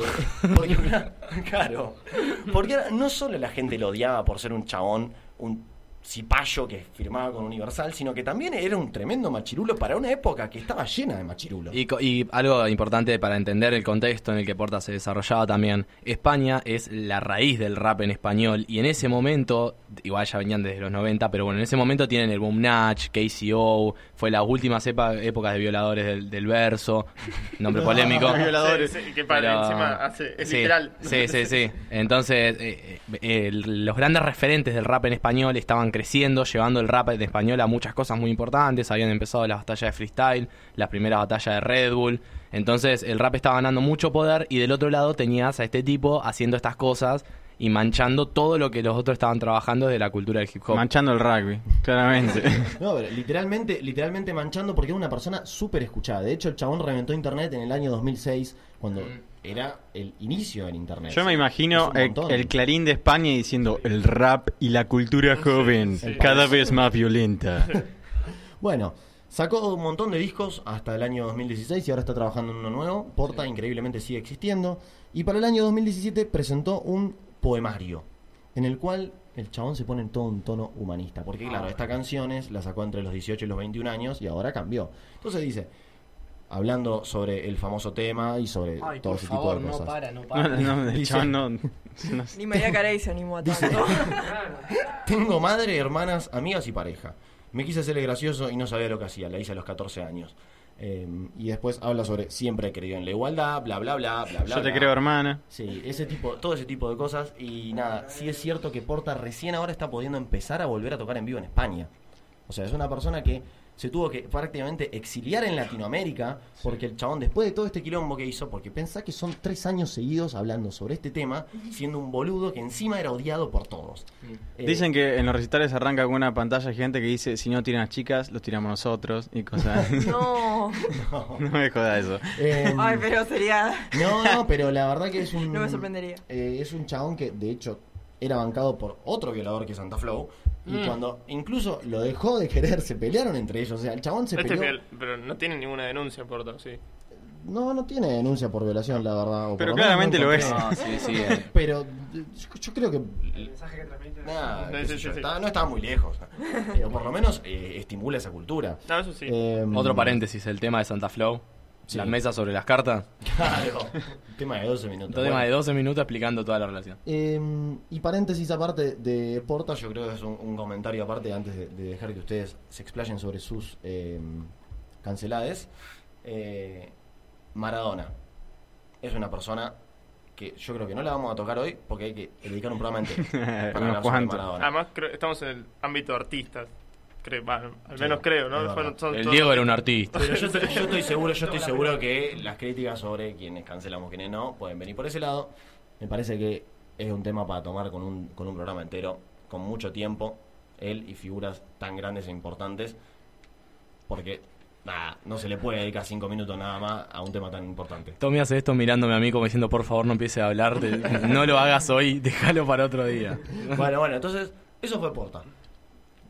F: porque, claro, porque no solo la gente lo odiaba por ser un chabón, un cipayo que firmaba con Universal, sino que también era un tremendo machirulo para una época que estaba llena de machirulos.
G: Y, y algo importante para entender el contexto en el que Porta se desarrollaba también, España es la raíz del rap en español y en ese momento, igual ya venían desde los 90, pero bueno, en ese momento tienen el Boom Natch, KCO, fue las últimas epa- épocas de violadores del, del verso, nombre polémico.
E: Violadores. Sí, sí, que para
G: Pero-
E: encima hace- es
G: sí,
E: literal.
G: Sí, sí, sí. Entonces, eh, eh, los grandes referentes del rap en español estaban creciendo, llevando el rap en español a muchas cosas muy importantes. Habían empezado las batallas de freestyle, las primeras batallas de Red Bull. Entonces, el rap estaba ganando mucho poder y del otro lado tenías a este tipo haciendo estas cosas y manchando todo lo que los otros estaban trabajando de la cultura del hip hop.
D: Manchando el rugby, claramente.
F: No, pero literalmente, literalmente manchando porque era una persona súper escuchada. De hecho, el chabón reventó internet en el año 2006, cuando era el inicio del internet.
D: Yo me imagino el, clarín de España diciendo el rap y la cultura joven
F: sí.
D: cada vez más violenta.
F: Bueno, sacó un montón de discos hasta el año 2016 y ahora está trabajando en uno nuevo. Porta, increíblemente, sigue existiendo. Y para el año 2017 presentó un poemario, en el cual el chabón se pone en todo un tono humanista. Porque, claro,
E: Ah.
F: estas canciones las sacó entre los 18 y los 21 años y ahora cambió. Entonces dice: hablando sobre el famoso tema y sobre
G: Ay,
F: todo
G: por
F: ese
G: favor,
F: tipo de
G: no
F: cosas.
G: para, no
D: No, no, el chabón no, no-
H: Ni María Carey se animó a tanto.
F: Tengo madre, hermanas, amigas y pareja. Me quise hacerle gracioso y no sabía lo que hacía, la hice a los 14 años. Eh, y después habla sobre siempre he creído en la igualdad, bla, bla, bla, bla, bla.
D: Yo te
F: bla.
D: creo, hermana.
F: Sí, ese tipo, todo ese tipo de cosas. Y nada, sí es cierto que Porta recién ahora está pudiendo empezar a volver a tocar en vivo en España. O sea, es una persona que se tuvo que prácticamente exiliar en Latinoamérica porque el chabón, después de todo este quilombo que hizo, porque pensá que son tres años seguidos hablando sobre este tema, siendo un boludo que encima era odiado por todos. Eh,
D: Dicen que en los recitales arranca con una pantalla gigante que dice, si no tiran las chicas, los tiramos nosotros y cosas.
H: No.
D: no me joda eso.
F: Eh,
H: Ay, pero sería.
F: No, no, pero la verdad que es un.
H: No me sorprendería.
F: eh, es un chabón que, de hecho, era bancado por otro violador que es Santa Flow. Y
E: Mm.
F: cuando incluso lo dejó de querer, se pelearon entre ellos. O sea, el chabón se
E: Este
F: peleó.
E: fiel, pero no tiene ninguna denuncia por todo, sí.
F: No, no tiene denuncia por violación, la verdad. o
D: Pero claramente
F: no
D: lo es. No, sí, sí, eh.
F: Pero yo, yo creo que. Nah,
E: Sí, sí,
F: sé
E: sí,
F: yo,
E: sí.
F: está- no estaba muy lejos. Eh, o por lo menos eh, estimula esa cultura.
E: No, eso sí.
F: Eh,
G: Otro paréntesis, el tema de Santa Flow.
F: Sí.
G: Las mesas sobre las cartas.
F: Claro. tema de 12 minutos.
G: Un tema
F: Bueno.
G: de 12 minutos explicando toda la relación.
F: Eh, y paréntesis aparte de Porta, yo creo que es un, un comentario aparte antes de, de dejar que ustedes se explayen sobre sus eh, cancelades. Eh, Maradona es una persona que yo creo que no la vamos a tocar hoy porque hay que dedicar un programa entero para hablar sobre. Maradona.
E: Además, creo- estamos en el ámbito de artistas. Creo, bueno, al
F: Sí,
E: menos creo, ¿no? Fueron- son
G: El Diego era un artista.
F: Pero yo, yo estoy seguro, yo estoy seguro que las críticas sobre quienes cancelamos, quienes no, pueden venir por ese lado. Me parece que es un tema para tomar con un, con un programa entero, con mucho tiempo, él y figuras tan grandes e importantes, porque nada, no se le puede dedicar cinco minutos nada más a un tema tan importante.
G: Tommy hace esto mirándome a mí como diciendo, por favor, no empiece a hablar. no lo hagas hoy, déjalo para otro día.
F: Bueno, bueno, entonces, eso fue Porta.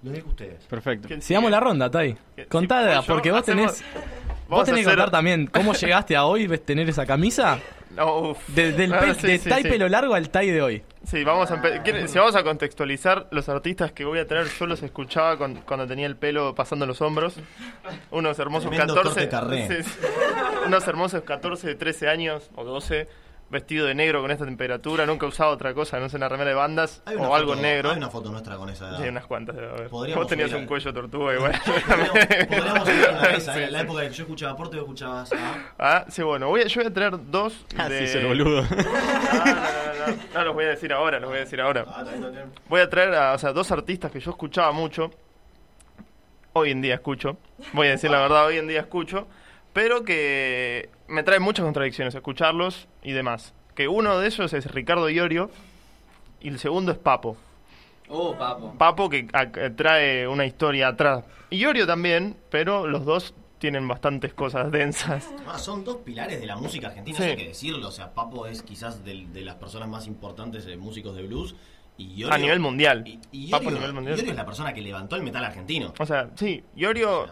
F: Lo dejo a ustedes.
D: Perfecto.
G: Sigamos la ronda, Tai. Contada, porque vos
E: hacemos-
G: tenés... Vos tenés
E: a
G: que
E: hacer-
G: contar también cómo llegaste a hoy, ves tener esa camisa.
E: No, uf.
G: De- del
E: Ah,
G: pe-
E: sí,
G: de
E: sí,
G: Tai
E: sí.
G: pelo largo al Tai de hoy.
E: Sí, vamos a empe- ¿quieren- si vamos a contextualizar los artistas que voy a traer, yo los escuchaba con- cuando tenía el pelo pasando los hombros. Unos hermosos
F: Tremendo
E: 14.
F: corte carré.
E: sí, sí. unos hermosos 14, 13 años o 12, vestido de negro con esta temperatura, nunca he usado otra cosa, no sé, una remera de bandas o algo negro.
F: Hay una foto nuestra con esa edad.
E: Sí, unas cuantas Vos tenías un
F: a-
E: cuello tortuga igual.
F: Podríamos subir una vez,
E: Sí,
F: en la
E: sí.
F: época que yo escuchaba Porta y vos escuchabas a...
E: Ah, sí, bueno, voy a- yo voy a traer dos
D: Ah,
E: de...
D: sí, el boludo.
E: No, no, no, no, no, los voy a decir ahora, los voy a decir ahora. Voy a traer a o sea, dos artistas que yo escuchaba mucho. Hoy en día escucho. Voy a decir la verdad, hoy en día escucho. Pero que me trae muchas contradicciones escucharlos y demás. Que uno de ellos es Ricardo Iorio y el segundo es Papo.
G: Oh, papo.
E: Papo que a- que trae una historia atrás. Iorio también, pero los dos tienen bastantes cosas densas.
F: Ah, son dos pilares de la música argentina,
E: Sí.
F: hay que decirlo. O sea, Papo es quizás del- de, las personas más importantes de músicos de blues. Y Iorio,
E: a nivel mundial.
F: y
E: Papo
F: Iorio,
E: a nivel mundial.
F: Iorio es la persona que levantó el metal argentino.
E: O sea, sí, Iorio.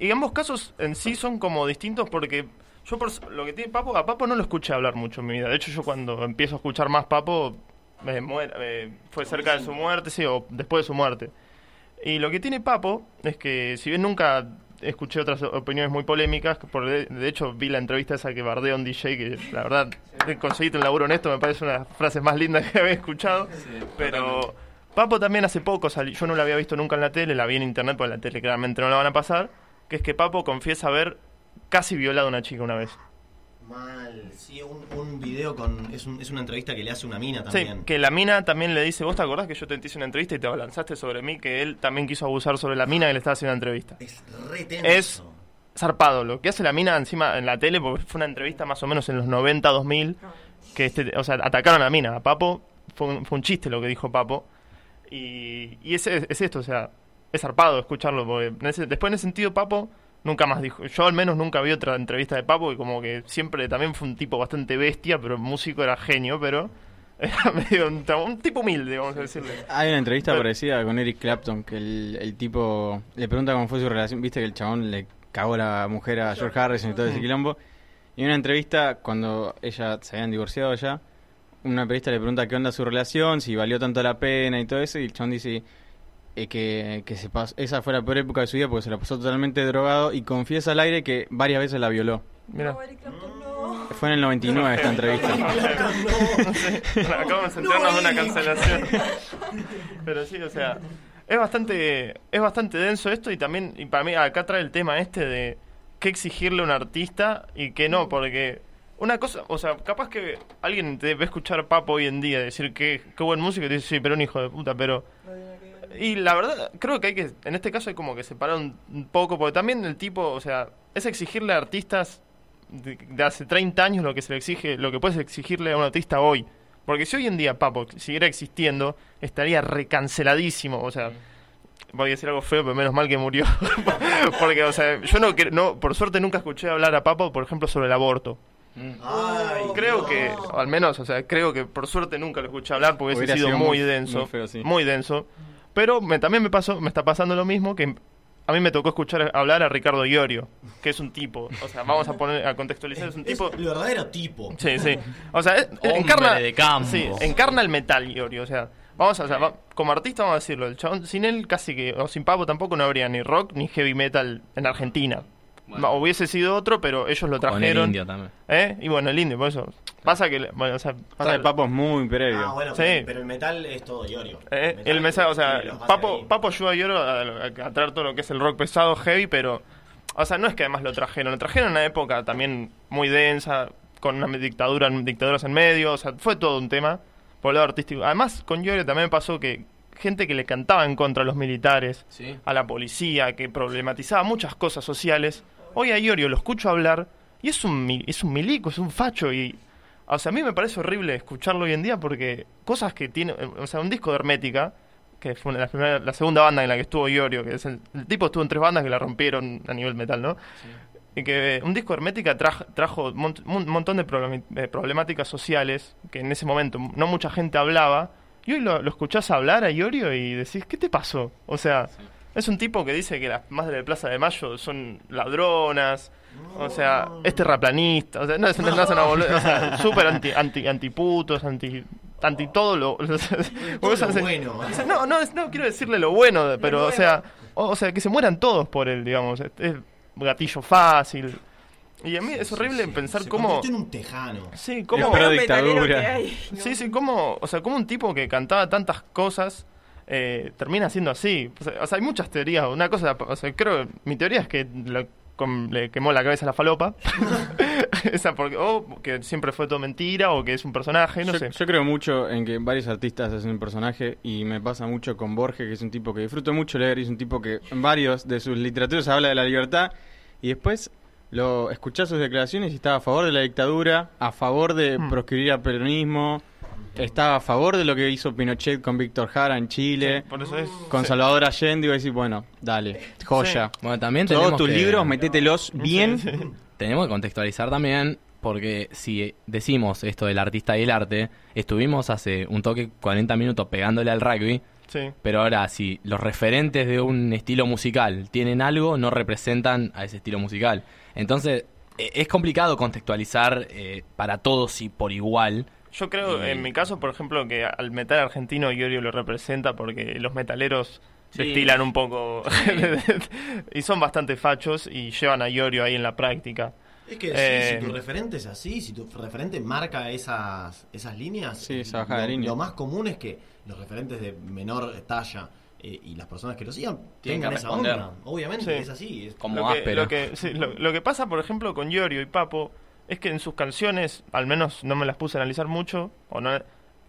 E: Y ambos casos en sí son como distintos porque yo por lo que tiene Papo, a Papo no lo escuché hablar mucho en mi vida. De hecho, yo cuando empiezo a escuchar más Papo, me muer- eh, fue cerca de su muerte, sí, o después de su muerte. Y lo que tiene Papo es que, si bien nunca escuché otras opiniones muy polémicas, por de, de hecho vi la entrevista esa que bardea a un DJ, que la verdad, conseguiste un laburo honesto, me parece una de las frases más lindas que había escuchado. pero Papo también hace poco salió, yo no la había visto nunca en la tele, la vi en internet, porque en la tele claramente no la van a pasar, que es que Papo confiesa haber casi violado a una chica una vez.
F: Mal, sí, un, un video con. Es, un- es una entrevista que le hace una mina
E: Sí,
F: también.
E: que la mina también le dice, vos te acordás que yo te hice una entrevista y te abalanzaste sobre mí, que él también quiso abusar sobre la mina que le estaba haciendo la entrevista.
F: Es re tenso.
E: Es zarpado lo que hace la mina encima en la tele, porque fue una entrevista más o menos en los 90, 2000, que este, o sea, atacaron a la mina, a Papo, fue un, fue un chiste lo que dijo Papo, y, y es, es esto, o sea, es zarpado escucharlo, porque en ese- después en ese sentido Papo nunca más dijo, yo al menos nunca vi otra entrevista de Papo, y como que siempre también fue un tipo bastante bestia, pero músico era genio, pero era medio un, un tipo humilde, vamos a decirle.
D: Hay una entrevista
E: Pero-
D: parecida con Eric Clapton, que el, el tipo le pregunta cómo fue su relación, viste que el chabón le cagó la mujer a George Harrison y todo ese
E: Mm.
D: quilombo. Y en una entrevista, cuando ella se habían divorciado ya, una periodista le pregunta qué onda su relación, si valió tanto la pena y todo eso, y el chabón dice, eh, que, que se pas- esa fue la peor época de su vida porque se la pasó totalmente drogado y confiesa al aire que varias veces la violó.
E: Mira.
D: Fue en el 99 esta entrevista.
E: No sé, acabamos de centrarnos en una cancelación. Pero sí, o sea, es bastante es bastante denso esto y también y para mí acá trae el tema este de qué exigirle a un artista y qué no, porque una cosa, o sea, capaz que alguien te ve escuchar Papo hoy en día decir que qué buen músico y te dice, sí, pero un hijo de puta, pero y la verdad, creo que hay que, en este caso hay como que separar un, un poco, porque también el tipo, o sea, es exigirle a artistas de, de hace 30 años lo que se le exige, lo que puedes exigirle a un artista hoy. Porque si hoy en día Papo siguiera existiendo, estaría recanceladísimo, o sea, voy a decir algo feo, pero menos mal que murió. Porque, o sea, yo no, no, por suerte nunca escuché hablar a Papo, por ejemplo, sobre el aborto. creo que, o al menos, o sea, creo que por suerte nunca lo escuché hablar porque hubiese sido
D: sido
E: muy,
D: muy-
E: denso,
D: muy feo, sí.
E: muy denso. Pero me, también me pasó, me está pasando lo mismo que a mí me tocó escuchar hablar a Ricardo Iorio, que es un tipo, o sea, vamos a poner a contextualizar, es un tipo
F: El verdadero tipo.
E: Sí, sí. O sea, es-
G: Hombre
E: encarna
G: de campo.
E: Sí, encarna el metal Iorio, o sea, vamos a, o sea, va- como artista vamos a decirlo, el chabón sin él casi que o sin Papo tampoco no habría ni rock ni heavy metal en Argentina. Va, Hubiese sido otro, pero ellos lo
G: Con el
E: trajeron.
G: indio también.
E: ¿Eh? Y bueno, el indio, por eso. Pasa que, le- bueno, o sea,
D: Pasa que Papo es muy previo.
F: Ah, bueno,
E: Sí.
F: pero, pero el metal es todo Iorio.
E: Eh,
F: Metal
E: el mensaje, o sea, Papo,
F: ahí.
E: Papo ayuda a Yoro a, a- a traer todo lo que es el rock pesado, heavy, pero, o sea, no es que además lo trajeron, lo trajeron en una época también muy densa, con una dictadura, dictaduras en medio, o sea, fue todo un tema por el lado artístico. Además, con Yoro también pasó que gente que le cantaba en contra a los militares,
G: Sí.
E: a la policía, que problematizaba muchas cosas sociales, hoy a Iorio lo escucho hablar y es un, es un milico, es un facho y... O sea, a mí me parece horrible escucharlo hoy en día porque cosas que tiene... O sea, un disco de Hermética, que fue la, primera- la segunda banda en la que estuvo Iorio, que es el, el tipo estuvo en tres bandas que la rompieron a nivel metal, ¿no? Y que un disco de Hermética traj- trajo mont- un montón de eh, problemáticas sociales que en ese momento no mucha gente hablaba. Y hoy lo, lo escuchás hablar a Iorio y decís, ¿qué te pasó? O sea, es un tipo que dice que las madres de Plaza de Mayo son ladronas, o sea, es terraplanista, o sea, no es, no es una boludez, o sea, súper anti, anti, antiputos, anti, anti todo lo... o sea,
F: Todo
E: o sea,
F: lo
E: se-
F: bueno.
E: o sea, no, no, no quiero decirle lo bueno, de- pero, o sea, o, o sea, que se mueran todos por él, digamos, es, es gatillo fácil. Y a mí es horrible pensar
F: Se
E: cómo...
F: en un tejano.
E: Sí, cómo...
D: Dictadura.
E: Sí, sí, como, o sea, como un tipo que cantaba tantas cosas eh, termina siendo así. O sea, o sea, hay muchas teorías. Una cosa, o sea, creo, mi teoría es que lo- le quemó la cabeza a la falopa. Esa porque, o que siempre fue todo mentira, o que es un personaje, no
D: yo,
E: sé.
D: yo creo mucho en que varios artistas hacen un personaje y me pasa mucho con Borges, que es un tipo que disfruto mucho leer y es un tipo que en varios de sus literaturas habla de la libertad y después lo escuchás sus declaraciones y estaba a favor de la dictadura, a favor de
E: Hmm.
D: proscribir al peronismo, estaba a favor de lo que hizo Pinochet con Víctor Jara en Chile,
E: Sí, por eso es-
D: con
E: sí.
D: Salvador Allende, y vos decís, bueno, dale, joya.
G: Bueno, también
D: Todos
G: tenemos
D: tus
G: que-
D: libros, metételos bien.
G: Tenemos que contextualizar también, porque si decimos esto del artista y el arte, estuvimos hace un toque 40 minutos pegándole al rugby,
E: Sí.
G: pero ahora si los referentes de un estilo musical tienen algo, no representan a ese estilo musical. Entonces, e- es complicado contextualizar eh, para todos y por igual.
E: Yo creo,
G: Y-
E: en mi caso, por ejemplo, que al metal argentino Iorio lo representa porque los metaleros
G: Sí.
E: destilan un poco y son bastante fachos y llevan a Iorio ahí en la práctica.
F: Es que sí,
E: Eh,
F: si tu referente es así, si tu referente marca esas, esas líneas,
D: Sí, esa bajada
F: lo,
D: de línea.
F: lo más común es que los referentes de menor talla eh, y las personas que lo sigan
G: Tienen
F: tengan
G: que
F: esa onda. Obviamente,
E: Sí.
F: es así. es-
G: Como
E: lo que,
G: áspero.
E: lo que, sí, lo, lo que pasa, por ejemplo, con Iorio y Papo es que en sus canciones, al menos no me las puse a analizar mucho, o no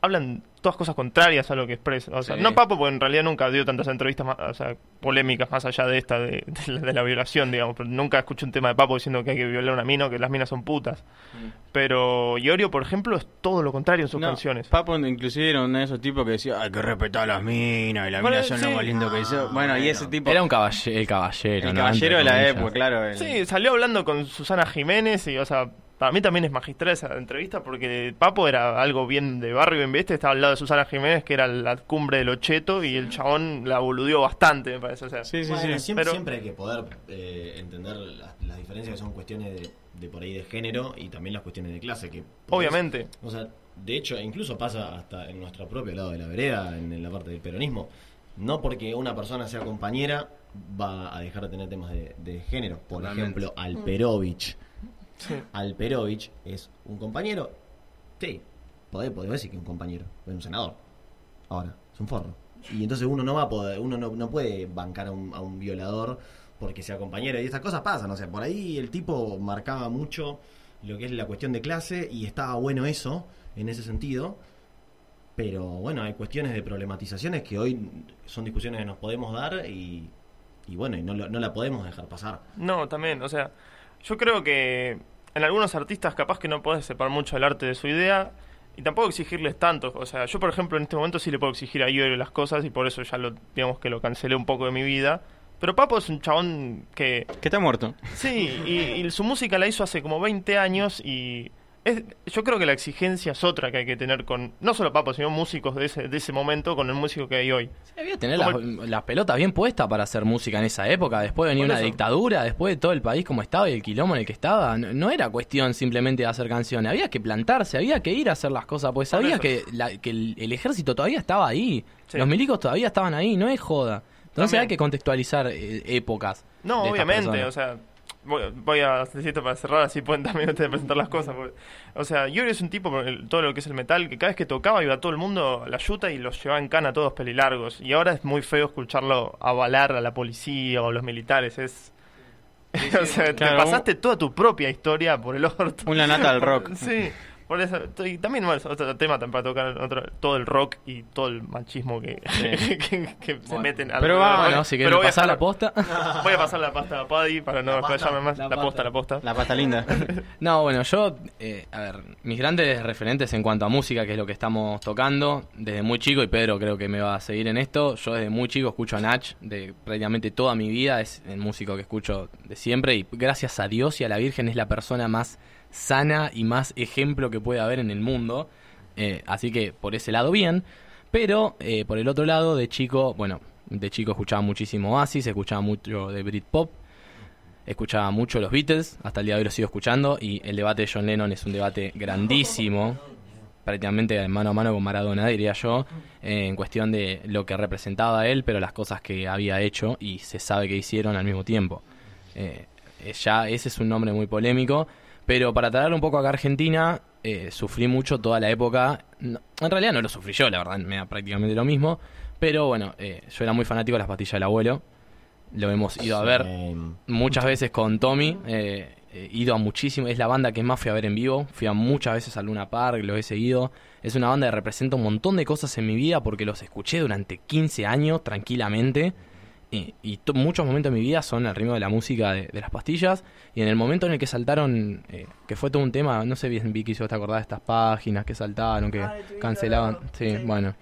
E: hablan todas cosas contrarias a lo que expresa. O sea,
G: Sí.
E: no Papo, porque en realidad nunca dio tantas entrevistas más- o sea, polémicas más allá de esta, de, de la, de la violación, digamos. Pero nunca escuché un tema de Papo diciendo que hay que violar a una mina o que las minas son putas. Pero Iorio, por ejemplo, es todo lo contrario en sus
D: No,
E: canciones.
D: Papo inclusive era uno de esos tipos que decía, hay que respetar a las minas y las
E: Bueno,
D: minas son
E: sí.
D: lo más lindo que hizo. Bueno, y ese tipo...
G: Era un caballero, el caballero,
D: el
G: ¿no?
D: caballero de la época, claro. el-
E: Sí, salió hablando con Susana Jiménez y, o sea, para mí también es magistral esa entrevista porque Papo era algo bien de barrio, bien viste, estaba al lado de Susana Jiménez, que era la cumbre del ocheto, y el chabón la boludeó bastante, me parece. O sea,
F: Bueno, siempre,
E: Pero-
F: siempre hay que poder eh, entender las, las diferencias que son cuestiones de, de por ahí de género y también las cuestiones de clase. que podés-
E: Obviamente.
F: O sea, de hecho, incluso pasa hasta en nuestro propio lado de la vereda, en, en la parte del peronismo. No porque una persona sea compañera va a dejar de tener temas de, de género. Por
G: Totalmente.
F: ejemplo, Alperovich.
E: Sí.
F: Alperovich es un compañero. Sí, podés, podés decir que es un compañero, es un senador. Ahora, es un forro. Y entonces uno no va a poder, uno no, no puede bancar a un, a un violador porque sea compañero. Y estas cosas pasan, o sea, por ahí el tipo marcaba mucho lo que es la cuestión de clase y estaba bueno eso, en ese sentido. Pero bueno, hay cuestiones de problematizaciones que hoy son discusiones que nos podemos dar y, y bueno, y no, lo- no la podemos dejar pasar.
E: No, también, o sea, yo creo que en algunos artistas capaz que no podés separar mucho el arte de su idea y tampoco exigirles tanto. O sea, yo por ejemplo en este momento sí le puedo exigir a Iorio las cosas y por eso ya lo, digamos que lo cancelé un poco de mi vida. Pero Papo es un chabón que...
D: Que está muerto.
E: Sí, y, y su música la hizo hace como 20 años y... Es, yo creo que la exigencia es otra que hay que tener con no solo Papo, sino músicos de ese, de ese momento con el músico que hay hoy.
G: Había que tener las, las pelotas bien puestas para hacer música en esa época. Después venía
E: Por
G: una
E: eso.
G: dictadura, después de todo el país como estaba y el quilombo en el que estaba. No, no era cuestión simplemente de hacer canciones, había que plantarse, había que ir a hacer las cosas, pues sabía que, la- que el, el ejército todavía estaba ahí,
E: Sí.
G: los milicos todavía estaban ahí, no es joda. Entonces
E: También.
G: hay que contextualizar eh, épocas.
E: No,
G: de
E: obviamente, o sea, voy, voy a decir esto para cerrar, así pueden también ustedes presentar las cosas. porque- o sea, Yuri es un tipo, el- todo lo que es el metal, que cada vez que tocaba iba todo el mundo a la yuta y los llevaba en cana a todos pelilargos. Y ahora es muy feo escucharlo avalar a la policía o a los militares, es... o sea,
D: Claro,
E: te pasaste toda tu propia historia por el orto.
D: Un Lanata del rock.
E: sí. Por eso, y también bueno, es otro tema también para tocar otro- todo el rock y todo el machismo que, que, que se meten al
G: Pero bueno, si
E: a
G: pasar la posta.
E: Voy a pasar la pasta a Paddy para no explayarme más. La, posta, la posta.
D: La pasta linda.
G: No, bueno, yo, eh, a ver, mis grandes referentes en cuanto a música, que es lo que estamos tocando, desde muy chico, y Pedro creo que me va a seguir en esto, yo desde muy chico escucho a Nach, de prácticamente toda mi vida, es el músico que escucho de siempre, y gracias a Dios y a la Virgen es la persona más sana y más ejemplo que puede haber en el mundo, eh, así que por ese lado bien, pero eh, por el otro lado, de chico, bueno, de chico escuchaba muchísimo Oasis, escuchaba mucho de Britpop, escuchaba mucho los Beatles, hasta el día de hoy lo sigo escuchando, y el debate de John Lennon es un debate grandísimo, prácticamente mano a mano con Maradona, diría yo, eh, en cuestión de lo que representaba él, pero las cosas que había hecho y se sabe que hicieron al mismo tiempo. Ya ese es un nombre muy polémico, pero para traer un poco acá a Argentina, eh, sufrí mucho toda la época, no- en realidad no lo sufrí yo, la verdad, me da prácticamente lo mismo, pero bueno, eh, yo era muy fanático de las pastillas del abuelo, lo hemos ido a ver muchas veces con Tommy. eh, he ido a muchísimo. Es la banda que más fui a ver en vivo. Fui a muchas veces a Luna Park, lo he seguido. Es una banda que representa un montón de cosas en mi vida porque los escuché durante 15 años tranquilamente. Y, y muchos momentos de mi vida son al ritmo de la música de, de las pastillas. Y en el momento en el que saltaron, eh, que fue todo un tema, no sé bien, Vicky, si vos te acordás de estas páginas que saltaron, que cancelaban. Sí, bueno.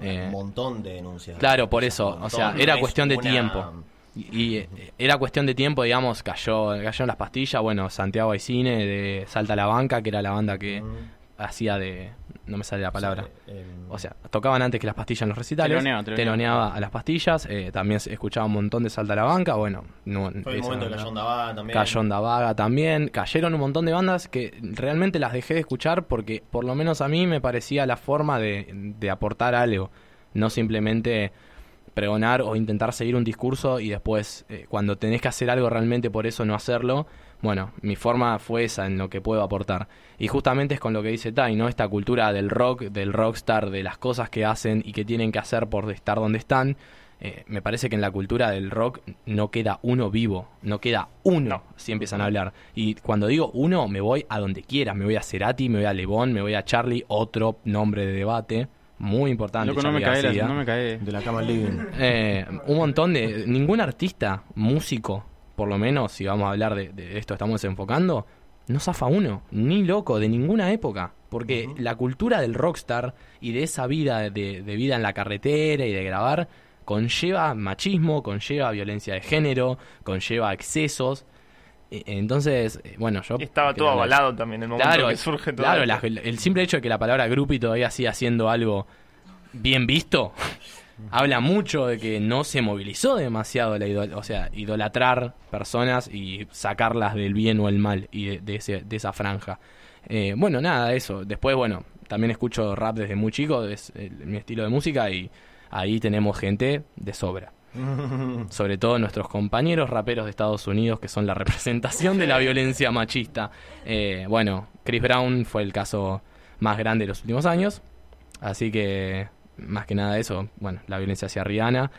G: eh,
F: Un montón de denuncias.
G: Claro, por eso, o sea, era
F: Es
G: cuestión de
F: una-
G: tiempo. Y, y, eh, era cuestión de tiempo, digamos, cayó, cayeron las pastillas, bueno, Santiago Aicine de Salta a la Banca, que era la banda que hacía de... no me sale la palabra. O sea, tocaban antes que las pastillas en los recitales.
D: Teloneaba, teloneaba.
G: teloneaba a las pastillas, eh, también se escuchaba un montón de Salta a la Banca, bueno... No,
F: Fue el momento de Cayón también.
G: Cayón también. Cayeron un montón de bandas que realmente las dejé de escuchar porque por lo menos a mí me parecía la forma de, de aportar algo. No simplemente pregonar o intentar seguir un discurso y después eh, cuando tenés que hacer algo realmente por eso no hacerlo. Bueno, mi forma fue esa en lo que puedo aportar. Y justamente es con lo que dice Tai, ¿no? Esta cultura del rock, del rockstar, de las cosas que hacen y que tienen que hacer por estar donde están. Eh, me parece que en la cultura del rock no queda uno vivo, no queda uno si empiezan a hablar. Y cuando digo uno, me voy a donde quiera, me voy a Cerati, me voy a Lebón, me voy a Charlie, otro nombre de debate, muy importante.
D: Loco, no me cae, no me cae.
F: De la cama al living.
G: Eh, un montón de... Ningún artista, músico, por lo menos, si vamos a hablar de, de esto estamos enfocando, no zafa uno, ni loco, de ninguna época. Porque la cultura del rockstar y de esa vida, de, de vida en la carretera y de grabar, conlleva machismo, conlleva violencia de género, conlleva excesos. Eh, Entonces, eh, bueno, yo...
E: Estaba todo avalado también en el momento que surge todo
G: Claro, la- el simple hecho de que la palabra groupie todavía siga siendo algo bien visto, habla mucho de que no se movilizó demasiado la idol o sea, idolatrar personas y sacarlas del bien o el mal y de, de ese, de esa franja. Eh, bueno, nada, eso. Después, bueno, también escucho rap desde muy chico, es el- mi estilo de música y ahí tenemos gente de sobra. Sobre todo nuestros compañeros raperos de Estados Unidos, que son la representación de la violencia machista. Eh, bueno, Chris Brown fue el caso más grande de los últimos años. Así que, más que nada eso, bueno, la violencia hacia Rihanna.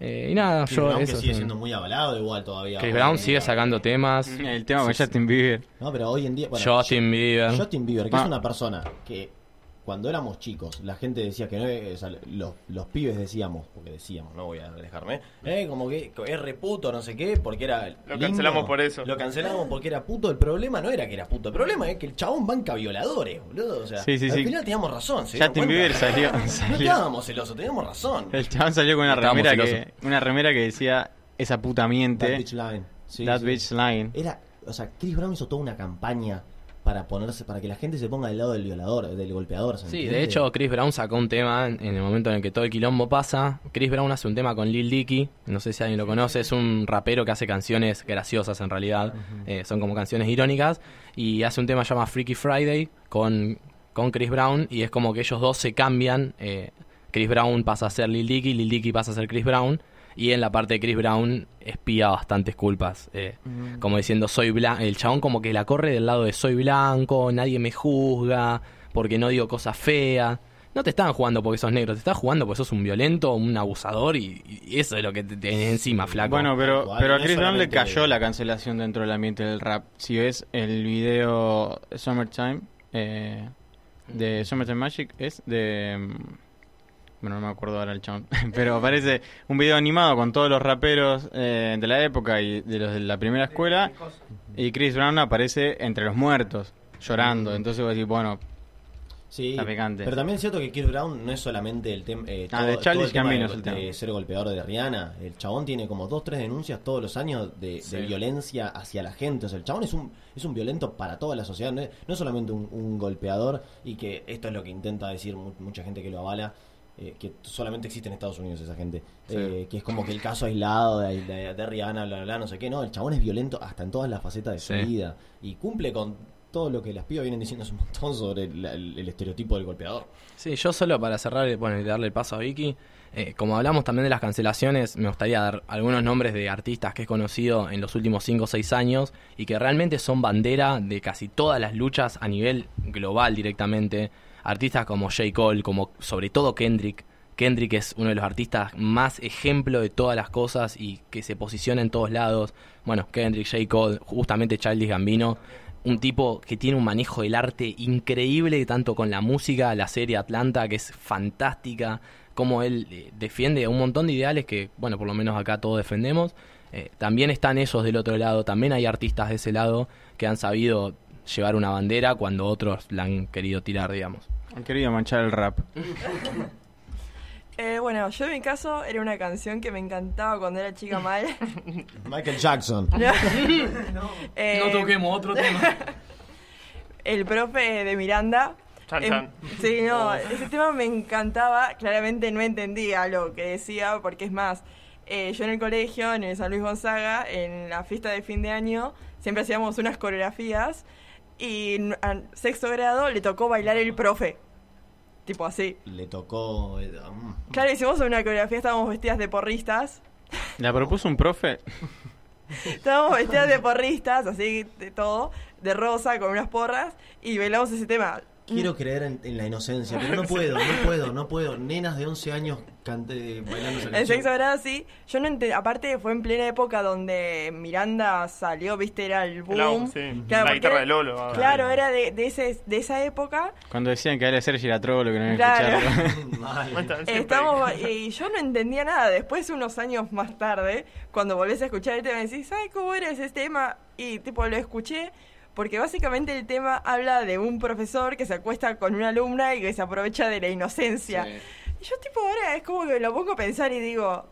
G: Eh, y nada,
F: Chris
G: yo
F: Brown, que sigue
G: sí.
F: siendo muy avalado igual todavía.
G: Chris Brown sigue
F: día.
G: sacando temas.
D: El tema con
G: sí.
D: Justin Bieber.
F: No, pero hoy en día. bueno,
G: Justin Bieber.
F: Justin Bieber, que
D: Ah.
F: es una persona que cuando éramos chicos, la gente decía que no, eh, o sea, los, los pibes decíamos, porque decíamos, no voy a dejarme, eh, como que es reputo, no sé qué, porque era.
E: Lo cancelamos por eso.
F: Lo cancelamos porque era puto. El problema no era que era puto, el problema es que el chabón banca violadores, boludo. O sea,
D: Sí, sí,
F: al
D: sí.
F: final teníamos razón. ¿se
D: Justin? Bieber salió-
F: No estábamos celosos, teníamos razón.
D: El chabón salió con una remera que, una remera que decía esa puta miente.
F: That bitch line. Sí,
D: That
F: sí.
D: bitch line.
F: Era, o sea, Chris Brown hizo toda una campaña para ponerse, para que la gente se ponga del lado del violador, del golpeador. ¿se
G: Sí, de hecho Chris Brown sacó un tema en en el momento en el que todo el quilombo pasa. Chris Brown hace un tema con Lil Dicky, no sé si alguien lo conoce, es un rapero que hace canciones graciosas en realidad, eh, son como canciones irónicas, y hace un tema llamado Freaky Friday con, con Chris Brown, y es como que ellos dos se cambian, eh, Chris Brown pasa a ser Lil Dicky, Lil Dicky pasa a ser Chris Brown, y en la parte de Chris Brown espía bastantes culpas, eh,
D: Mm.
G: como diciendo soy blanco, el chabón como que la corre del lado de soy blanco, nadie me juzga, porque no digo cosas feas. No te están jugando porque sos negro, te estás jugando porque sos un violento, un abusador y, y eso es lo que te tenés encima, flaco.
D: Bueno, pero,
F: Igual,
D: pero a Chris Brown le cayó la cancelación dentro del ambiente del rap. Si ves el video Summertime eh, de Summertime Magic, es de... Bueno, no me acuerdo ahora el chabón. Pero aparece un video animado con todos los raperos eh, de la época y de los de la primera escuela. Y Chris Brown aparece entre los muertos, llorando. Entonces vos decís, bueno,
F: Sí,
D: Está picante.
F: pero también es cierto que Chris Brown no es solamente el, tem- eh,
D: Ah,
F: todo-
D: de
F: todo
D: Childish
F: el tema
D: Gambino el tema.
F: de ser golpeador de Rihanna. El chabón tiene como dos, tres denuncias todos los años de, violencia hacia la gente. O sea, el chabón es un, es un violento para toda la sociedad. No es, no es solamente un, un golpeador y que esto es lo que intenta decir mu- mucha gente que lo avala. Eh, que solamente existe en Estados Unidos esa gente.
D: Sí.
F: Eh, que es como que el caso aislado de, de, de Rihanna, bla, bla, bla, no sé qué. No, el chabón es violento hasta en todas las facetas de
G: Sí.
F: su vida. Y cumple con todo lo que las pibas vienen diciendo hace un montón sobre el, el estereotipo del golpeador.
G: Sí, yo solo para cerrar y bueno, y darle el paso a Vicky, eh, como hablamos también de las cancelaciones, me gustaría dar algunos nombres de artistas que he conocido en los últimos 5 o 6 años y que realmente son bandera de casi todas las luchas a nivel global directamente. Artistas como J. Cole, como sobre todo Kendrick. Kendrick es uno de los artistas más ejemplo de todas las cosas y que se posiciona en todos lados. Bueno, Kendrick, J. Cole, justamente Childish Gambino un tipo que tiene un manejo del arte increíble, tanto con la música, la serie Atlanta, que es fantástica, como él eh, defiende un montón de ideales que, bueno, por lo menos acá todos defendemos. Eh, también están esos del otro lado, también hay artistas de ese lado que han sabido llevar una bandera cuando otros la han querido tirar, digamos.
D: Han querido manchar el rap.
H: Eh, bueno, yo en mi caso era una canción que me encantaba cuando era chica mal.
F: Michael Jackson.
H: Eh,
G: No toquemos otro tema.
H: El profe de Miranda.
E: Chan,
H: Em,
E: chan.
H: sí, no, ese tema me encantaba. Claramente no entendía lo que decía, porque es más, eh, yo en el colegio, en el San Luis Gonzaga, en la fiesta de fin de año, siempre hacíamos unas coreografías y n- a sexto grado le tocó bailar el profe. Tipo así.
F: Le tocó. eh, mm.
H: Claro, hicimos una coreografía, estábamos vestidas de porristas.
D: La propuso un profe.
H: Estábamos vestidas de porristas, así de todo, de rosa, con unas porras, y bailamos ese tema.
F: Quiero creer en, en la inocencia, pero no puedo, no puedo, no puedo. Nenas de 11 años cante, bailando esa
H: En
F: canción.
H: sexto grado sí. Yo no entiendo. Aparte, fue en plena época donde Miranda salió, viste, era el boom.
E: El sí. La guitarra
H: era-
E: de Lolo, ah.
H: Claro, era de, de, ese, de esa época.
D: Cuando decían que era Sergi era trolo, que no iban a
H: Claro.
E: Siempre-
H: Estamos, y yo no entendía nada. Después, unos años más tarde, cuando volvés a escuchar el tema, decís, ¿sabes cómo era ese tema? Y tipo, lo escuché. Porque básicamente el tema habla de un profesor que se acuesta con una alumna y que se aprovecha de la inocencia. Y yo tipo ahora es como que lo pongo a pensar y digo,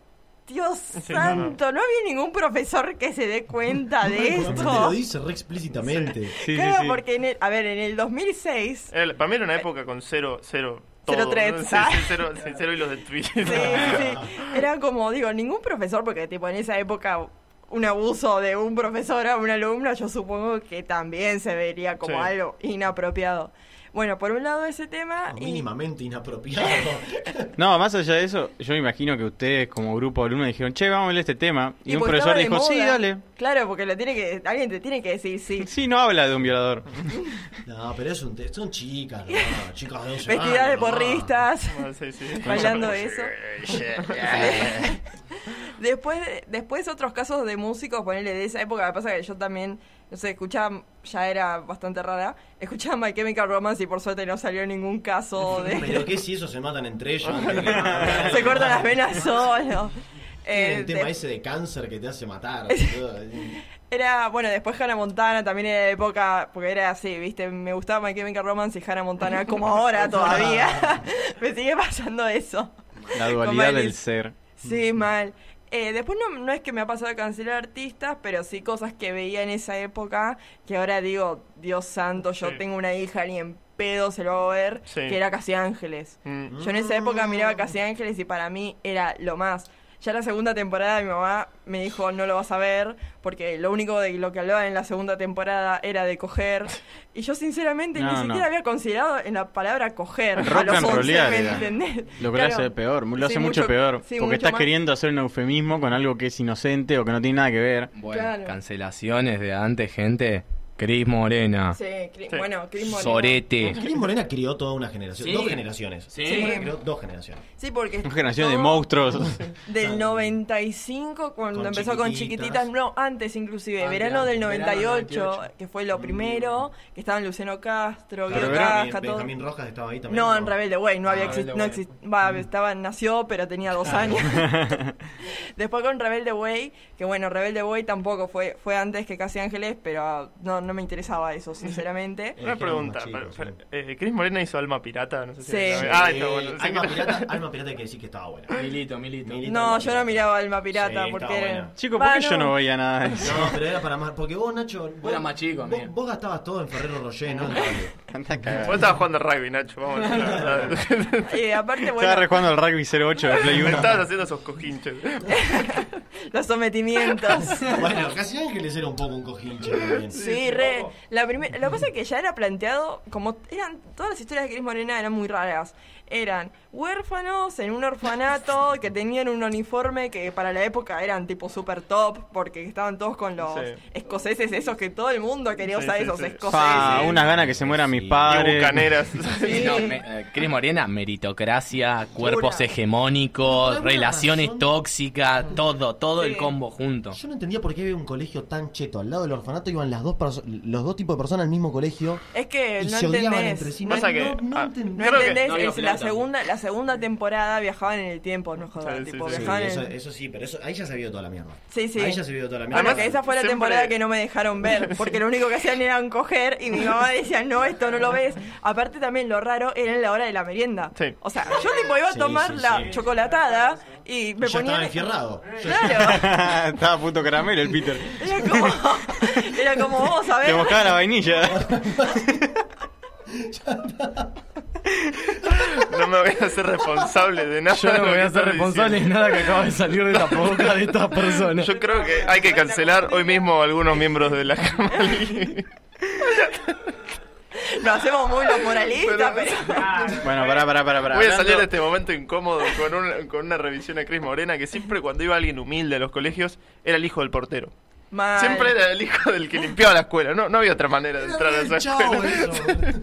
H: Dios
E: Sí, no, no.
H: santo, no había ningún profesor que se dé cuenta de
F: Aparte lo
H: esto.
F: dice re explícitamente.
D: Sí,
H: claro,
D: sí, sí.
H: porque en el- a ver, en el 2006
E: El- para mí era una época con cero, cero, todo.
H: Cero threads,
E: Sí, sí, cero, sí, cero hilos de.
H: Sí, sí, sí. Era como, digo, ningún profesor, porque tipo en esa época un abuso de un profesor a un alumno, yo supongo que también se vería como
E: Sí.
H: algo inapropiado. Bueno, por un lado ese tema. Y-
F: mínimamente inapropiado.
D: No, más allá de eso, yo me imagino que ustedes como grupo de alumnos dijeron, che, vamos a leer este tema. Y, un
H: pues
D: profesor dijo, sí, dale.
H: Claro, porque lo tiene que, alguien te tiene que decir sí.
D: Sí, no habla de un violador.
F: No, pero es un te- son chicas, no, chicas de 11
H: Vestidas de
F: años,
H: porristas,
E: Ah, sí, sí.
H: bailando eso. después, después otros casos de músicos, ponerle de esa época, me pasa que yo también, no sé, escuchaba, ya era bastante rara, escuchaba My Chemical Romance y por suerte no salió ningún caso de...
F: Pero que si eso se matan entre ellos.
H: Se cortan las venas solo. Eh,
F: el tema
H: de-
F: ese de cáncer que te hace matar.
H: Era, bueno, después Hannah Montana también era de época, porque era así, viste, me gustaba My Chemical Romance y Hannah Montana como ahora todavía. me sigue pasando eso.
D: La dualidad del ser.
H: Sí, mal. Eh, después no, no es que me ha pasado de cancelar artistas, pero sí cosas que veía en esa época que ahora digo, Dios santo, yo
E: Sí.
H: tengo una hija ni en pedo se lo hago ver,
E: Sí.
H: que era Casi Ángeles.
E: Mm.
H: Yo en esa época miraba Casi Ángeles y para mí era lo más. Ya la segunda temporada mi mamá me dijo no lo vas a ver porque lo único de lo que hablaba en la segunda temporada era de coger y yo sinceramente
D: No,
H: ni
D: no.
H: siquiera había considerado en la palabra coger a
D: Rock
H: los
D: and
H: 11,
D: rollear
H: ¿me entendés?
D: Lo que
H: Claro.
D: lo hace peor, lo
H: Sí,
D: hace mucho, peor.
H: sí,
D: porque
H: mucho
D: estás
H: más.
D: queriendo hacer un eufemismo con algo que es inocente o que no tiene nada que ver.
G: Bueno,
H: Claro.
G: cancelaciones de antes, gente. Cris Morena.
H: Sí, Cri- bueno, Cris Morena.
G: Sorete.
F: Cris Morena crió toda una generación,
G: Sí.
F: dos generaciones.
G: Sí.
F: Cris crió dos generaciones.
H: Sí, porque
D: Una generación de monstruos.
H: Del 95, cuando
F: Con
H: empezó con
F: Chiquititas.
H: chiquititas, no, antes inclusive,
F: Antes,
H: verano del
F: antes,
H: 98,
F: verano 98.
H: que fue lo primero, que estaban Luciano Castro, Guido Casca, todo.
F: Benjamín Rojas estaba ahí también.
H: No, en Rebelde Way, no
F: Ah,
H: había
F: Rebelde
H: exist- no exist- estaba, nació, pero tenía dos años. Después con Rebelde Way, que bueno, Rebelde Way tampoco fue, fue antes que Casi Ángeles, pero no, no me interesaba eso, sinceramente.
E: Una pregunta. pero- pero, eh, ¿Chris Morena hizo Alma Pirata? No sé si
H: Sí.
E: Ah, está bueno. Sí,
F: Alma Pirata, Alma Pirata hay que decir que estaba buena.
G: Milito, Milito.
H: No, yo no miraba Alma Pirata porque era...
D: Chico, ¿por qué yo no veía nada de eso?
F: No, pero era para más. Porque vos, Nacho. Vos,
G: era más chico,
F: vos,
G: amigo.
F: vos gastabas todo en Ferrero Rocher, ¿no?
E: Vos estabas jugando al rugby, Nacho. Vamos a decir la verdad.
H: Eh, aparte,
D: Estaba
H: bueno,
D: rejugando al rugby 08 de Play 1.
E: Estabas haciendo esos cojinches.
H: los sometimientos.
F: bueno, casi Ángeles era un poco un cojinche también.
H: Sí, La primer- lo que pasa es que ya era planteado, como eran todas las historias de Cris Morena eran muy raras. Eran huérfanos en un orfanato que tenían un uniforme que para la época eran tipo super top, porque estaban todos con los
E: Sí.
H: escoceses, esos que todo el mundo quería usar
E: sí,
H: esos
E: sí.
H: escoceses.
D: Pa, unas ganas que se mueran mis
E: Y
D: padres.
E: bucaneras.
H: Sí.
G: No, me- eh, Cris Morena, meritocracia, cuerpos
H: Pura.
G: hegemónicos, relaciones
F: razón-
G: tóxicas, todo, todo
H: Sí.
G: el combo junto.
F: Yo no entendía por qué había un colegio tan cheto. Al lado del orfanato iban las dos los dos tipos de personas al mismo colegio
H: Es que
F: y
H: no
F: se odiaban
H: entendés.
F: entre sí.
H: No,
E: Pasa que-
F: no, no
E: ah,
H: entendés, es la
G: plata.
H: segunda, la segunda temporada viajaban en el tiempo, no jodas,
E: Sí, sí,
H: tipo,
E: sí.
H: Viajaban en
F: eso,
H: el-
F: eso sí, pero eso, ahí ya se vio toda la mierda.
H: Sí, sí.
F: Ahí ya se vio toda la mierda.
H: Bueno, que esa fue la
E: siempre-
H: temporada que no me dejaron ver, porque lo único que hacían era coger y mi mamá decía, no, esto no lo ves. Aparte también lo raro era en la hora de la merienda.
E: Sí.
H: O sea, yo tipo iba a tomar
F: sí,
H: la
F: sí.
H: chocolatada y me
F: ya
H: ponía...
F: estaba enfierrado.
H: Claro,
D: Estaba puto caramelo el Peter.
H: era como, era como, vamos a
D: Te
H: ver.
D: moscaba la vainilla.
E: No me voy a hacer responsable de nada.
G: Yo no me voy
E: que
G: a hacer responsable de nada que acaba de salir de la boca de estas personas.
E: Yo creo que hay que cancelar hoy mismo a algunos miembros de la Cámara.
H: Nos hacemos muy los moralistas, pero...
D: Bueno, pará, pará, pará. pará.
E: Voy a salir de este momento incómodo con, un- con una revisión a Cris Morena que siempre cuando iba alguien humilde a los colegios era el hijo del portero.
H: Mal.
E: Siempre era el hijo del que limpiaba la escuela. No, no había otra manera de entrar a esa escuela.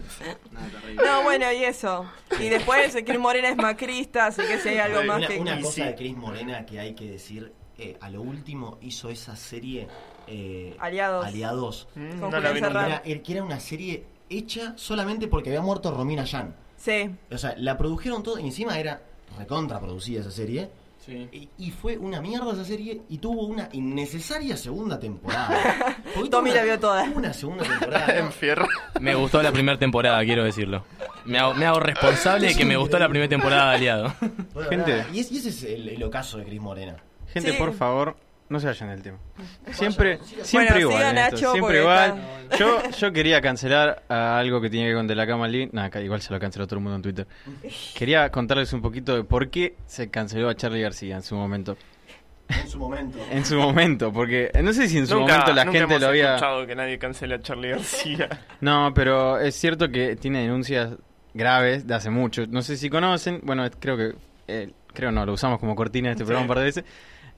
H: No, bueno, y eso. Y después Cris Morena es macrista, así que si hay algo más
F: una,
H: que...
F: una cosa
E: sí.
F: de Cris Morena que hay que decir, eh, a lo último hizo esa serie eh,
H: Aliados.
F: Aliados.
E: Mm, no la vi.
F: Era, que era una serie hecha solamente porque había muerto Romina Yan.
H: Sí.
F: O sea, la produjeron todo y encima era recontra producida esa serie.
G: Sí.
F: Y, y fue una mierda esa serie y tuvo una innecesaria segunda temporada.
H: Tommy
F: una-
H: la vio toda.
F: Una segunda temporada.
G: Me gustó la primera temporada, quiero decirlo. Me hago, me hago responsable de que me gustó la primera temporada de Aliado.
F: Bueno,
D: Gente.
F: nada, Y, es- y ese es el, el ocaso de Cris Morena.
D: Gente,
H: Sí.
D: por favor, no se vayan del tema. Siempre, siempre
H: Bueno,
D: igual.
H: Nacho,
D: siempre igual. Yo, yo quería cancelar a algo que tiene que ver con De la Cama Lee. Nada, ca- igual se lo canceló todo el mundo en Twitter. Quería contarles un poquito de por qué se canceló a Charlie García en su momento.
F: En su momento.
D: En su momento, porque no sé si en su
E: Nunca-
D: momento la
E: nunca
D: gente
E: hemos
D: lo había...
E: escuchado que nadie cancele a Charlie García.
D: No, pero es cierto que tiene denuncias graves de hace mucho. No sé si conocen, bueno, creo que, eh, creo no, lo usamos como cortina de este
H: Sí.
D: programa un par de veces.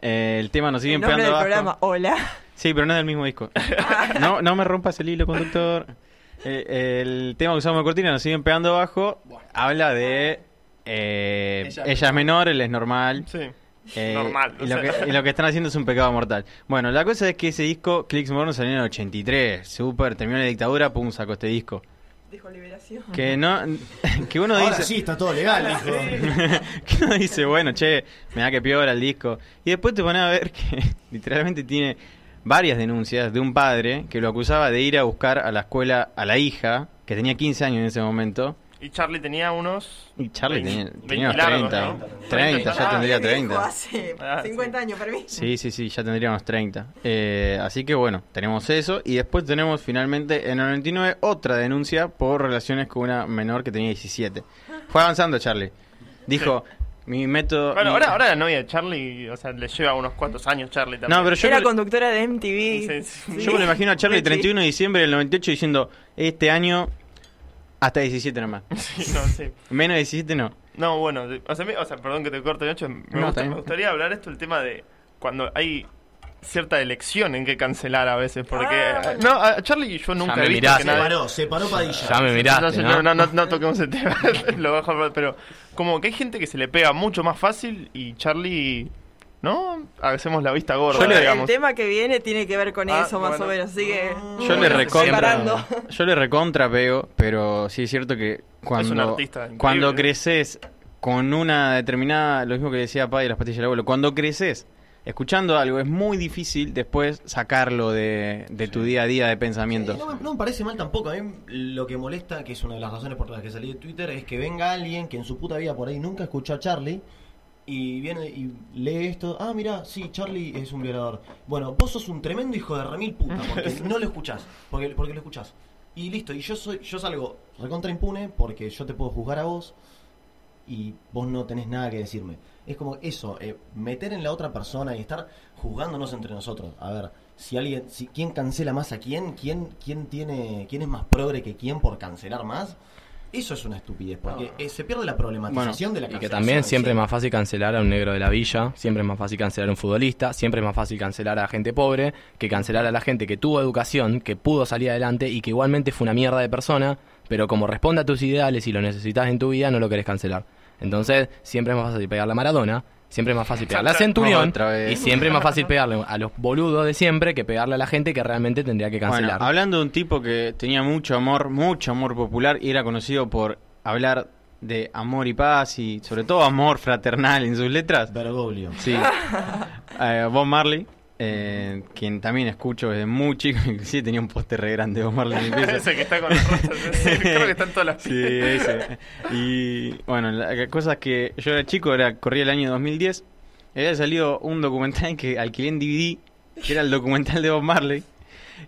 D: Eh, el tema nos
H: El nombre
D: pegando
H: del
D: abajo.
H: programa, hola.
D: Sí, pero no es del mismo disco. No, no me rompas el hilo conductor. Eh, el tema que usamos de cortina nos siguen pegando abajo. Habla de eh,
E: Ella
D: ella,
E: es
D: menor, él es normal.
E: Sí.
D: Eh,
E: Normal,
D: Y lo, que, y lo que están haciendo es un pecado mortal. Bueno, la cosa es que ese disco, Clicks Morno, salió en el 83. Super, terminó la dictadura, pum, sacó este disco.
H: Dijo liberación.
D: Que no. Que uno
F: Ahora
D: dice.
F: sí, está todo legal, dijo.
D: que uno dice, bueno, che, me da que piola el disco. Y después te pones a ver que literalmente tiene varias denuncias de un padre que lo acusaba de ir a buscar a la escuela a la hija, que tenía 15 años en ese momento.
E: Y Charlie tenía unos.
D: Y Charlie tenía,
E: 20
D: tenía unos
E: largos,
D: 30.
E: ¿no?
D: 30, ya
H: Ah,
D: tendría
H: mi viejo
D: 30.
H: Hace
E: Ah,
H: 50 años para mí.
D: Sí, sí, sí, ya tendríamos 30. Eh, así que bueno, tenemos eso. Y después tenemos finalmente en el 99 otra denuncia por relaciones con una menor que tenía 17. Fue avanzando Charlie. Dijo, mi método...
E: Bueno,
D: mi-
E: ahora, ahora la novia de Charlie, o sea, le lleva unos cuantos años Charlie también.
D: No, pero yo
H: Era
D: me-
H: conductora de MTV.
E: Sí, sí.
D: Yo me lo imagino a Charlie el
H: Sí.
D: 31 de diciembre del 98 diciendo, este año hasta 17 nomás.
E: Sí, no, sí.
D: Menos de 17 no.
E: No, bueno, o sea, me- o sea, perdón que te corte, Nacho. Me,
D: No,
E: gusta- me gustaría hablar esto, el tema de cuando hay cierta elección en qué cancelar a veces, porque...
H: Ah,
E: No, a Charlie yo nunca
G: me
E: he visto
G: miraste.
E: que
F: Se
E: nadie...
F: paró, se paró Padilla.
G: Ya me miraste,
E: ¿no?
G: no,
E: no, no toquemos el tema, lo bajo, pero como que hay gente que se le pega mucho más fácil y Charlie, ¿no? Hacemos la vista gorda,
D: le-
H: el tema que viene tiene que ver con
E: Ah,
H: eso, más
E: bueno.
H: o menos. Así que.
D: Yo le
H: Separando.
D: recontra, yo le recontra pego, pero sí es cierto que cuando,
E: un artista increíble.
D: cuando creces con una determinada, lo mismo que decía Pai de las pastillas del abuelo, cuando creces escuchando algo es muy difícil después sacarlo de, de tu día a día de pensamiento.
F: No, me- no me parece mal tampoco. A mí lo que molesta, que es una de las razones por las que salí de Twitter, es que venga alguien que en su puta vida por ahí nunca escuchó a Charlie y viene y lee esto. Ah, mira, sí, Charlie es un violador. Bueno, vos sos un tremendo hijo de remil puta porque no lo escuchás. Porque, porque lo escuchás. Y listo, y yo soy yo salgo recontra impune porque yo te puedo juzgar a vos y vos no tenés nada que decirme. Es como eso, eh, meter en la otra persona y estar juzgándonos entre nosotros. A ver, si alguien, si quién cancela más a quién, quién, quién tiene, quién es más progre que quién por cancelar más. Eso es una estupidez, porque eh, se pierde la problematización de la
G: Y que
F: cancelación
G: también siempre
F: sí.
G: es más fácil cancelar a un negro de la villa, siempre es más fácil cancelar a un futbolista, siempre es más fácil cancelar a la gente pobre que cancelar a la gente que tuvo educación, que pudo salir adelante y que igualmente fue una mierda de persona, pero como responde a tus ideales y lo necesitas en tu vida, no lo querés cancelar. Entonces, siempre es más fácil pegarle a Maradona, siempre es más fácil pegarle a Centurión y siempre es más fácil pegarle a los boludos de siempre que pegarle a la gente que realmente tendría que cancelar.
D: Bueno, hablando de un tipo que tenía mucho amor, mucho amor popular y era conocido por hablar de amor y paz y sobre todo amor fraternal en sus letras.
F: Bergoglio.
D: Sí. Eh, Bob Marley, eh, quien también escucho desde muy chico, inclusive tenía un póster re grande de Bob Marley en mi pieza.
E: Ese que está con ese, creo que están todas las
D: Sí, ese. Y bueno, la cosa es que yo era chico, era, corría el año 2010, y había salido un documental que alquilé en DVD, que era el documental de Bob Marley.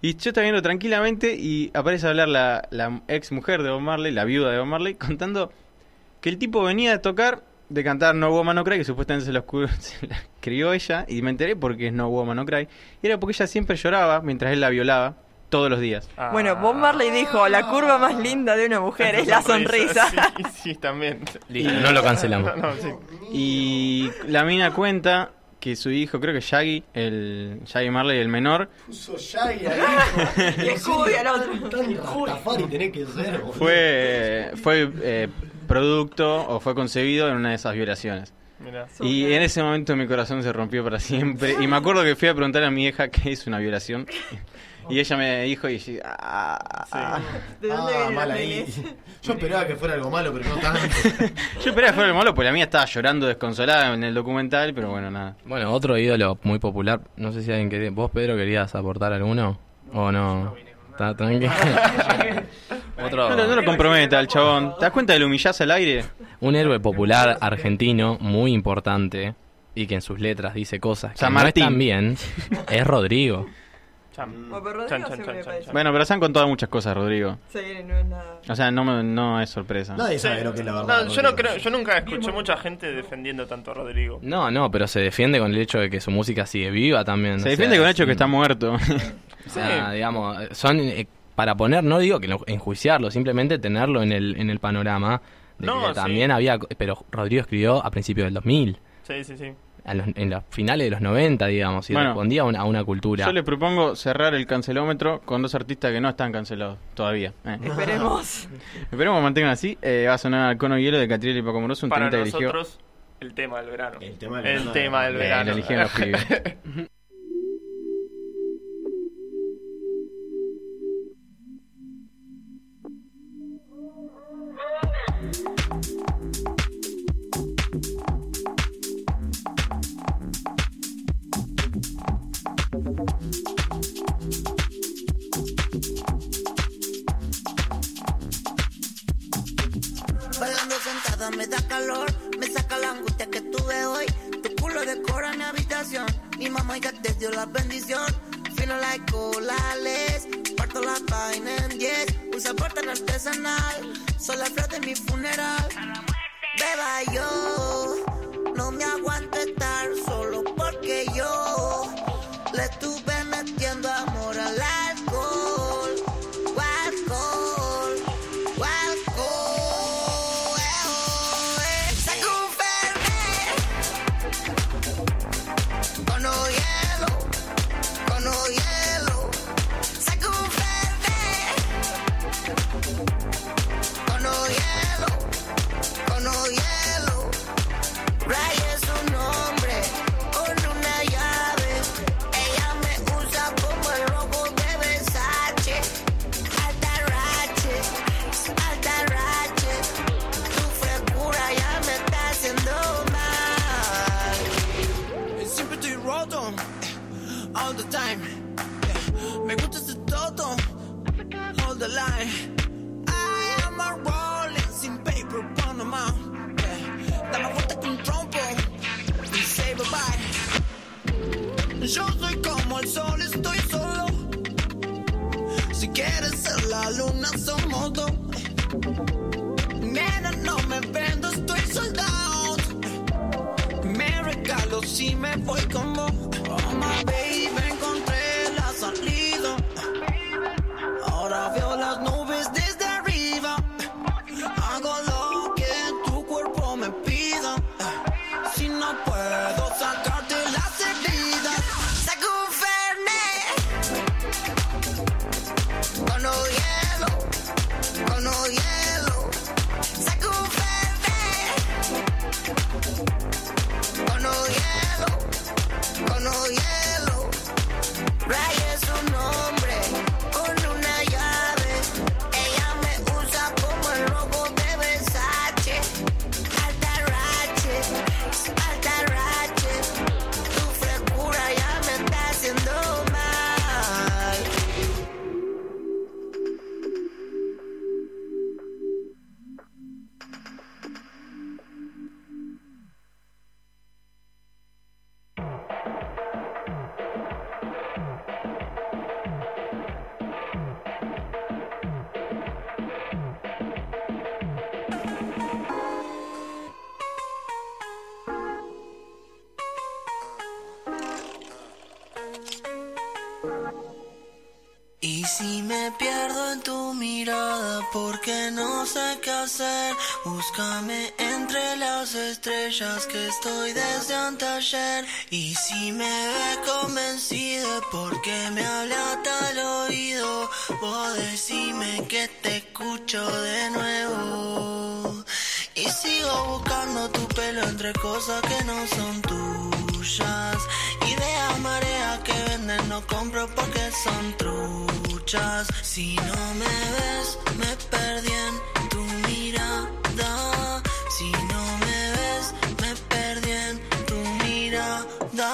D: Y yo estaba viendo tranquilamente y aparece a hablar la, la ex mujer de Bob Marley, la viuda de Bob Marley, contando que el tipo venía de tocar, de cantar No Woman No Cry, que supuestamente se lo escu- se la escribió ella, y me enteré porque es No Woman No Cry. Y era porque ella siempre lloraba mientras él la violaba todos los días.
H: Bueno, Bob Marley dijo: La curva más linda de una mujer es la sonrisa.
E: Sí, sí, también.
G: Listo, no lo cancelamos.
E: No, no, sí.
D: Y la mina cuenta que su hijo, creo que Shaggy, el Shaggy Marley, el menor,
F: Puso Shaggy ahí.
H: Y Scooby al otro.
F: Tan tenés que ser,
D: fue, fue eh, producto o fue concebido en una de esas violaciones.
E: Mirá.
D: Y en ese momento mi corazón se rompió para siempre. Y me acuerdo que fui a preguntar a mi hija qué es una violación. Y ella me dijo y yo, ah, ah.
H: ¿De dónde
F: Ah, ahí. Yo esperaba que fuera algo malo, pero no tanto.
D: Yo esperaba que fuera el malo, porque la mía estaba llorando desconsolada en el documental, pero bueno, nada.
G: Bueno, otro ídolo muy popular, no sé si alguien quería... ¿Vos, Pedro, querías aportar alguno? ¿O no? Está tranquilo. otro...
D: No, lo- no lo comprometa al chabón. ¿Te das cuenta de lo humillás al aire?
G: Un héroe popular argentino muy importante y que en sus letras dice cosas que
D: San
G: no
D: Martín.
G: están bien, es Rodrigo.
H: Bueno, pero
E: Chan, chan, chan.
D: Bueno, pero se han contado muchas cosas, Rodrigo.
H: Sí, no es nada.
D: O sea, no, me- no es sorpresa.
F: Nadie
E: Sí.
F: sabe lo que es la verdad.
E: No, yo no creo, yo nunca escuché mucha gente defendiendo tanto a Rodrigo.
G: No, no, pero se defiende con el hecho de que su música sigue viva también.
D: Se
G: o
D: defiende
G: sea,
D: con el hecho
G: es
D: que está muerto.
G: O sea, digamos, son eh, para poner, no digo que lo- enjuiciarlo, simplemente tenerlo en el, en el panorama. De
E: No,
G: que
E: sí.
G: también había, pero Rodrigo escribió a principios del 2000,
E: Sí, sí, sí.
G: a los- en los finales de los 90, digamos, y
D: Bueno.
G: respondía a una, a una cultura.
D: Yo le propongo cerrar el cancelómetro con dos artistas que no están cancelados todavía. eh.
H: Esperemos.
D: Esperemos que mantengan así. Eh, va a sonar Cono Hielo de Catriel y Paco Moroso, un
E: Para
D: que eligió.
E: nosotros, el tema del verano.
F: El tema del
E: El
F: verano.
E: tema del verano.
D: lo
R: da calor, me saca la angustia que tuve hoy. Tu culo decora mi habitación, mi mamá ya te dio la bendición. Fino like colales, parto la vaina en 10. Usa tan artesanal, son la flor de mi funeral. Beba yo, no me aguanto estar solo porque yo le estuve metiendo amor al alcohol.
P: La luna, somos dos. Nena, no me vendo, estoy soldado. Me regalo si me voy con vos.
S: Búscame entre las estrellas que estoy desde anteayer. Y si me ve convencida porque me habla el oído, vos decime que te escucho de nuevo. Y sigo buscando tu pelo entre cosas que no son tuyas. Ideas mareas que venden no compro porque son truchas. Si no me ves, me perdí en tu mirada. Coco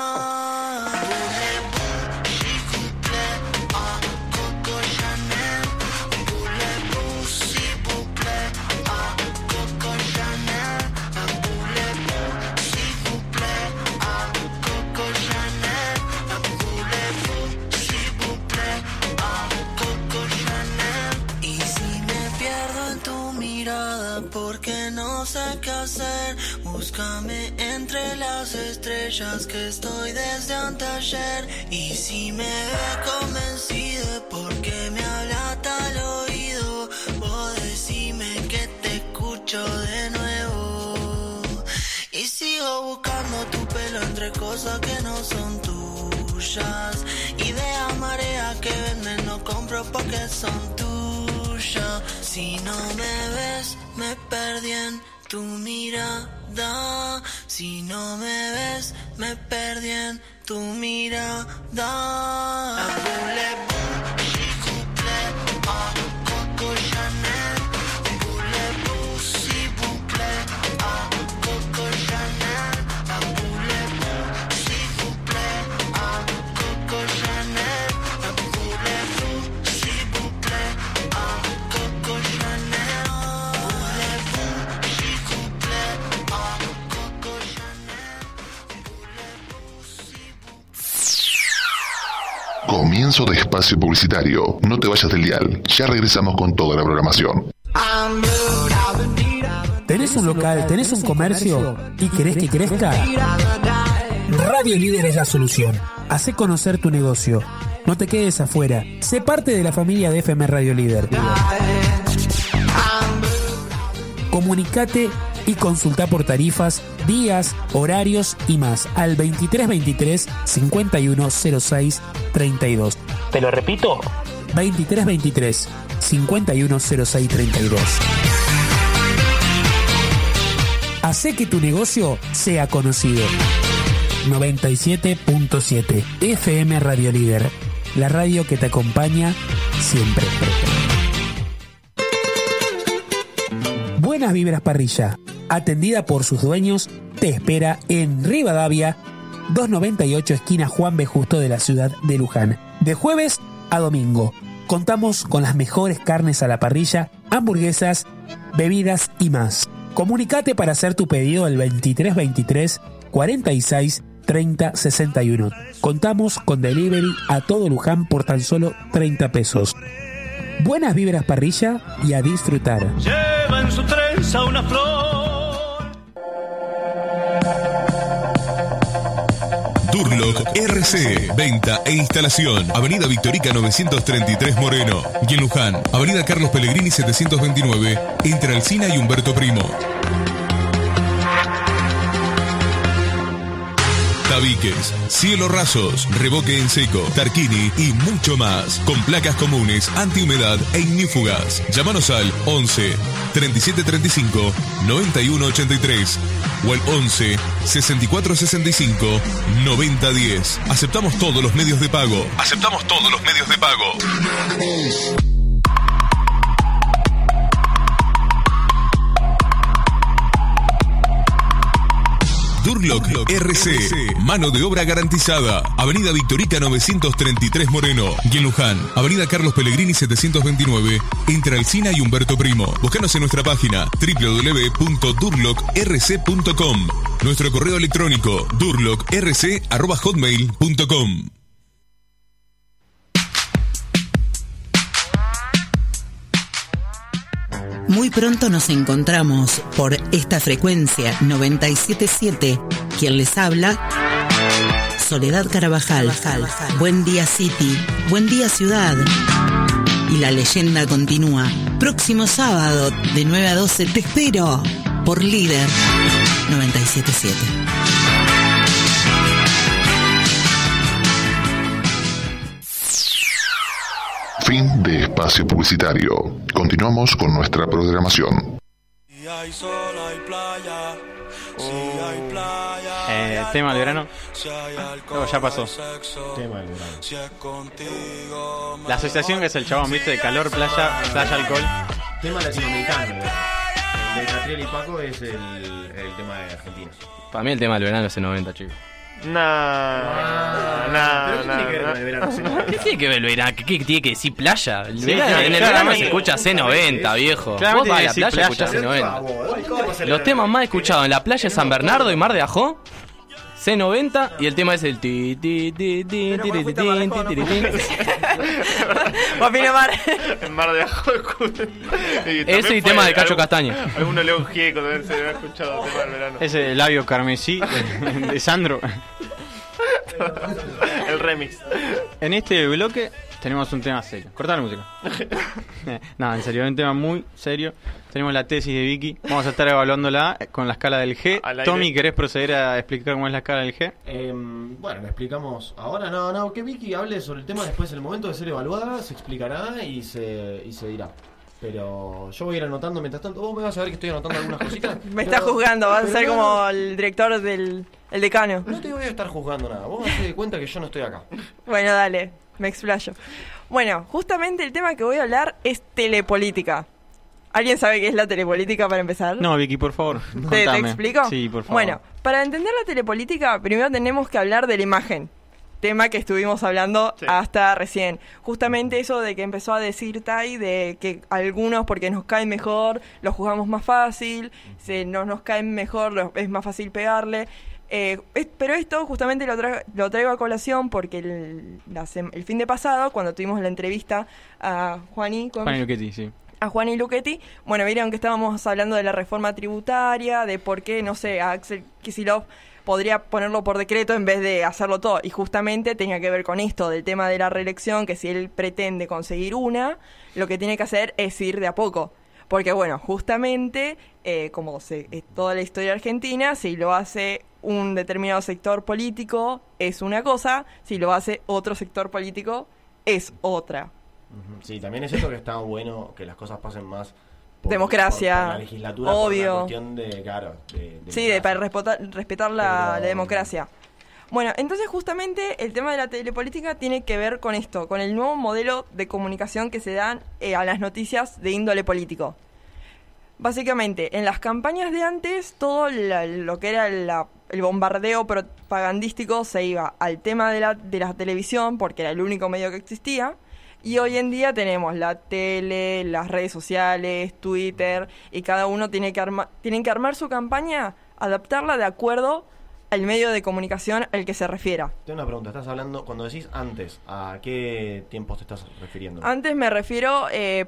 S: Y si me pierdo tu mirada porque no sé qué hacer Búscame entre las estrellas que estoy desde anteayer. Y si me ve convencido porque me habla tal oído. Vos decime que te escucho de nuevo. Y sigo buscando tu pelo entre cosas que no son tuyas. Ideas marea que venden no compro porque son tuyas. Si no me ves, me perdí en tu mirada. Si no me ves, me perdí en tu mirada.
T: Comienzo de espacio publicitario. No te vayas del dial. Ya regresamos con toda la programación.
U: ¿Tenés un local, tenés un comercio y querés que crezca? Radio Líder es la solución. Hacé conocer tu negocio. No te quedes afuera. Sé parte de la familia de FM Radio Líder. Comunicate y consulta por tarifas, días, horarios y más al 2323 5106 32. Te lo repito. 2323 5106 32. Hacé que tu negocio sea conocido. 97.7 FM Radio Líder, la radio que te acompaña siempre. Buenas Vibras Parrilla, atendida por sus dueños, te espera en Rivadavia, 298 esquina Juan B. Justo de la ciudad de Luján. De jueves a domingo, contamos con las mejores carnes a la parrilla, hamburguesas, bebidas y más. Comunicate para hacer tu pedido al 2323 46 30 61. Contamos con delivery a todo Luján por tan solo 30 pesos. Buenas vibras parrilla y a disfrutar.
V: Lleva en su trenza una flor.
W: Durlock RC, venta e instalación. Avenida Victorica 933 Moreno. Y en Luján, Avenida Carlos Pellegrini 729, entre Alcina y Humberto Primo. Tabiques, cielo rasos, revoque en seco, tarquini y mucho más. Con placas comunes, antihumedad e ignífugas. Llámanos al 11 3735 9183 o al 11 6465 9010. Aceptamos todos los medios de pago. Aceptamos todos los medios de pago. Durlock RC, mano de obra garantizada. Avenida Victorica 933 Moreno, y Luján. Avenida Carlos Pellegrini 729, entre Alcina y Humberto Primo. Búscanos en nuestra página www.durlockrc.com. Nuestro correo electrónico durlockrc.hotmail.com.
X: Muy pronto nos encontramos por esta frecuencia 977. Quien les habla, Soledad Carabajal. Buen día City, buen día ciudad. Y la leyenda continúa. Próximo sábado de 9 a 12 te espero por líder 977.
T: Fin de espacio publicitario. Continuamos con nuestra programación.
B: Si hay sol, hay playa. Si hay playa.
D: Eh, tema del verano.
B: Si hay
D: Luego ya pasó.
F: Tema del verano.
D: La asociación que es el chabón, viste, de calor, playa, playa, alcohol.
F: Tema latinoamericano. El de Catriel y Paco es el, el tema de Argentina.
G: Para mí el tema del verano es el 90, chicos.
E: Nah, nah,
F: ¿Pero qué
E: nah,
F: tiene que ver
E: nah.
F: con el verano? Sí,
G: ¿Qué tiene que ver el verano? ¿Qué, tiene que decir playa? El verano- en el verano se escucha C90, viejo. Vos vas a la playa y escuchás C90. Los temas más escuchados en la playa de San Bernardo y Mar de Ajó C90 y el tema es el ti ti ti ti ti ti ti ti ti ti ti.
H: Guapino Mar.
E: En Mar de Ajo.
G: Ese y tema de Cacho Castaña.
E: Alguno León Gieco también se había escuchado tema del verano.
D: Ese labio carmesí de, de Sandro.
E: El remix.
D: En este bloque tenemos un tema serio. Corta la música. no, en serio, un tema muy serio. Tenemos la tesis de Vicky. Vamos a estar evaluándola con la escala del G. Tommy, ¿querés proceder a explicar cómo es la escala del G?
F: Em, bueno, le explicamos ahora. No, no, que Vicky hable sobre el tema después, en el momento de ser evaluada, se explicará y se, y se dirá. Pero yo voy a ir anotando mientras tanto. Vos me vas a ver que estoy anotando algunas cositas.
H: Me está
F: Pero-
H: juzgando, vas a ser
F: no,
H: como el director del el decano.
F: No te voy a estar juzgando nada. Vos a dar cuenta que yo no estoy acá.
H: Bueno, dale, me explayo. Bueno, justamente el tema que voy a hablar es telepolítica. ¿Alguien sabe qué es la telepolítica para empezar?
D: No, Vicky, por favor.
H: ¿Te, explico?
D: Sí, por favor.
H: Bueno, para entender la telepolítica, primero tenemos que hablar de la imagen. Tema que estuvimos hablando hasta recién. Justamente eso de que empezó a decir Tai de que algunos, porque nos caen mejor, los juzgamos más fácil, si no nos caen mejor, los- es más fácil pegarle. Eh, es- pero esto justamente lo, tra- lo traigo a colación porque el, el fin de pasado, cuando tuvimos la entrevista a Juaní, con-
D: Juan Luchetti, sí.
H: a Juan y Luchetti. Bueno, vieron que estábamos hablando de la reforma tributaria, de por qué, no sé, a Axel Kisilov podría ponerlo por decreto en vez de hacerlo todo. Y justamente tenía que ver con esto, del tema de la reelección, que si él pretende conseguir una, lo que tiene que hacer es ir de a poco. Porque bueno, justamente, eh, como se, es toda la historia argentina, si lo hace un determinado sector político es una cosa, si lo hace otro sector político es otra.
F: Sí, también es cierto que está bueno que las cosas pasen más por,
H: Democracia,
F: por- por la legislatura, por
H: obvio.
F: una cuestión de, claro, de, de
H: Sí, de, para respetar, respetar la,
F: Pero-
H: la democracia. Bueno, entonces justamente el tema de la telepolítica tiene que ver con esto, con el nuevo modelo de comunicación que se dan eh, a las noticias de índole político. Básicamente, en las campañas de antes, todo la- lo que era la- el bombardeo propagandístico se iba al tema de la, de la televisión, porque era el único medio que existía, y hoy en día tenemos la tele, las redes sociales, Twitter, y cada uno tiene que, arma, tienen que armar su campaña, adaptarla de acuerdo al medio de comunicación al que se refiera.
F: Tengo una pregunta, estás hablando, cuando decís antes, ¿a qué tiempos te estás refiriendo?
H: Antes me refiero eh,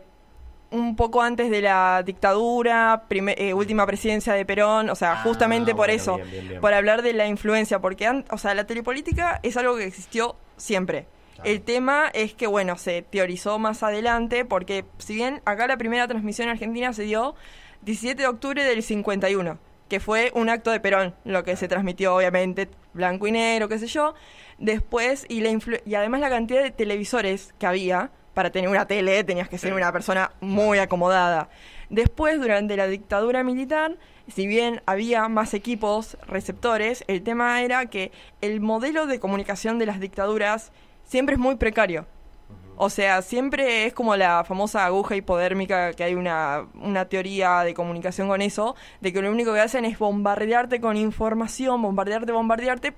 H: un poco antes de la dictadura, eh, última presidencia de Perón, o sea, justamente por
F: bueno,
H: eso,
F: bien, bien, bien.
H: por hablar de la influencia, porque, o sea, la telepolítica es algo que existió siempre. El tema es que, bueno, se teorizó más adelante, porque si bien acá la primera transmisión en Argentina se dio 17 de octubre del 51, que fue un acto de Perón, lo que se transmitió obviamente blanco y negro, qué sé yo. Después, y, la influ- y además la cantidad de televisores que había, para tener una tele tenías que ser una persona muy acomodada. Después, durante la dictadura militar, si bien había más equipos receptores, el tema era que el modelo de comunicación de las dictaduras siempre es muy precario. O sea, siempre es como la famosa aguja hipodérmica, que hay una, una teoría de comunicación con eso, de que lo único que hacen es bombardearte con información, bombardearte, bombardearte,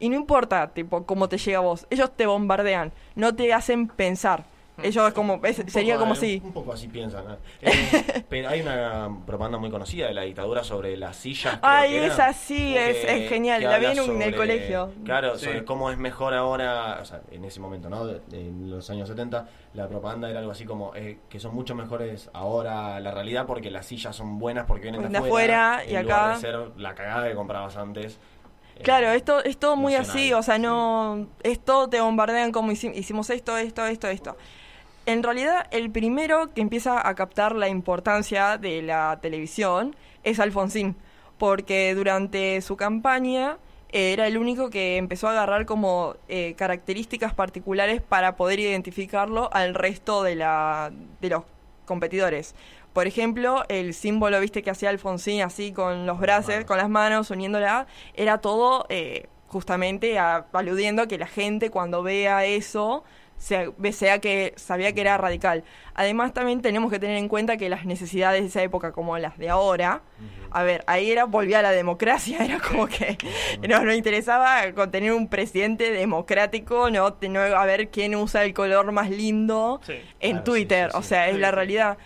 H: y no importa, tipo, cómo te llega a vos. Ellos te bombardean, no te hacen pensar. Ellos es como, es- sería
F: poco,
H: como si...
F: Un poco así piensan. Eh, pero hay una propaganda muy conocida de la dictadura sobre las sillas.
H: Ay,
F: que era,
H: esa sí, es,
F: que-
H: es genial, la vi en, el colegio.
F: Claro,
H: Sí.
F: sobre cómo es mejor ahora, o sea, en ese momento, ¿no? De- En los años 70, la propaganda era algo así como eh, que son mucho mejores ahora la realidad porque las sillas son buenas porque vienen de
H: De
F: afuera.
H: afuera, y
F: en lugar
H: acá-
F: de ser la cagada que comprabas antes. eh,
H: Claro, esto es todo muy
F: nacional,
H: así, o sea, no, es todo te bombardean como hici- hicimos esto, esto, esto, esto. En realidad, el primero que empieza a captar la importancia de la televisión es Alfonsín, porque durante su campaña eh, era el único que empezó a agarrar como eh, características particulares para poder identificarlo al resto de, la, de los competidores. Por ejemplo, el símbolo, viste, que hacía Alfonsín así con los brazos, con las manos, uniéndola, era todo eh, justamente a- aludiendo a que la gente cuando vea eso se- ve- sea que sabía que era radical. Además, también tenemos que tener en cuenta que las necesidades de esa época, como las de ahora, a ver, ahí era volvía a la democracia, era como que no nos interesaba con tener un presidente democrático, no, a ver quién usa el color más lindo en
F: Claro,
H: Twitter, o sea, es la realidad.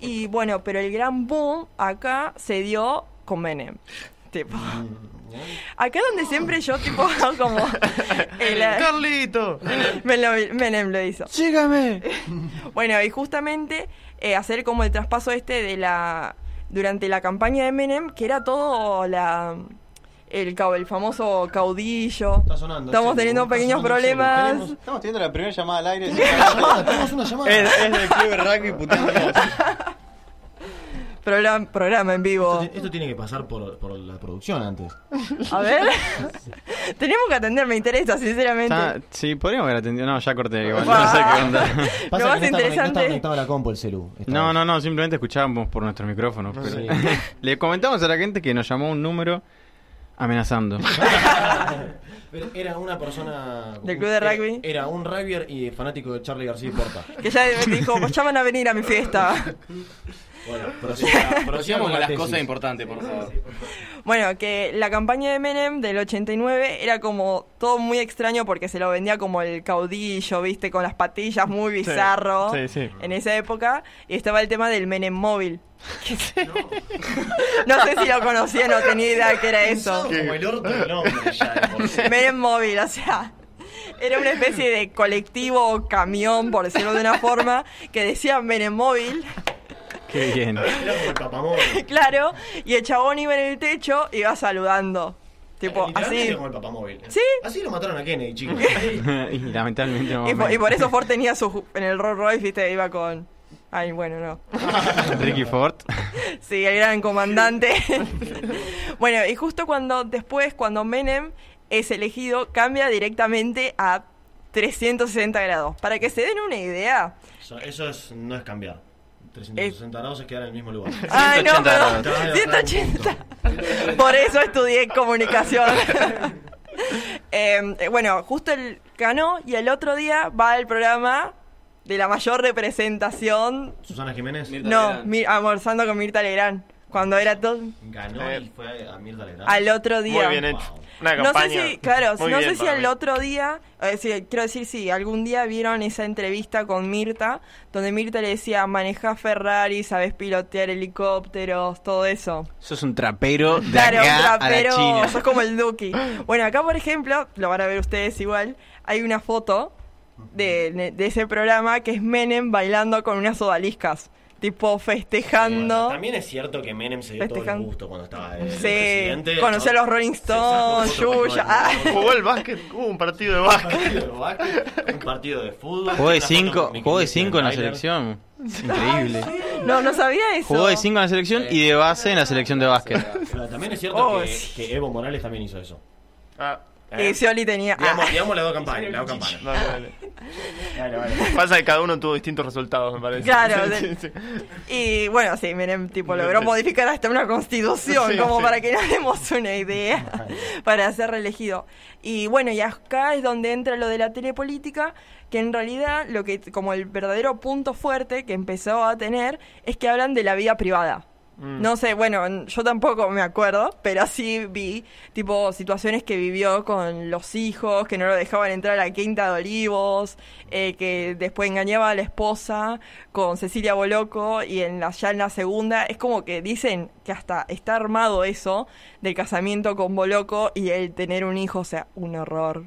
H: Y bueno, pero el gran boom acá se dio con Menem. Tipo. Acá donde siempre yo, tipo, como. el-
E: Carlito.
H: Menem, Menem lo hizo.
D: ¡Sígame!
H: Bueno, y justamente eh, hacer como el traspaso este de la. Durante la campaña de Menem, que era todo la. El, el famoso caudillo.
F: sonando,
H: Estamos
F: sí,
H: teniendo pequeños problemas.
F: tenemos.
D: Estamos teniendo la primera llamada al aire.
F: tenemos una llamada.
D: Es, es del club de rugby.
H: Programa, programa en vivo.
F: Esto, esto tiene que pasar por, por la producción antes.
H: A ver. Tenemos que atender, me interesa, sinceramente.
D: Sí, podríamos haber atendido. No, ya corté igual. No sé qué onda.
F: Pasa
H: Lo
F: que
H: más
F: no no conectado a la compu el celu.
D: No,
F: vez.
D: no, no, simplemente escuchábamos por nuestros micrófonos. pero-
F: Sí.
D: Le comentamos a la gente que nos llamó un número amenazando.
F: Pero era una persona.
H: ¿Del club de rugby?
F: Era, un rugbyer y fanático de Charlie García y Porta.
H: Que ya me dijo, ya van a venir a mi fiesta.
F: Bueno, prosiga- prosiga
G: con
F: la
G: las cosas importantes, por favor.
H: Bueno, que la campaña de Menem del 89 era como todo muy extraño porque se lo vendía como el caudillo, viste, con las patillas muy bizarro
E: sí, sí.
H: en esa época. Y estaba el tema del Menem móvil. no sé si lo conocía, no tenía idea que era eso.
F: Como el orto del nombre ya de por sí.
H: Menem móvil, o sea, era una especie de colectivo o camión, por decirlo de una forma, que decía Menem móvil.
D: Qué bien.
F: Era como el papamóvil.
H: Claro, y el chabón iba en el techo y iba saludando. Tipo, así.
F: era como el papamóvil.
H: ¿Sí?
F: Así lo mataron a Kennedy, chicos.
D: y lamentablemente no.
H: Y por, y por eso Ford tenía su. En el Rolls Royce, viste, iba con. Ay, bueno, no.
D: Ricky Ford.
H: Sí, el gran comandante. bueno, y justo cuando. Después, cuando Menem es elegido, cambia directamente a 360 grados. Para que se den una idea.
F: Eso, eso es, no es cambiar. 360 grados es quedar en el mismo lugar.
H: Ay, no,
D: 180
H: perdón.
F: grados.
H: 180. Por eso estudié comunicación. Eh, eh, bueno, justo el ganó y el otro día va al programa de la mayor representación.
F: Susana Jiménez
H: No, mi- almorzando con Mirta Legrand. Cuando era todo.
F: ganó y fue a Mirta Legrand.
H: Al otro día.
E: Muy bien hecho. Una
H: No
E: campaña.
H: sé si, claro,
E: muy
H: no
E: bien
H: sé si al
E: mí.
H: otro día, eh, sí, quiero decir, si algún día vieron esa entrevista con Mirta, donde Mirta le decía, maneja Ferrari, sabes pilotear helicópteros, todo eso.
D: Sos un trapero de
H: Claro,
D: acá
H: un
D: a la
H: trapero,
D: China.
H: sos como el Duki. Bueno, acá por ejemplo, lo van a ver ustedes igual, hay una foto de, de ese programa que es Menem bailando con unas odaliscas, tipo festejando.
F: Bueno, también es cierto que Menem se dio todo el gusto cuando estaba de
H: Sí,
F: presidente.
H: conoció a los Rolling Stones, Yuya.
E: Jugó el básquet, hubo un partido de
F: Un
E: básquet.
F: partido de básquet, un partido de fútbol.
D: Jugó de
F: una foto
D: 5
F: con mi
D: jugó de
F: querido
D: cinco en la
F: Tyler.
D: selección. Increíble.
H: No, no sabía eso.
D: Jugó de 5 en la selección y de base en la selección de básquet.
F: Pero también es cierto
H: Oh,
F: que,
H: sí.
F: que Evo Morales también hizo eso.
E: Ah,
H: Y Scioli tenía...
F: Digamos,
H: ah.
F: digamos las dos campanas, las dos campanas.
E: dale, dale. Pasa que cada uno tuvo distintos resultados, me parece.
H: Claro,
E: Sí, sí.
H: Y bueno, sí, Menem tipo logró modificar hasta una constitución,
E: Sí,
H: como
E: sí.
H: para que nos demos una idea, para ser reelegido. Y bueno, y acá es donde entra lo de la telepolítica, que en realidad lo que como el verdadero punto fuerte que empezó a tener es que hablan de la vida privada.
E: Mm.
H: No sé, bueno, yo tampoco me acuerdo, pero sí vi, tipo, situaciones que vivió con los hijos, que no lo dejaban entrar a la Quinta de Olivos, eh, que después engañaba a la esposa con Cecilia Boloco, y en la, ya en la segunda, es como que dicen que hasta está armado eso del casamiento con Boloco y el tener un hijo, o sea, un horror.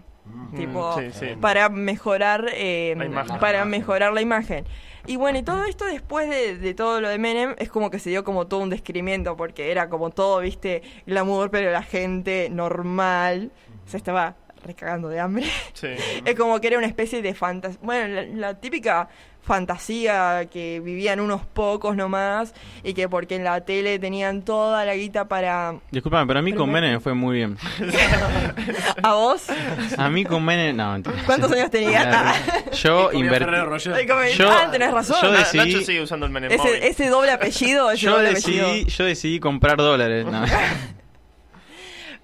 H: Tipo,
E: sí, sí.
H: para mejorar eh, para mejorar la imagen. Y bueno, y todo esto después de, de todo lo de Menem es como que se dio como todo un descrimiento porque era como todo, viste, glamour, pero la gente normal se estaba recagando de hambre.
E: Sí.
H: Es como que era una especie de fantasía, bueno, la, la típica fantasía que vivían unos pocos nomás y que porque en la tele tenían toda la guita para...
D: Disculpame, pero a mí
H: Pero
D: con
H: me-
D: Menem fue muy bien.
H: ¿A vos?
D: A mí con Menem. No, mentira.
H: ¿Cuántos años tenías?
D: Yo invertí. Yo-
H: ah, tenés razón.
D: yo decidí-
E: Nacho sigue usando el Menem
H: ese doble apellido, ese
D: Yo
H: doble
D: decidí,
H: apellido.
D: yo decidí comprar dólares. No.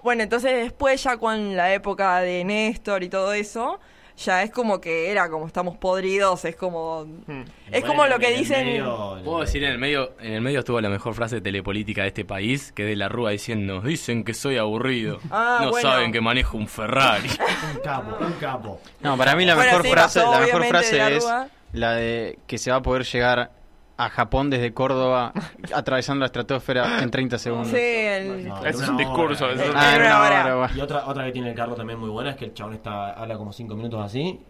H: Bueno, entonces después ya con la época de Néstor y todo eso, ya es como que era como estamos podridos, es como
E: Hmm.
H: es como lo que dicen
F: medio-
G: Puedo decir en el medio, en el medio estuvo la mejor frase de telepolítica de este país, que es de la Rúa diciendo, dicen que soy aburrido.
H: Ah,
G: no
H: bueno.
G: saben que manejo un Ferrari.
F: Un capo, un capo.
D: No, para mí la
H: Bueno,
D: mejor
H: sí,
D: frase,
H: pasó,
D: la mejor frase
H: la
D: es la de que se va a poder llegar a Japón desde Córdoba atravesando la estratosfera en 30 segundos.
H: Sí, el-
F: No,
E: es un discurso, es-
D: Ah, una hora.
F: Y otra, otra que tiene el carro también muy buena es que el chabón está, habla como 5 minutos así,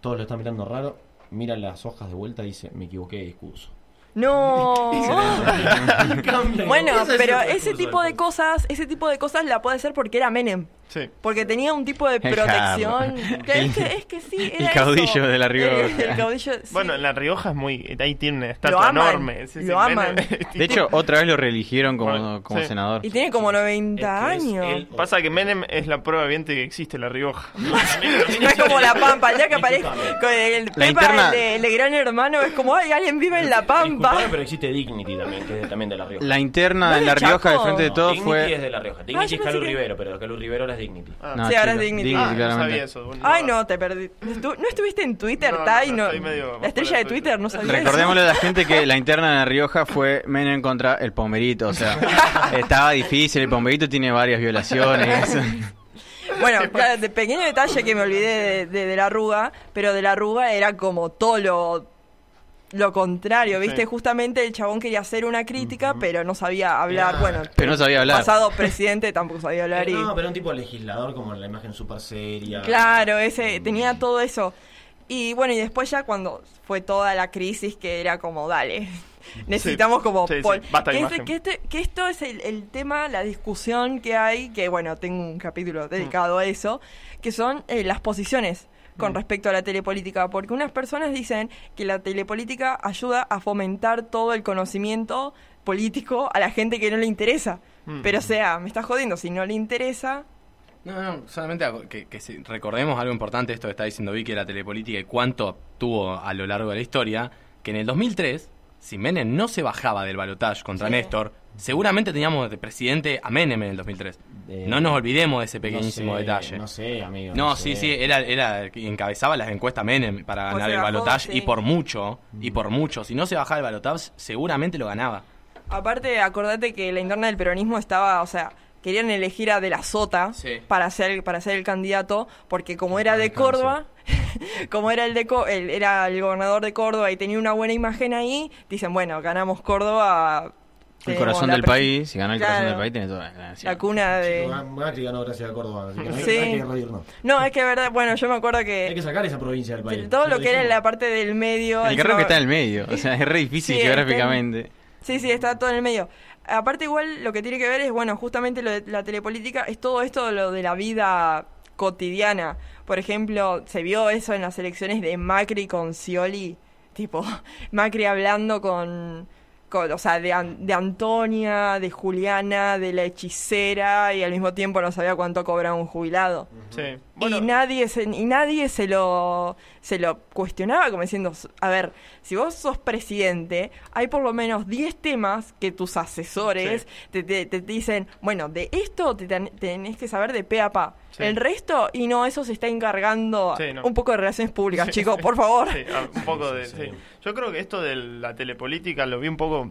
F: todos lo están mirando raro, mira las hojas de vuelta y dice, me equivoqué de discurso.
H: No. Bueno, pero
F: el
H: ese tipo de cosas, ese tipo de cosas la puede hacer porque era Menem.
E: Sí.
H: Porque tenía un tipo de
D: El
H: protección. Que es, que,
D: El-
H: es que sí,
D: el caudillo
H: eso.
D: de La Rioja.
H: El, el caudillo, sí.
E: Bueno, en La Rioja es muy. Ahí tiene una
H: Lo
E: estatua
H: aman,
E: enorme. Sí, sí,
H: lo aman.
D: De hecho, otra vez lo reeligieron como, como
E: Sí.
D: senador.
H: Y tiene como 90 años.
E: Pasa que Menem es la prueba viviente que existe La Rioja.
H: No es como la Pampa, ya que aparece con el Pepa, el, el de Gran Hermano, es como, ay, alguien vive en la Pampa.
F: Disculpame, pero existe Dignity también, que es también de La Rioja.
D: La interna
H: ¿No
D: en La
H: de
D: Rioja, de frente de
F: No,
D: todo,
F: Dignity
D: fue...
F: es de La Rioja.
H: Ah,
F: Dignity
H: yo
F: es
H: pensé que-
F: Rivero, pero Calú Rivero ahora es Dignity.
D: No,
H: sí, ahora es Dignity.
D: Dignity,
E: Ah, no
D: claramente.
E: sabía eso. bueno.
H: Ay, no, te perdí. Estu- ¿No estuviste en Twitter,
E: No, no,
H: Tai?
E: no,
H: No,
E: estoy medio
H: la estrella de Twitter, no sabía
D: Recordémosle a
H: eso.
D: la gente que la interna en La Rioja fue Menem contra el Pomerito. O sea, estaba difícil. El Pomerito tiene varias violaciones.
H: Bueno, claro, de pequeño detalle que me olvidé de, de, de la arruga, pero de la arruga era como todo lo, lo contrario, ¿viste?
D: Sí.
H: Justamente el chabón quería hacer una crítica, pero no sabía hablar. Bueno,
D: Pero no sabía hablar.
H: pasado presidente tampoco sabía hablar. y...
F: No, pero un tipo legislador como la imagen súper seria.
H: Claro, ese tenía todo eso. Y bueno, y después ya cuando fue toda la crisis que era como, dale, necesitamos como...
E: Sí, sí,
H: pol- que, este- que, este- que esto es el, el tema, la discusión que hay, que bueno, tengo un capítulo dedicado a eso, que son eh, las posiciones con respecto a la telepolítica, porque unas personas dicen que la telepolítica ayuda a fomentar todo el conocimiento político a la gente que no le interesa.
G: Mm.
H: Pero o sea, me estás jodiendo, si no le interesa...
G: No, no, solamente que, que si- recordemos algo importante, esto que está diciendo Vicky de la telepolítica y cuánto tuvo a lo largo de la historia, que en el 2003, si Menem no se bajaba del balotaje contra
F: Sí.
G: Néstor, seguramente teníamos de presidente a Menem en el 2003. no nos olvidemos de ese pequeñísimo
F: no sé,
G: detalle.
F: No sé, amigo.
G: No,
F: no
G: sí,
F: sé.
G: sí, era, era el que encabezaba las encuestas Menem para ganar el balotaje
H: sí.
G: y por mucho, y por mucho. Si no se bajaba el balotaje, seguramente lo ganaba.
H: Aparte, acordate que la interna del peronismo estaba, o sea, querían elegir a De la Sota
G: Sí.
H: para ser para ser el candidato, porque como era de Córdoba, como era el de Co- el- era el gobernador de Córdoba y tenía una buena imagen ahí, dicen, bueno, ganamos Córdoba.
D: El corazón del país, si gana el corazón del país, tiene toda la ganancia.
H: La cuna de...
F: Macri ganó gracias a Córdoba, así que no hay,
H: Sí.
F: no hay que reírnos.
H: No, es que verdad, bueno, yo me acuerdo que
F: Hay que sacar esa provincia del país.
H: todo lo que era la parte del medio...
D: El carro que está en el medio. O sea, es re difícil
H: Sí, está en-
D: geográficamente.
H: Sí, sí, está todo en el medio. Aparte igual lo que tiene que ver es, bueno, justamente lo de la telepolítica es todo esto de lo de la vida cotidiana. Por ejemplo, se vio eso en las elecciones de Macri con Scioli, tipo Macri hablando con o sea, de, An- de Antonia, de Juliana, de la hechicera y al mismo tiempo no sabía cuánto cobraba un jubilado.
E: Sí.
H: Y nadie se, y nadie se lo se lo cuestionaba como diciendo, a ver, si vos sos presidente, hay por lo menos 10 temas que tus asesores te, te- te dicen, bueno, de esto te ten- tenés que saber de pe a pa.
E: Sí.
H: El resto, y no, eso se está encargando
E: Sí, no.
H: un poco de relaciones públicas,
E: Sí,
H: chicos, por favor.
E: Sí, ah, un poco de. sí. Yo creo que esto de la telepolítica lo vi un poco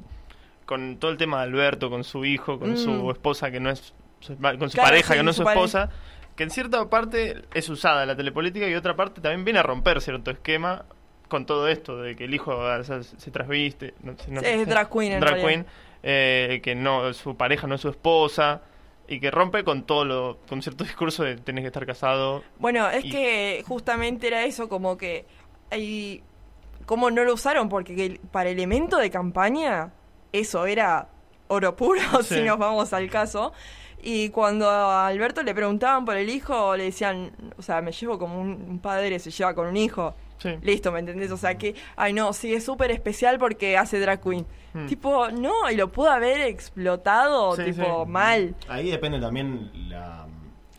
E: con todo el tema de Alberto, con su hijo, con
H: Mm.
E: su esposa que no es. su- Con su
H: Claro,
E: pareja
H: sí,
E: que no es
H: su
E: esposa. Que en cierta parte es usada la telepolítica y otra parte también viene a romper cierto esquema con todo esto de que el hijo o sea, se trasviste. No, no
H: es drag queen, en
E: drag
H: realidad.
E: queen, eh, que no su pareja no es su esposa y que rompe con todo lo con cierto discurso de tenés que estar casado
H: Bueno, es
E: Y-
H: que justamente era eso, como que hay... ¿Cómo no lo usaron? Porque para elemento de campaña, eso era oro puro,
E: Sí.
H: si nos vamos al caso. Y cuando a Alberto le preguntaban por el hijo, le decían, o sea, me llevo como un, un padre se lleva con un hijo.
E: Sí.
H: Listo, ¿me entendés? O sea que, ay no, sí, es súper especial porque hace drag queen.
F: Hmm.
H: Tipo, no, y lo pudo haber explotado,
F: Sí,
H: tipo,
F: sí.
H: mal.
F: Ahí depende también la,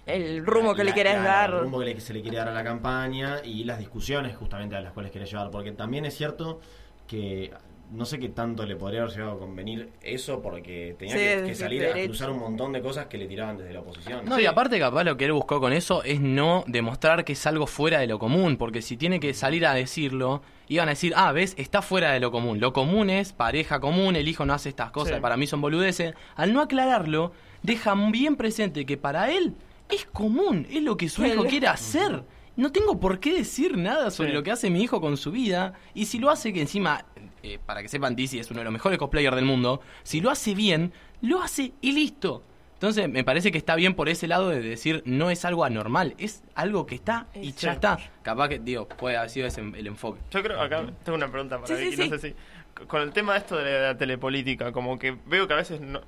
H: El rumbo que le querés
F: la-
H: dar.
F: El rumbo que le- se le quiere dar a la campaña y las discusiones justamente a las cuales quiere llevar. Porque también es cierto que no sé qué tanto le podría haber llegado a convenir eso porque tenía
H: Sí,
F: que, salir a cruzar un montón de cosas que le tiraban desde la oposición.
G: No, y aparte capaz lo que él buscó con eso es no demostrar que es algo fuera de lo común, porque si tiene que salir a decirlo, iban a decir, ah, ves, está fuera de lo común. Lo común es pareja común, el hijo no hace estas cosas,
E: Sí.
G: para mí son boludeces. Al no aclararlo, deja bien presente que para él es común, es lo que su hijo quiere hacer. No tengo por qué decir nada sobre
E: Sí.
G: lo que hace mi hijo con su vida, y si lo hace que encima eh, para que sepan, DC es uno de los mejores cosplayers del mundo. Si lo hace bien, lo hace y listo. Entonces, me parece que está bien por ese lado de decir no es algo anormal, es algo que está y ya está. Capaz que, digo, puede haber sido ese el enfoque.
E: Yo creo, acá tengo una pregunta para
G: Sí, sí,
E: Vicky, no sé si... Con el tema de esto de la telepolítica, como que veo que a veces no,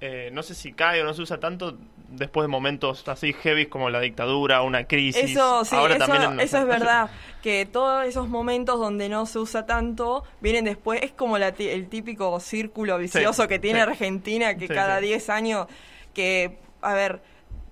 E: eh, no sé si cae o no se usa tanto después de momentos así heavy como la dictadura, una crisis.
H: Eso, sí,
E: Ahora
H: eso,
E: también en-
H: eso es verdad. Que todos esos momentos donde no se usa tanto vienen después. Es como la el típico círculo vicioso
E: Sí,
H: que tiene
E: sí.
H: Argentina, que
E: Sí,
H: cada
E: sí.
H: 10 años. Que, a ver,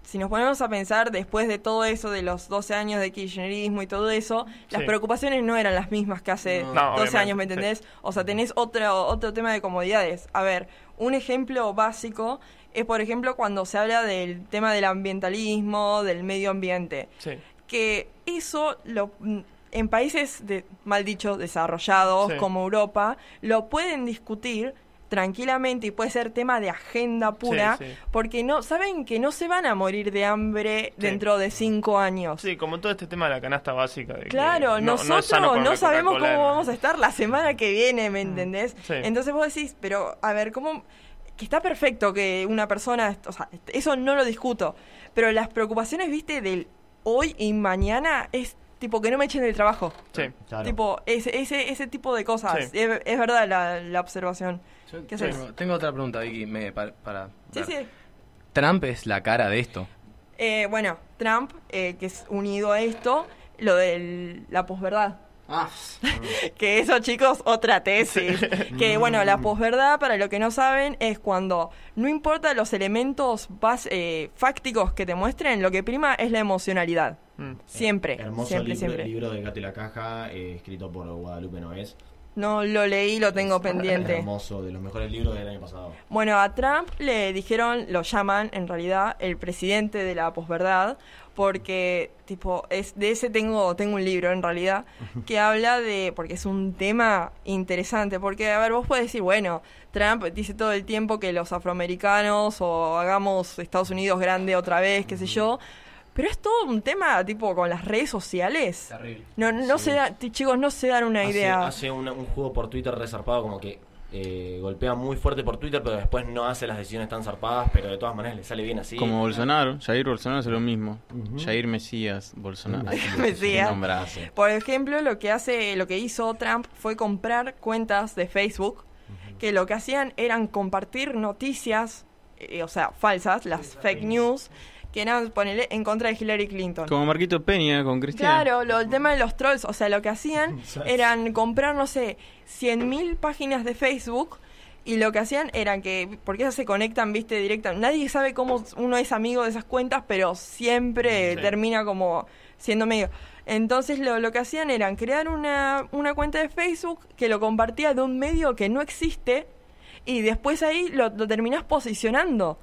H: si nos ponemos a pensar después de todo eso, de los 12 años de kirchnerismo y todo eso, las
E: Sí.
H: preocupaciones no eran las mismas que hace
E: No.
H: 12
E: No, obviamente,
H: años, ¿me entendés? O sea, tenés otro, otro tema de comodidades. A ver, un ejemplo básico es, por ejemplo, cuando se habla del tema del ambientalismo, del medio ambiente
E: Sí.
H: que eso lo en países de mal dicho desarrollados
E: Sí.
H: como Europa lo pueden discutir tranquilamente y puede ser tema de agenda pura
E: Sí, sí.
H: porque no saben que no se van a morir de hambre
E: Sí.
H: dentro de cinco años
E: Sí, como todo este tema de la canasta básica. De que
H: Claro,
E: no- no
H: nosotros no, sabemos cómo vamos a estar la semana que viene, ¿me entendés?
E: Sí.
H: Entonces vos decís, pero a ver, ¿cómo...? Que está perfecto que una persona, o sea, eso no lo discuto, pero las preocupaciones, viste, del hoy y mañana es tipo que no me echen del trabajo.
E: Sí.
H: Tipo, ese, ese, ese tipo de cosas.
G: Sí.
H: Es, es verdad la, la observación. ¿Qué haces?
G: Tengo, tengo otra pregunta, Vicky, me- para, para
H: Sí, sí.
G: Trump es la cara de esto.
H: Eh, bueno, Trump, eh, que es unido a esto, lo de la posverdad.
G: Ah.
H: que eso, chicos, otra tesis. que bueno, la posverdad, para lo que no saben, es cuando no importa los elementos bas- eh, fácticos que te muestren, lo que prima es la emocionalidad. Siempre,
F: Hermoso
H: siempre,
F: libro,
H: siempre.
F: libro de Gato y la Caja, eh, escrito por Guadalupe Noés.
H: No lo leí, lo tengo pendiente.
F: Hermoso, de los mejores libros del año pasado.
H: Bueno, a Trump le dijeron, lo llaman en realidad el presidente de la posverdad, porque tipo es de ese tengo tengo un libro en realidad que habla de porque es un tema interesante, porque a ver, vos puedes decir, bueno, Trump dice todo el tiempo que los afroamericanos o hagamos Estados Unidos grande otra vez, qué sé yo, pero es todo un tema tipo con las redes sociales.
G: Terrible.
H: No no se da, chicos, no se dan una
F: Hace,
H: idea.
F: hace una- un juego por Twitter resarpado como que eh, golpea muy fuerte por Twitter, pero después no hace las decisiones tan zarpadas, pero de todas maneras le sale bien así.
D: Como Bolsonaro, Jair Bolsonaro hace lo mismo. Jair Mesías Bolsonaro.
H: Mesías.
D: nombrazo.
H: Por ejemplo, lo que hace, lo que hizo Trump fue comprar cuentas de Facebook que lo que hacían eran compartir noticias, eh, o sea, falsas, las fake news, que eran ponerle en contra de Hillary Clinton.
D: Como Marquito Peña con Cristina.
H: Claro, lo, el tema de los trolls, o sea, lo que hacían eran comprar, no sé, 100.000 páginas de Facebook y lo que hacían eran que, porque esas se conectan, viste, directa, nadie sabe cómo uno es amigo de esas cuentas, pero siempre
E: Sí.
H: termina como siendo medio. Entonces lo, lo que hacían eran crear una, una cuenta de Facebook que lo compartía de un medio que no existe y después ahí lo, lo terminás posicionando.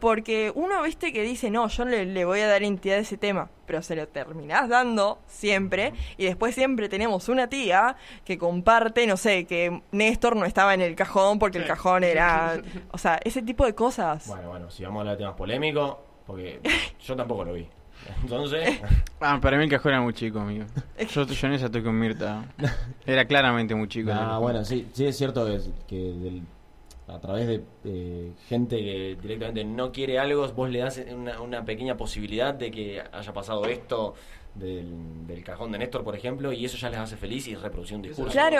H: Porque uno, viste, que dice, no, yo le, le voy a dar entidad a ese tema, pero se lo terminás dando siempre. Y después siempre tenemos una tía que comparte, no sé, que Néstor no estaba en el cajón porque el cajón era... O sea, ese tipo de cosas.
F: Bueno, bueno, si vamos a hablar de temas polémicos, porque yo tampoco lo vi. Entonces,
D: Ah, para mí el cajón era muy chico, amigo. Yo, yo en esa estoy con Mirta. Era claramente muy chico.
F: Ah, bueno, sí, sí es cierto que, que del- a través de eh, gente que directamente no quiere algo, vos le das una, una pequeña posibilidad de que haya pasado esto del, del cajón de Néstor, por ejemplo, y eso ya les hace feliz y reproducir un discurso.
H: Claro,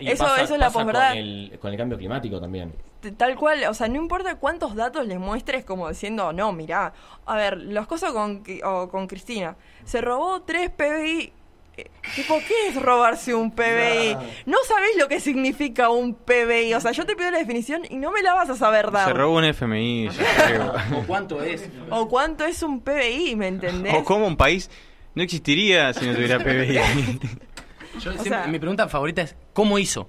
H: y- eso- eso es la posverdad.
F: Con el, con el cambio climático también.
H: Tal cual, o sea, no importa cuántos datos les muestres como diciendo, no, mirá, a ver, las cosas con, o con Cristina, se robó 3 PBI. Tipo, ¿qué es robarse un PBI? No sabés lo que significa un PBI. O sea, yo te pido la definición y no me la vas a saber dar.
D: Se robó un FMI. ya creo.
G: ¿O cuánto es?
H: O cuánto es un PBI, ¿me entendés?
D: O cómo un país no existiría si no tuviera PBI.
G: Yo
H: O
G: siempre-
H: sea-
G: mi pregunta favorita es, ¿cómo hizo?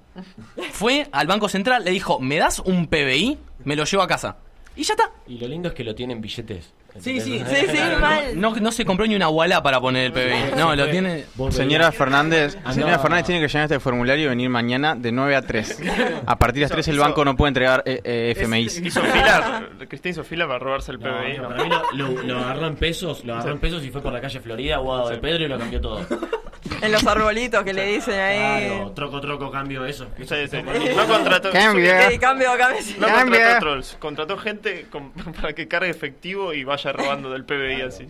G: Fue al Banco Central, le dijo, ¿me das un PBI? Me lo llevo a casa. Y ya está.
F: Y lo lindo es que lo tienen billetes.
G: Sí, sí,
F: ¿Entendés?
G: No, no se compró ni una wallah para poner el PBI. No, lo tiene...
D: Señora Fernández,
F: Ah,
D: señora. Fernández tiene que llenar este formulario y venir mañana de 9 a 3. A partir de las 3 el banco no puede entregar eh, eh, FMIs.
E: Hizo fila, Cristina hizo fila para robarse el
F: No,
E: PBI.
F: no, para mí lo, lo- lo agarró en pesos, lo agarró en pesos y fue por la calle Florida, Guado de Pedro y lo cambió todo.
H: en los arbolitos que le dicen ahí.
F: Claro, troco, troco, cambio, eso.
E: Sí, sí. No contrató.
D: Cambio.
H: Sí, cambio, cambio.
E: No
D: Cambia.
E: contrató trolls, contrató gente con- para que cargue efectivo y vaya robando del PBI así.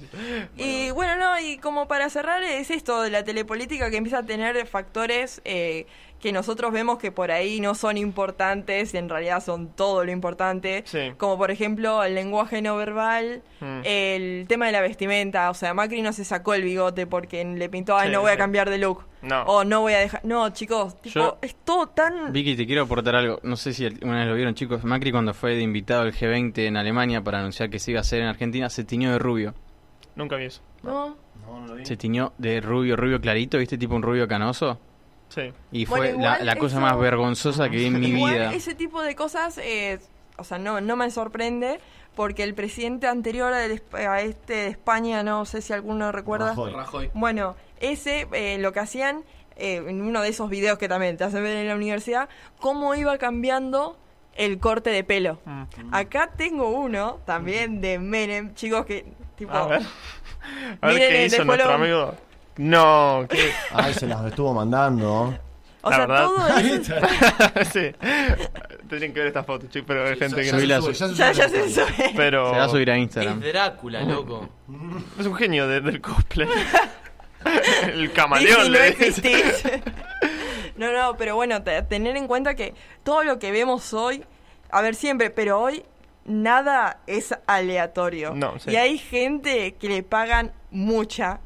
H: Y bueno, no, y como para cerrar es esto de la telepolítica que empieza a tener factores eh, que nosotros vemos que por ahí no son importantes y en realidad son todo lo importante,
E: Sí.
H: como por ejemplo el lenguaje no verbal,
E: Mm.
H: el tema de la vestimenta, o sea, Macri no se sacó el bigote porque le pintó, ay,
E: Sí,
H: no voy a cambiar de look,
E: No.
H: o no voy a dejar, no, chicos, tipo,
D: Yo-
H: es todo tan...
D: Vicky, te quiero aportar algo. No sé si una vez lo vieron, chicos. Macri, cuando fue de invitado al G20 en Alemania para anunciar que se iba a hacer en Argentina, se tiñó de rubio.
E: Nunca vi eso.
H: No.
D: Se tiñó de rubio, rubio clarito, ¿viste? Tipo un rubio canoso.
E: Sí.
D: Y fue la, la cosa
H: eso-
D: más vergonzosa que vi en mi
H: Igual
D: vida.
H: ese tipo de cosas, eh, o sea, no, no me sorprende porque el presidente anterior a este de España, no sé si alguno recuerda.
F: Rajoy.
G: Rajoy.
H: Bueno, ese eh, lo que hacían eh, en uno de esos videos que también te hacen ver en la universidad, cómo iba cambiando el corte de pelo.
E: Mm.
H: Acá tengo uno también de Menem, chicos, que tipo...
E: A ver. A ver
H: Miren
E: qué hizo nuestro amigo. No, qué.
F: Ay, se las estuvo mandando.
H: O
E: La
H: sea,
E: verdad.
H: todo
E: sí. Tendrían que ver esta foto, chicos, pero hay gente que
F: ya
E: no.
D: sube.
H: Ya, ya se sube.
E: Pero.
D: Se va a subir a
G: Es
D: Instagram.
G: Drácula, loco.
E: Es un genio de- del cosplay. El camaleón
H: no
E: le
H: existís. no, no, pero bueno, te- tener en cuenta que todo lo que vemos hoy, a ver siempre, pero hoy nada es aleatorio.
E: No, sí.
H: Y hay gente que le pagan mucha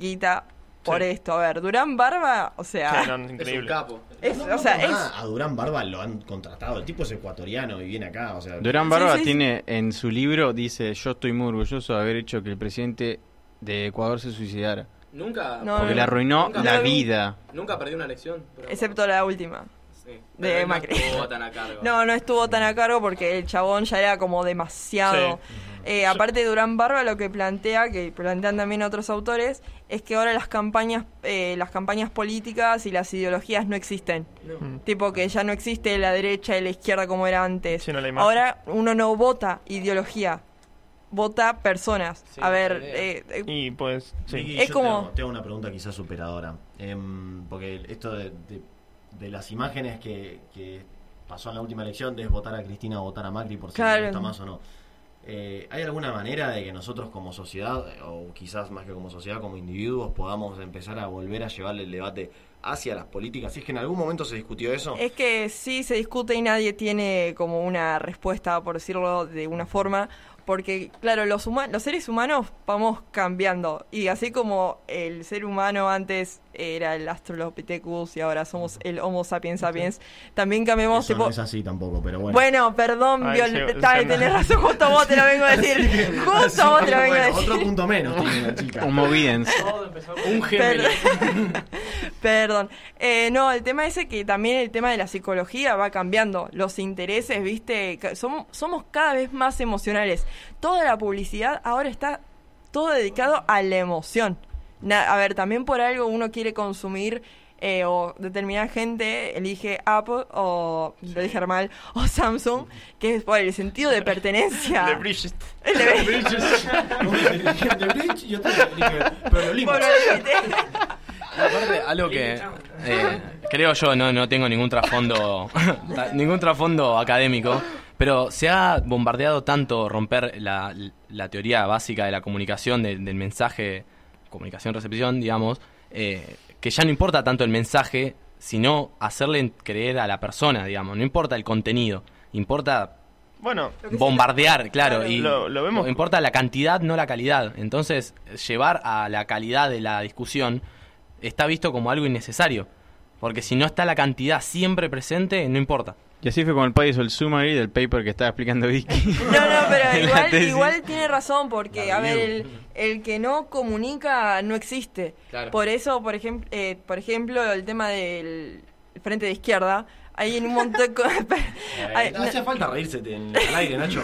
H: guita por
E: Sí.
H: esto. A ver, Durán Barba, o sea,
E: Sí, no, increíble.
G: capo.
H: es-
F: No,
H: o sea, es...
F: A Durán Barba lo han contratado. El tipo es ecuatoriano y viene acá. O sea,
D: Durán Barba
H: sí, sí.
D: tiene en su libro, dice, yo estoy muy orgulloso de haber hecho que el presidente de Ecuador se suicidara.
G: Nunca.
H: No,
D: Porque
H: no,
D: le arruinó
G: nunca
D: la vida.
G: Nunca perdió una elección.
H: Excepto la última.
G: Sí.
H: de
G: él no
H: Macri.
G: estuvo tan a cargo.
H: No, no estuvo tan a cargo porque el chabón ya era como demasiado. Eh, aparte, Durán Barba lo que plantea, que plantean también otros autores, es que ahora las campañas, eh, las campañas políticas y las ideologías no existen.
E: Mm.
H: Tipo que ya no existe la derecha y la izquierda como era antes.
E: Sí, no,
H: ahora uno no vota ideología, vota personas.
G: Sí,
H: a ver, eh, eh,
E: Y pues, sí.
H: Es
F: yo
H: como-
F: Tengo, tengo una pregunta quizás superadora. Em, porque esto de, de- de las imágenes que, que pasó en la última elección, de votar a Cristina o votar a Macri por si
H: Claro.
F: le gusta más o no. Eh, ¿Hay alguna manera de que nosotros como sociedad, o quizás más que como sociedad, como individuos, podamos empezar a volver a llevarle el debate hacia las políticas? Si es que en algún momento se discutió eso.
H: Es que sí se discute y nadie tiene como una respuesta, por decirlo de una forma, porque claro, los, los seres humanos vamos cambiando y así como el ser humano antes era el Australopithecus y ahora somos el Homo sapiens sapiens, también cambiamos
F: Eso
H: tipo...
F: no es así tampoco, pero bueno.
H: Bueno, perdón,
E: Ay,
H: Viol- tenés razón, justo a vos te lo vengo a decir. Justo vos te lo vengo a decir.
F: otro punto menos tiene la chica.
D: Homo.
G: Un gemelo.
H: Perdón. Eh, no, el tema ese que también el tema de la psicología va cambiando. Los intereses, viste, somos, somos cada vez más emocionales. Toda la publicidad ahora está todo dedicado a la emoción. Na- a ver, también por algo uno quiere consumir eh, o determinada gente elige Apple o, lo dije mal, o Samsung, que es por el sentido de pertenencia.
E: De Bridget.
H: El de-
F: De Bridge, yo dije, pero
G: Aparte, algo que eh, creo yo, no, no tengo ningún trasfondo ningún trasfondo académico, pero se ha bombardeado tanto romper la, la teoría básica de la comunicación, de- del mensaje, comunicación-recepción, digamos, eh, que ya no importa tanto el mensaje, sino hacerle creer a la persona, digamos, no importa el contenido, importa
E: Bueno,
G: bombardear, claro, y
E: Lo- lo vemos-
G: importa la cantidad, no la calidad. Entonces, llevar a la calidad de la discusión está visto como algo innecesario, porque si no está la cantidad siempre presente, no importa.
D: Y así fue como el país hizo el summary del paper que estaba explicando Vicky.
H: No, no, pero igual, igual tiene razón, porque, a ver, el, el que no comunica no existe.
G: Claro.
H: Por eso, por, ejem- eh, por ejemplo, el tema del frente de izquierda, hay en un montón de cosas... Ay,
F: Eh,
H: no,
F: hacía falta reírse en- al aire, Nacho.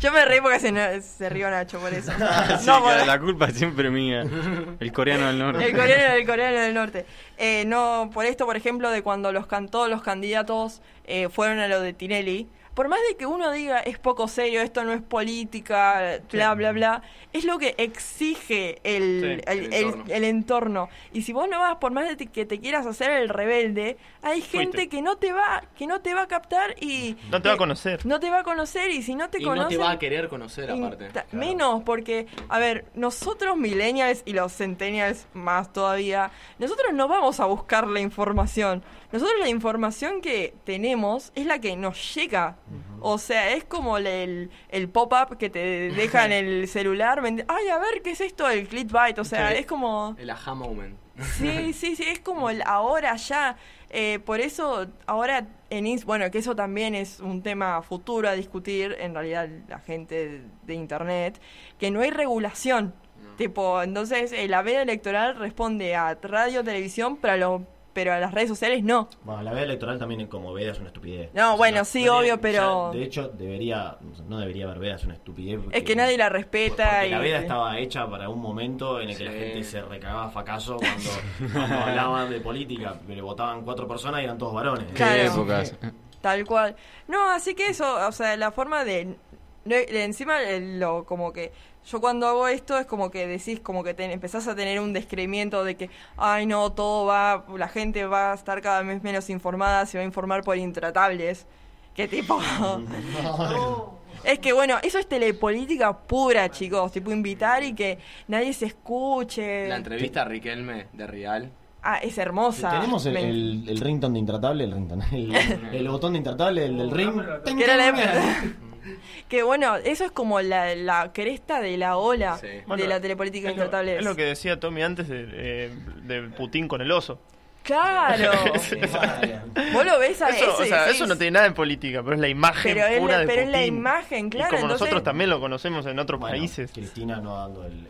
H: Yo me reí porque se, no- se rió Nacho por eso.
D: Sí,
H: no,
D: que
H: por-
D: la culpa es siempre mía. El coreano del norte.
H: El coreano, el coreano del norte. Eh, no, por esto, por ejemplo, de cuando los todos los candidatos eh, fueron a lo de Tinelli, por más de que uno diga es poco serio, esto no es política, bla, bla, bla, es lo que exige el,
E: Sí,
H: el,
E: entorno.
H: el entorno. Y si vos no vas, por más de que te quieras hacer el rebelde, hay gente
E: Fuiste.
H: que no te va, que no te va a captar y
E: No te va a conocer.
H: no te va a conocer y si no te
G: Y no
H: conoce
G: te va a querer conocer aparte.
H: Menos, porque, a ver, nosotros millennials y los centennials más todavía, nosotros no vamos a buscar la información. Nosotros la información que tenemos es la que nos llega. O sea, es como el, el pop-up que te deja en el celular. ¿me ent- Ay, a ver, ¿qué es esto del clickbait? O sea, es como...
G: El aha moment.
H: Sí, sí, sí, es como el ahora ya. Eh, por eso, ahora en bueno, que eso también es un tema futuro a discutir, en realidad la gente de, Internet, que no hay regulación. Tipo, entonces eh, la veda electoral responde a radio, televisión, pero a, lo- pero a las redes sociales no.
F: Bueno, la veda electoral también como veda es una estupidez.
H: No, bueno, sí, obvio, pero-
F: ya, de hecho, debería, no debería haber veda, es una estupidez.
H: Es que nadie la respeta. Y,
F: la veda estaba hecha para un momento en el que la gente se recagaba a facaso cuando, cuando hablaban de política, pero votaban cuatro personas y eran todos varones.
H: Claro.
D: épocas.
H: Tal cual. No, así que eso, o sea, la forma de... encima, lo como que... Yo cuando hago esto es como que decís, como que te, empezás a tener un descreimiento de que, ay no, todo va, la gente va a estar cada vez menos informada, se va a informar por intratables. Que tipo... Es que bueno, eso es telepolítica pura, chicos. Tipo invitar y que nadie se escuche.
G: La entrevista a Riquelme de Real.
H: Ah, es hermosa.
F: Tenemos el,
H: Me-
F: el, el ringtone de intratable, el ringtone, el, el botón de intratable, el del ring.
H: Que era la- que bueno, eso es como la, la cresta de la ola de la telepolítica
E: es lo,
H: intratable.
E: es lo que decía Tommy antes de, eh, de Putin con el oso.
H: Claro. Vos lo ves a
E: eso,
H: ese
E: o
H: y
E: sea,
H: decís-
E: eso no tiene nada de política, pero es la imagen
H: Pero es
E: pura
H: la-
E: de
H: pero es la imagen, claro,
E: Y como
H: entonces-
E: nosotros también lo conocemos en otros
F: Bueno,
E: países.
F: Cristina no dando el.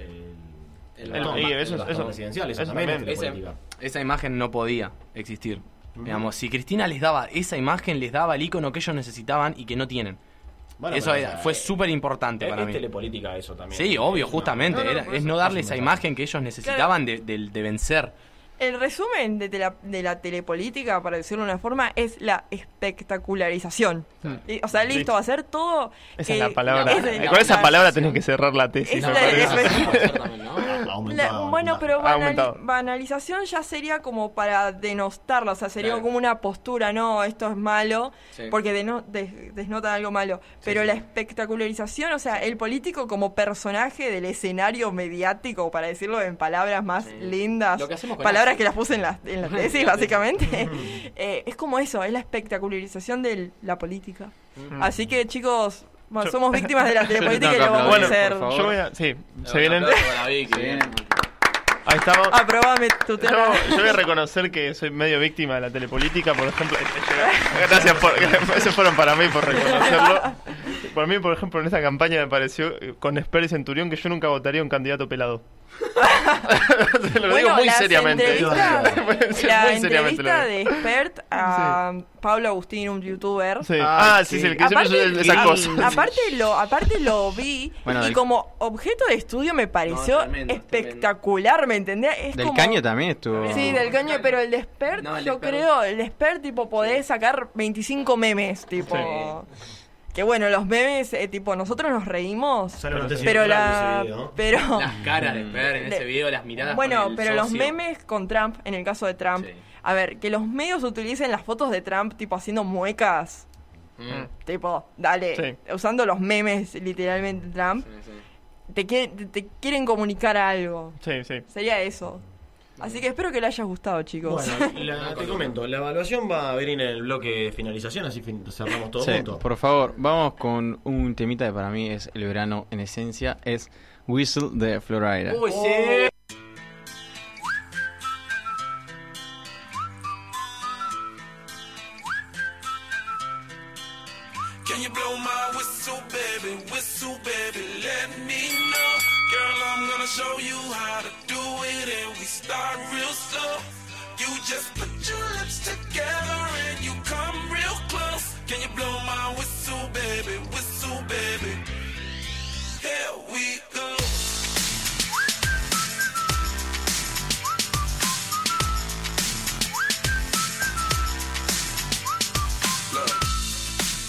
F: el,
E: El-
F: el
E: eso- eso-
F: presidencial, eso,
E: eso
F: también es
E: también.
F: telepolítica.
G: Esa, esa imagen no podía existir. Digamos, si Cristina les daba esa imagen, les daba el icono que ellos necesitaban y que no tienen.
F: Bueno,
G: eso era- fue súper importante
F: es,
G: para
F: es
G: mí.
F: telepolítica eso también.
G: Sí, obvio,
F: Es
G: justamente.
F: No, no,
G: era-
F: por
G: es no darle
F: Es
G: esa imagen que ellos necesitaban de, de- de vencer.
H: El resumen de, tela- de la telepolítica, para decirlo de una forma, es la espectacularización. Y, o sea, listo,
E: Listo.
H: va a ser todo.
E: Esa es la palabra.
H: es
E: Con esa
H: la-
E: palabra tenés que cerrar la tesis.
H: La-. La- bueno, pero banalización ya sería como para denostarlo, o sea, sería
E: Claro.
H: como una postura, no, esto es malo,
E: Sí.
H: porque deno- des- desnota algo malo. Pero la espectacularización, o sea, el político como personaje del escenario mediático, para decirlo en palabras más lindas,
G: Lo que hacemos con
H: palabras que las puse en la, en la tesis, básicamente, eh, es como eso, es la espectacularización de la política. Así que, chicos, bueno,
E: Yo-
H: somos víctimas de la telepolítica y lo vamos
E: Bueno,
H: a hacer.
E: Yo voy a, sí, se vienen.
G: bien.
E: Ahí estamos.
H: Aprobame tu tema.
E: yo voy a reconocer que soy medio víctima de la telepolítica, por ejemplo. Gracias por. Esos fueron para mí por reconocerlo. Por mí, por ejemplo, en esta campaña me pareció eh, con Esper y Centurión que yo nunca votaría un candidato pelado. Te lo digo muy
H: las
E: seriamente.
H: entrevistas-
E: Sí,
H: la
E: muy seriamente lo
H: entrevista de expert a Pablo Agustín, un youtuber.
E: Sí. Ah, sí, sí, el que siempre
H: Aparte, aparte lo, aparte lo vi
D: Bueno,
H: y
D: del-
H: como objeto de estudio me pareció
D: No, tremendo,
H: espectacular, ¿me entendés? Es
D: Del
H: como-
D: caño también estuvo.
H: Sí, del caño, pero el de expert,
G: No, el de
H: yo
G: expert.
H: creo, el de expert tipo podés sacar 25 memes, tipo... Que bueno, los memes, eh, tipo, nosotros nos reímos, pero
F: de
H: la...
F: ese video.
H: Pero...
G: Las caras de Esper en ese video, las miradas
H: Bueno,
G: con el
H: pero los memes con Trump, en el caso de Trump, a ver, que los medios utilicen las fotos de Trump tipo haciendo muecas,
G: Mm.
H: tipo, dale, usando los memes literalmente de Trump, te, quieren, te, te quieren comunicar algo.
E: Sí, sí.
H: Sería eso. Así que espero que les haya gustado, chicos.
F: Bueno, la- te comento, la evaluación va a venir en el bloque de finalización, así fin- cerramos todo
D: Sí,
F: junto.
D: por favor, vamos con un temita que para mí es el verano en esencia, es Whistle de Florida.
G: Uy, sí.
B: Can you blow my whistle, baby? Whistle, baby, let me show you how to do it and we start real slow. You just put your lips together and you come real close. Can you blow my whistle, baby? Whistle, baby. Here we go.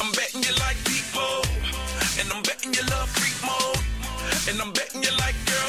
B: I'm betting you like
Y: deep hold, and I'm betting you love freak mode, and I'm betting you. Love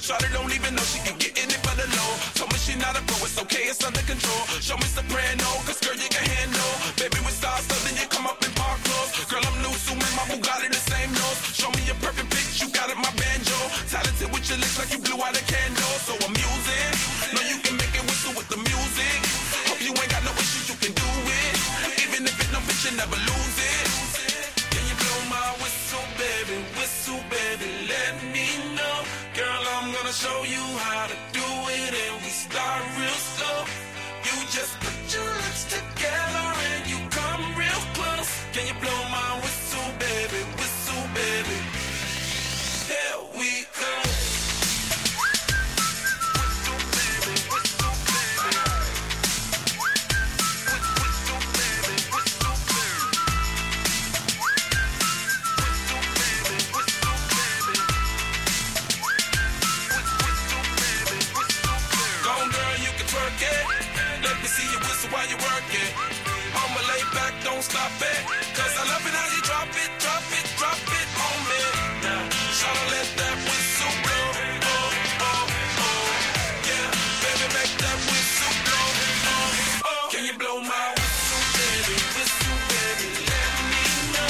Y: Shawty don't even know she can get in it the low. Told me she not a pro, it's okay, it's under control. Show me soprano, cause girl you can handle. Baby we stars, so then you come up in park clothes. Girl I'm new, so my Bugatti the same nose. Show me a perfect pitch, you got it, my banjo. Talented with your lips like you blew out a candle. So show you how to do it, and we start real slow.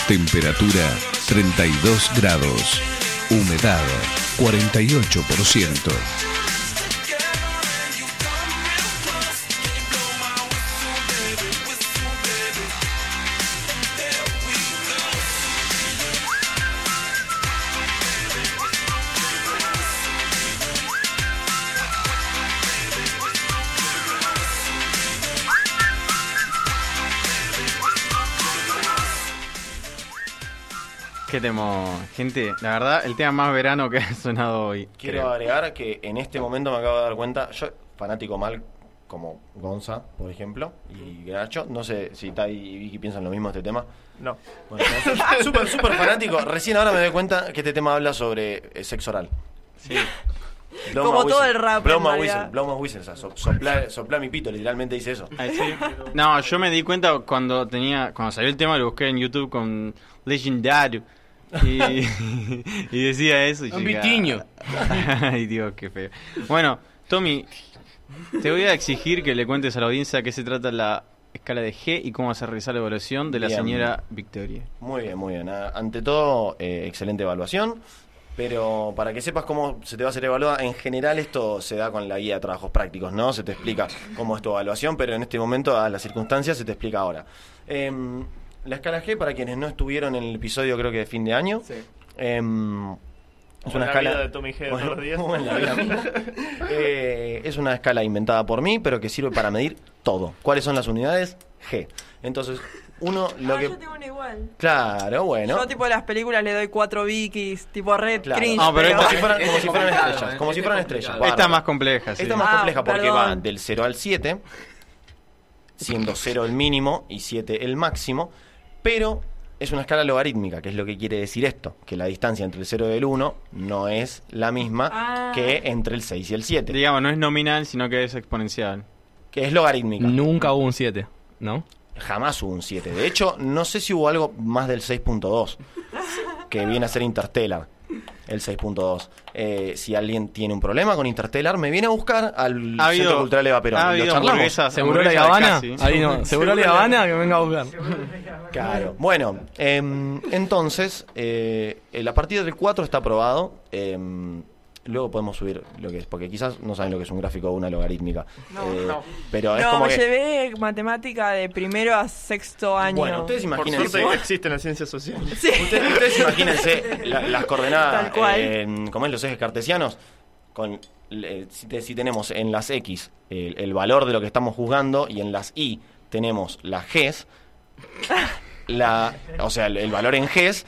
W: Temperatura 32 grados. Humedad 48%.
D: Qué temo, gente. La verdad, el tema más verano que ha sonado hoy.
F: Quiero
D: creo.
F: agregar que en este momento me acabo de dar cuenta, yo, fanático mal como Gonza, por ejemplo, y Gracho, no sé si Tai y Vicky piensan lo mismo de este tema.
E: No.
F: Bueno, súper, súper fanático. Recién ahora me doy cuenta que este tema habla sobre eh, sexo oral.
D: Sí.
H: Como todo el rap,
F: Blow
H: en
F: my
H: realidad.
F: whistle, blow my whistle, o sea, so- sopla, sopla mi pito, literalmente dice eso.
D: Ah, sí. No, yo me di cuenta cuando tenía, cuando salió el tema lo busqué en YouTube con Legendary y, y decía eso y
G: Un vitiño.
D: Ay Dios, qué feo. Bueno, Tommy, te voy a exigir que le cuentes a la audiencia qué se trata la escala de G y cómo vas a realizar la evaluación de la
F: Bien.
D: señora Victoria.
F: Muy bien, muy bien. Ah, Ante todo, eh, excelente evaluación. Pero para que sepas cómo se te va a hacer evaluada, en general esto se da con la guía de trabajos prácticos, ¿no? Se te explica cómo es tu evaluación, pero en este momento, a las circunstancias, se te explica ahora. Em, la escala G, para quienes no estuvieron en el episodio, creo que de fin de año, em, es
E: Como
F: una
E: la
F: escala
E: vida de Tommy G de todos los días.
F: mía. Eh, es una escala inventada por mí, pero que sirve para medir todo. ¿Cuáles son las unidades? G. Entonces, uno lo
H: Ah,
F: que
H: yo tengo una igual.
F: Claro, bueno.
H: Yo tipo a las películas le doy cuatro vikis, tipo red
F: Claro.
H: cringe.
F: No, pero
H: pero-
F: como si fueran, como si fueran estrellas. Como si fueran estrellas.
D: Esta
F: bárbaro.
D: es más compleja, sí.
F: Esta es más
H: Ah,
F: compleja porque
H: perdón.
F: va del 0 al 7, siendo 0 el mínimo y 7 el máximo, pero es una escala logarítmica, que es lo que quiere decir esto, que la distancia entre el 0 y el 1 no es la misma
H: Ah.
F: que entre el 6 y el 7,
D: Digamos, no es nominal, sino que es exponencial.
F: que es logarítmica.
G: Nunca hubo un 7, ¿no?
F: Jamás hubo un 7. De hecho, no sé si hubo algo más del 6.2, que viene a ser Interstellar, el 6.2. Eh, si alguien tiene un problema con Interstellar, me viene a buscar al
D: Ha habido-
F: Centro Cultural Eva Perón.
D: ha habido hamburguesas-
G: ¿Seguro la
D: hamburguesas de
G: Habana?
D: casi.
G: Ahí no. ¿Seguro la Habana? Que venga a buscar.
F: Claro. Bueno, em, entonces, eh, el- a partir del 4 está aprobado. Luego podemos subir lo que es, porque quizás no saben lo que es un gráfico o una logarítmica.
H: No,
F: Eh,
H: no.
F: Pero es
H: no,
F: como
H: me
F: que...
H: llevé matemática de primero a sexto año.
F: Bueno, ustedes
E: Por
F: imagínense...
E: suerte existen las ciencias sociales.
F: Ustedes, ustedes imagínense la- las coordenadas,
H: Tal cual.
F: en, como en los ejes cartesianos, con si, te- si tenemos en las X el, el valor de lo que estamos juzgando y en las Y tenemos las Gs, la, o sea, el, el valor en Gs,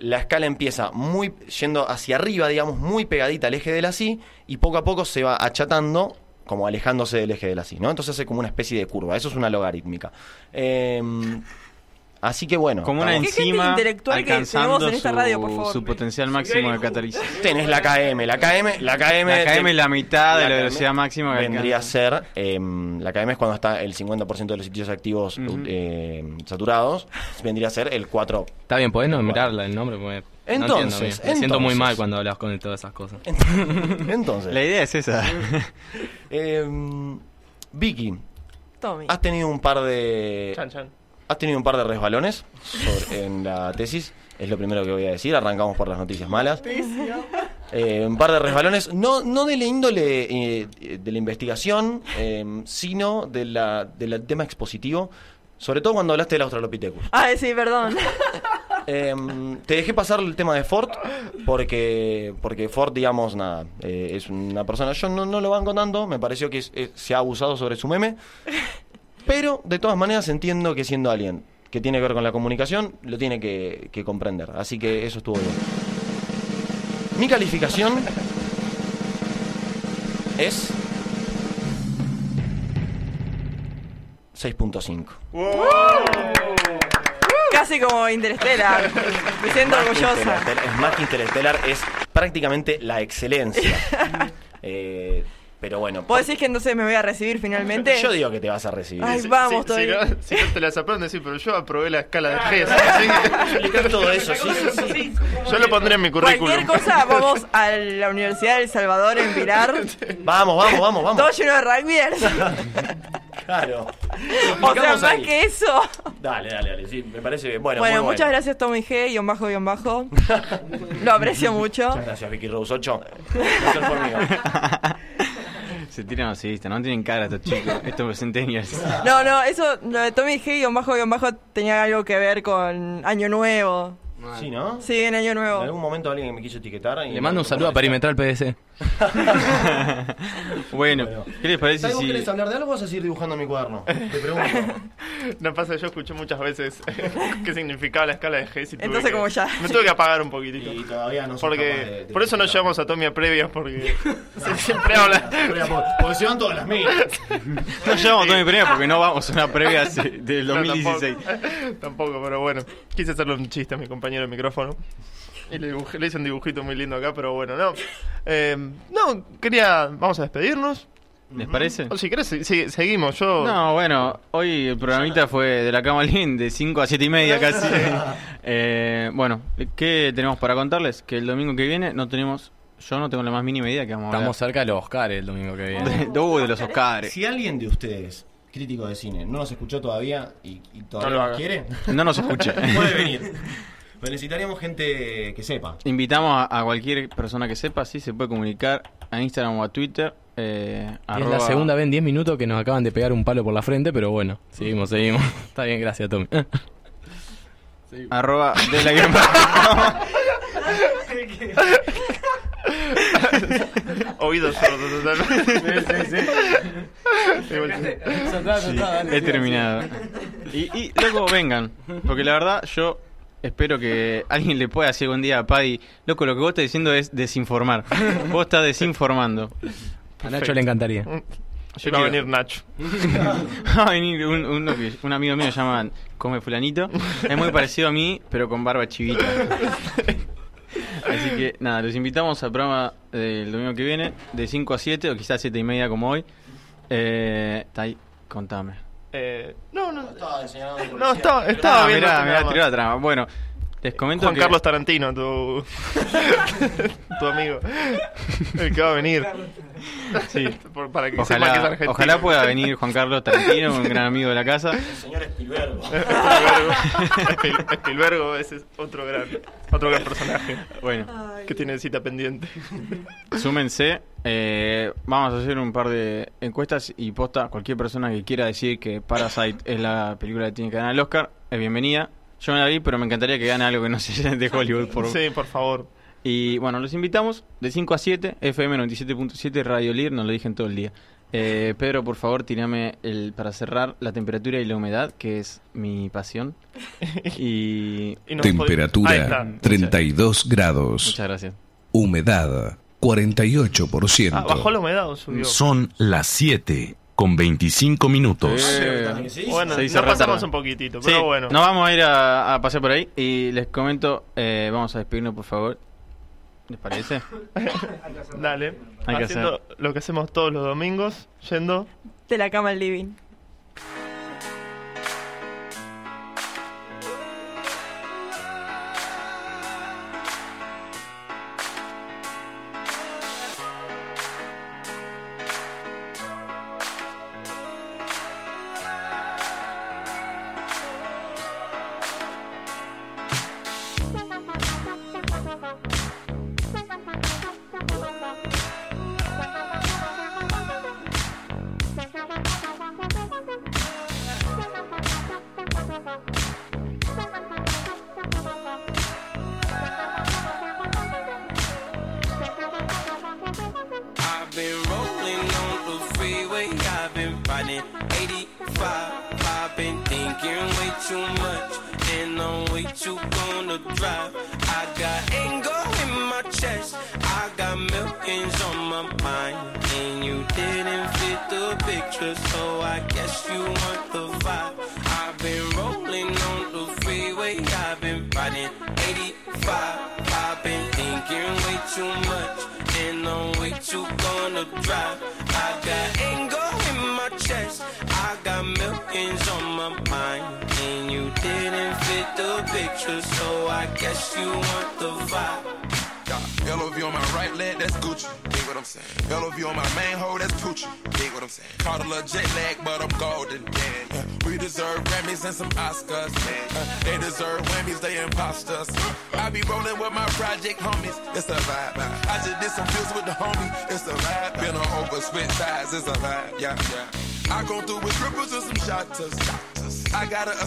F: la escala empieza muy yendo hacia arriba, digamos, muy pegadita al eje de la Y y poco a poco se va achatando como alejándose del eje de la Y, ¿no? Entonces hace como una especie de curva, eso es una logarítmica. Em, así que bueno.
D: Como una
F: estamos-
H: Qué gente
D: enzima
H: intelectual que
D: alcanzando
H: tenemos en esta
D: su,
H: radio, por favor.
D: su potencial máximo de catalización.
F: Tenés la KM, la KM, la KM.
D: La KM es la mitad de la velocidad máxima que
F: Vendría a ser, em, la KM es cuando está el 50% de los sitios activos em, saturados, vendría a ser el 4.
G: Está bien, podés nombrar el nombre. Porque no
F: Entonces,
G: entiendo. Me siento muy mal cuando hablas con todas esas cosas.
F: Entonces.
D: La idea es esa.
F: Em, Vicky,
H: Tommy.
F: has tenido un par de...
E: Chan, chan.
F: Has tenido un par de resbalones sobre- en la tesis, es lo primero que voy a decir, arrancamos por las noticias malas. Eh, un par de resbalones, no, no de la índole eh, de la investigación, eh, sino de la, del tema expositivo, sobre todo cuando hablaste del Australopithecus.
H: Ay, sí, perdón.
F: Eh, te dejé pasar el tema de Ford porque porque Ford, digamos, nada, eh, es una persona, yo no, no lo banco tanto, me pareció que es- es- se ha abusado sobre su meme, pero de todas maneras entiendo que siendo alguien que tiene que ver con la comunicación, lo tiene que, que comprender, así que eso estuvo bien. Mi calificación es 6.5.
H: Casi como Interstellar. Me siento
F: Más
H: orgullosa.
F: Es más que Interestelar, es prácticamente la excelencia. Eh, pero bueno,
H: ¿Vos decís que entonces me voy a recibir finalmente?
F: yo digo que te vas a recibir.
H: Ay, vamos
E: Si,
H: todavía.
E: no, si no te las aprendes, sí, pero yo aprobé la escala de G.
F: todo eso, sí, sí, sí.
E: Yo lo pondré en mi currículum.
H: Cualquier cosa, vamos a la Universidad del Salvador en Pilar.
F: Vamos, vamos, vamos, vamos.
H: Todo lleno de rugbyers.
F: Claro.
H: O sea, más
F: ahí.
H: que eso.
F: Dale, dale, dale. Sí, me parece bien. Bueno,
H: Bueno,
F: muy
H: muchas gracias Tommy G, guion bajo, guion bajo. Lo aprecio mucho.
F: Muchas gracias, Vicky Rose 8. Gracias por mí.
D: Se tiran así, no tienen cara estos chicos, estos centennials.
H: No, no, eso, lo de Tommy G, bajo, bajo, tenía algo que ver con Año Nuevo.
F: Sí, ¿no?
H: Sí, en Año
F: En
H: Nuevo.
F: algún momento alguien me quiso etiquetar. Y
G: Le mando un saludo a Perimetral PDC.
D: bueno, ¿qué les parece
F: ¿Sabes vos
D: si
F: querés hablar de algo o vas a seguir dibujando mi cuaderno? Te pregunto.
E: No pasa, yo escuché muchas veces qué significaba la escala de G. y tuve
H: Entonces,
E: que-
H: como ya-
E: Me tuve que apagar un poquitito.
F: Y todavía no
E: Porque,
F: de- de
E: por eso no llevamos a Tommy a previas, porque se- siempre habla.
F: Porque se van todas las mías.
D: no llevamos Tommy Premia porque no vamos a una previa del
E: No,
D: 2016?
E: tampoco, tampoco, pero bueno. Quise hacerle un chiste a mi compañero de micrófono. Y le, dibujé- le hice un dibujito muy lindo acá, pero bueno, no. Eh, no, quería. Vamos a despedirnos.
D: ¿Les parece?
E: O si querés, se- seguimos. Yo.
D: No, bueno, hoy el programita fue de la cama Lin de 5 a 7 y media casi. Eh, bueno, ¿qué tenemos para contarles? Que el domingo que viene no tenemos, yo no tengo la más mínima idea que vamos a
G: Estamos cerca de los Oscars el domingo que viene.
D: hablar. De, uh, de los Oscars.
F: Si alguien de ustedes, crítico de cine, no nos escuchó todavía y, y
E: No
F: todavía
E: lo
F: nos
E: haga.
F: quiere,
D: No nos escuche.
F: puede venir. Pero necesitaríamos gente que sepa.
D: Invitamos a, a cualquier persona que sepa, sí, se puede comunicar a Instagram o a Twitter. Eh,
G: es
D: arroba-
G: la segunda vez en 10 minutos que nos acaban de pegar un palo por la frente, pero bueno, seguimos, seguimos. Está bien, gracias, Tommy.
D: Arroba de la guion bajo.
E: Oídos sordos, totalmente.
D: Sí, he terminado. Y, y luego vengan, porque la verdad yo espero que alguien le pueda decir un día a Paddy, loco, lo que vos estás diciendo es desinformar. Vos estás desinformando.
G: A Nacho le encantaría.
E: Yo
D: Yo
E: va a venir Nacho.
D: Va a venir un, que- un amigo mío se llama Come Fulanito. Es muy parecido a mí, pero con barba chivita. Así que nada, los invitamos al programa del domingo que viene, de 5 a 7 o quizás 7 y media como hoy. Eh, está ahí, contame.
E: Eh, no, no.
F: Estaba enseñando
E: No, estaba, estaba
D: Ah,
E: viendo
D: mirá, mirá, tiró la trama. Bueno, les comento
E: Juan
D: que...
E: Carlos Tarantino, tu, tu amigo. El que va a venir.
D: Sí.
E: Por- para que sepan que es
D: Ojalá,
E: argentino.
D: ojalá pueda venir Juan Carlos Tarantino, un gran amigo de la casa.
F: El señor. Spielberg.
E: Spielberg, ese es otro gran, otro gran personaje.
D: Bueno.
E: Que tiene cita pendiente.
D: Súmense. eh, vamos a hacer un par de encuestas y posta. Cualquier persona que quiera decir que Parasite es la película que tiene que ganar el Oscar es bienvenida. Yo no la vi, pero me encantaría que gane algo que no sea de Hollywood. Por...
E: Sí, por favor.
D: Y bueno, los invitamos de 5 a 7, FM 97.7, Radio Lir, nos lo dije en todo el día. Eh, Pedro, por favor, tirame el, para cerrar la temperatura y la humedad, que es mi pasión. Y,
J: Temperatura 32 grados.
D: Muchas gracias.
J: Humedad 48%.
E: Ah, ¿Bajó la humedad o subió?
J: Son las 7 con 25 minutos.
E: Bueno,
D: Se hizo
E: nos pasamos un poquitito,
D: Sí,
E: pero bueno.
D: Nos vamos a ir a, a pasear por ahí y les comento, eh, vamos a despedirnos por favor. ¿Les parece?
E: Dale.
D: Hay que
E: Haciendo lo que hacemos todos los domingos, yendo.
A: De la cama al living.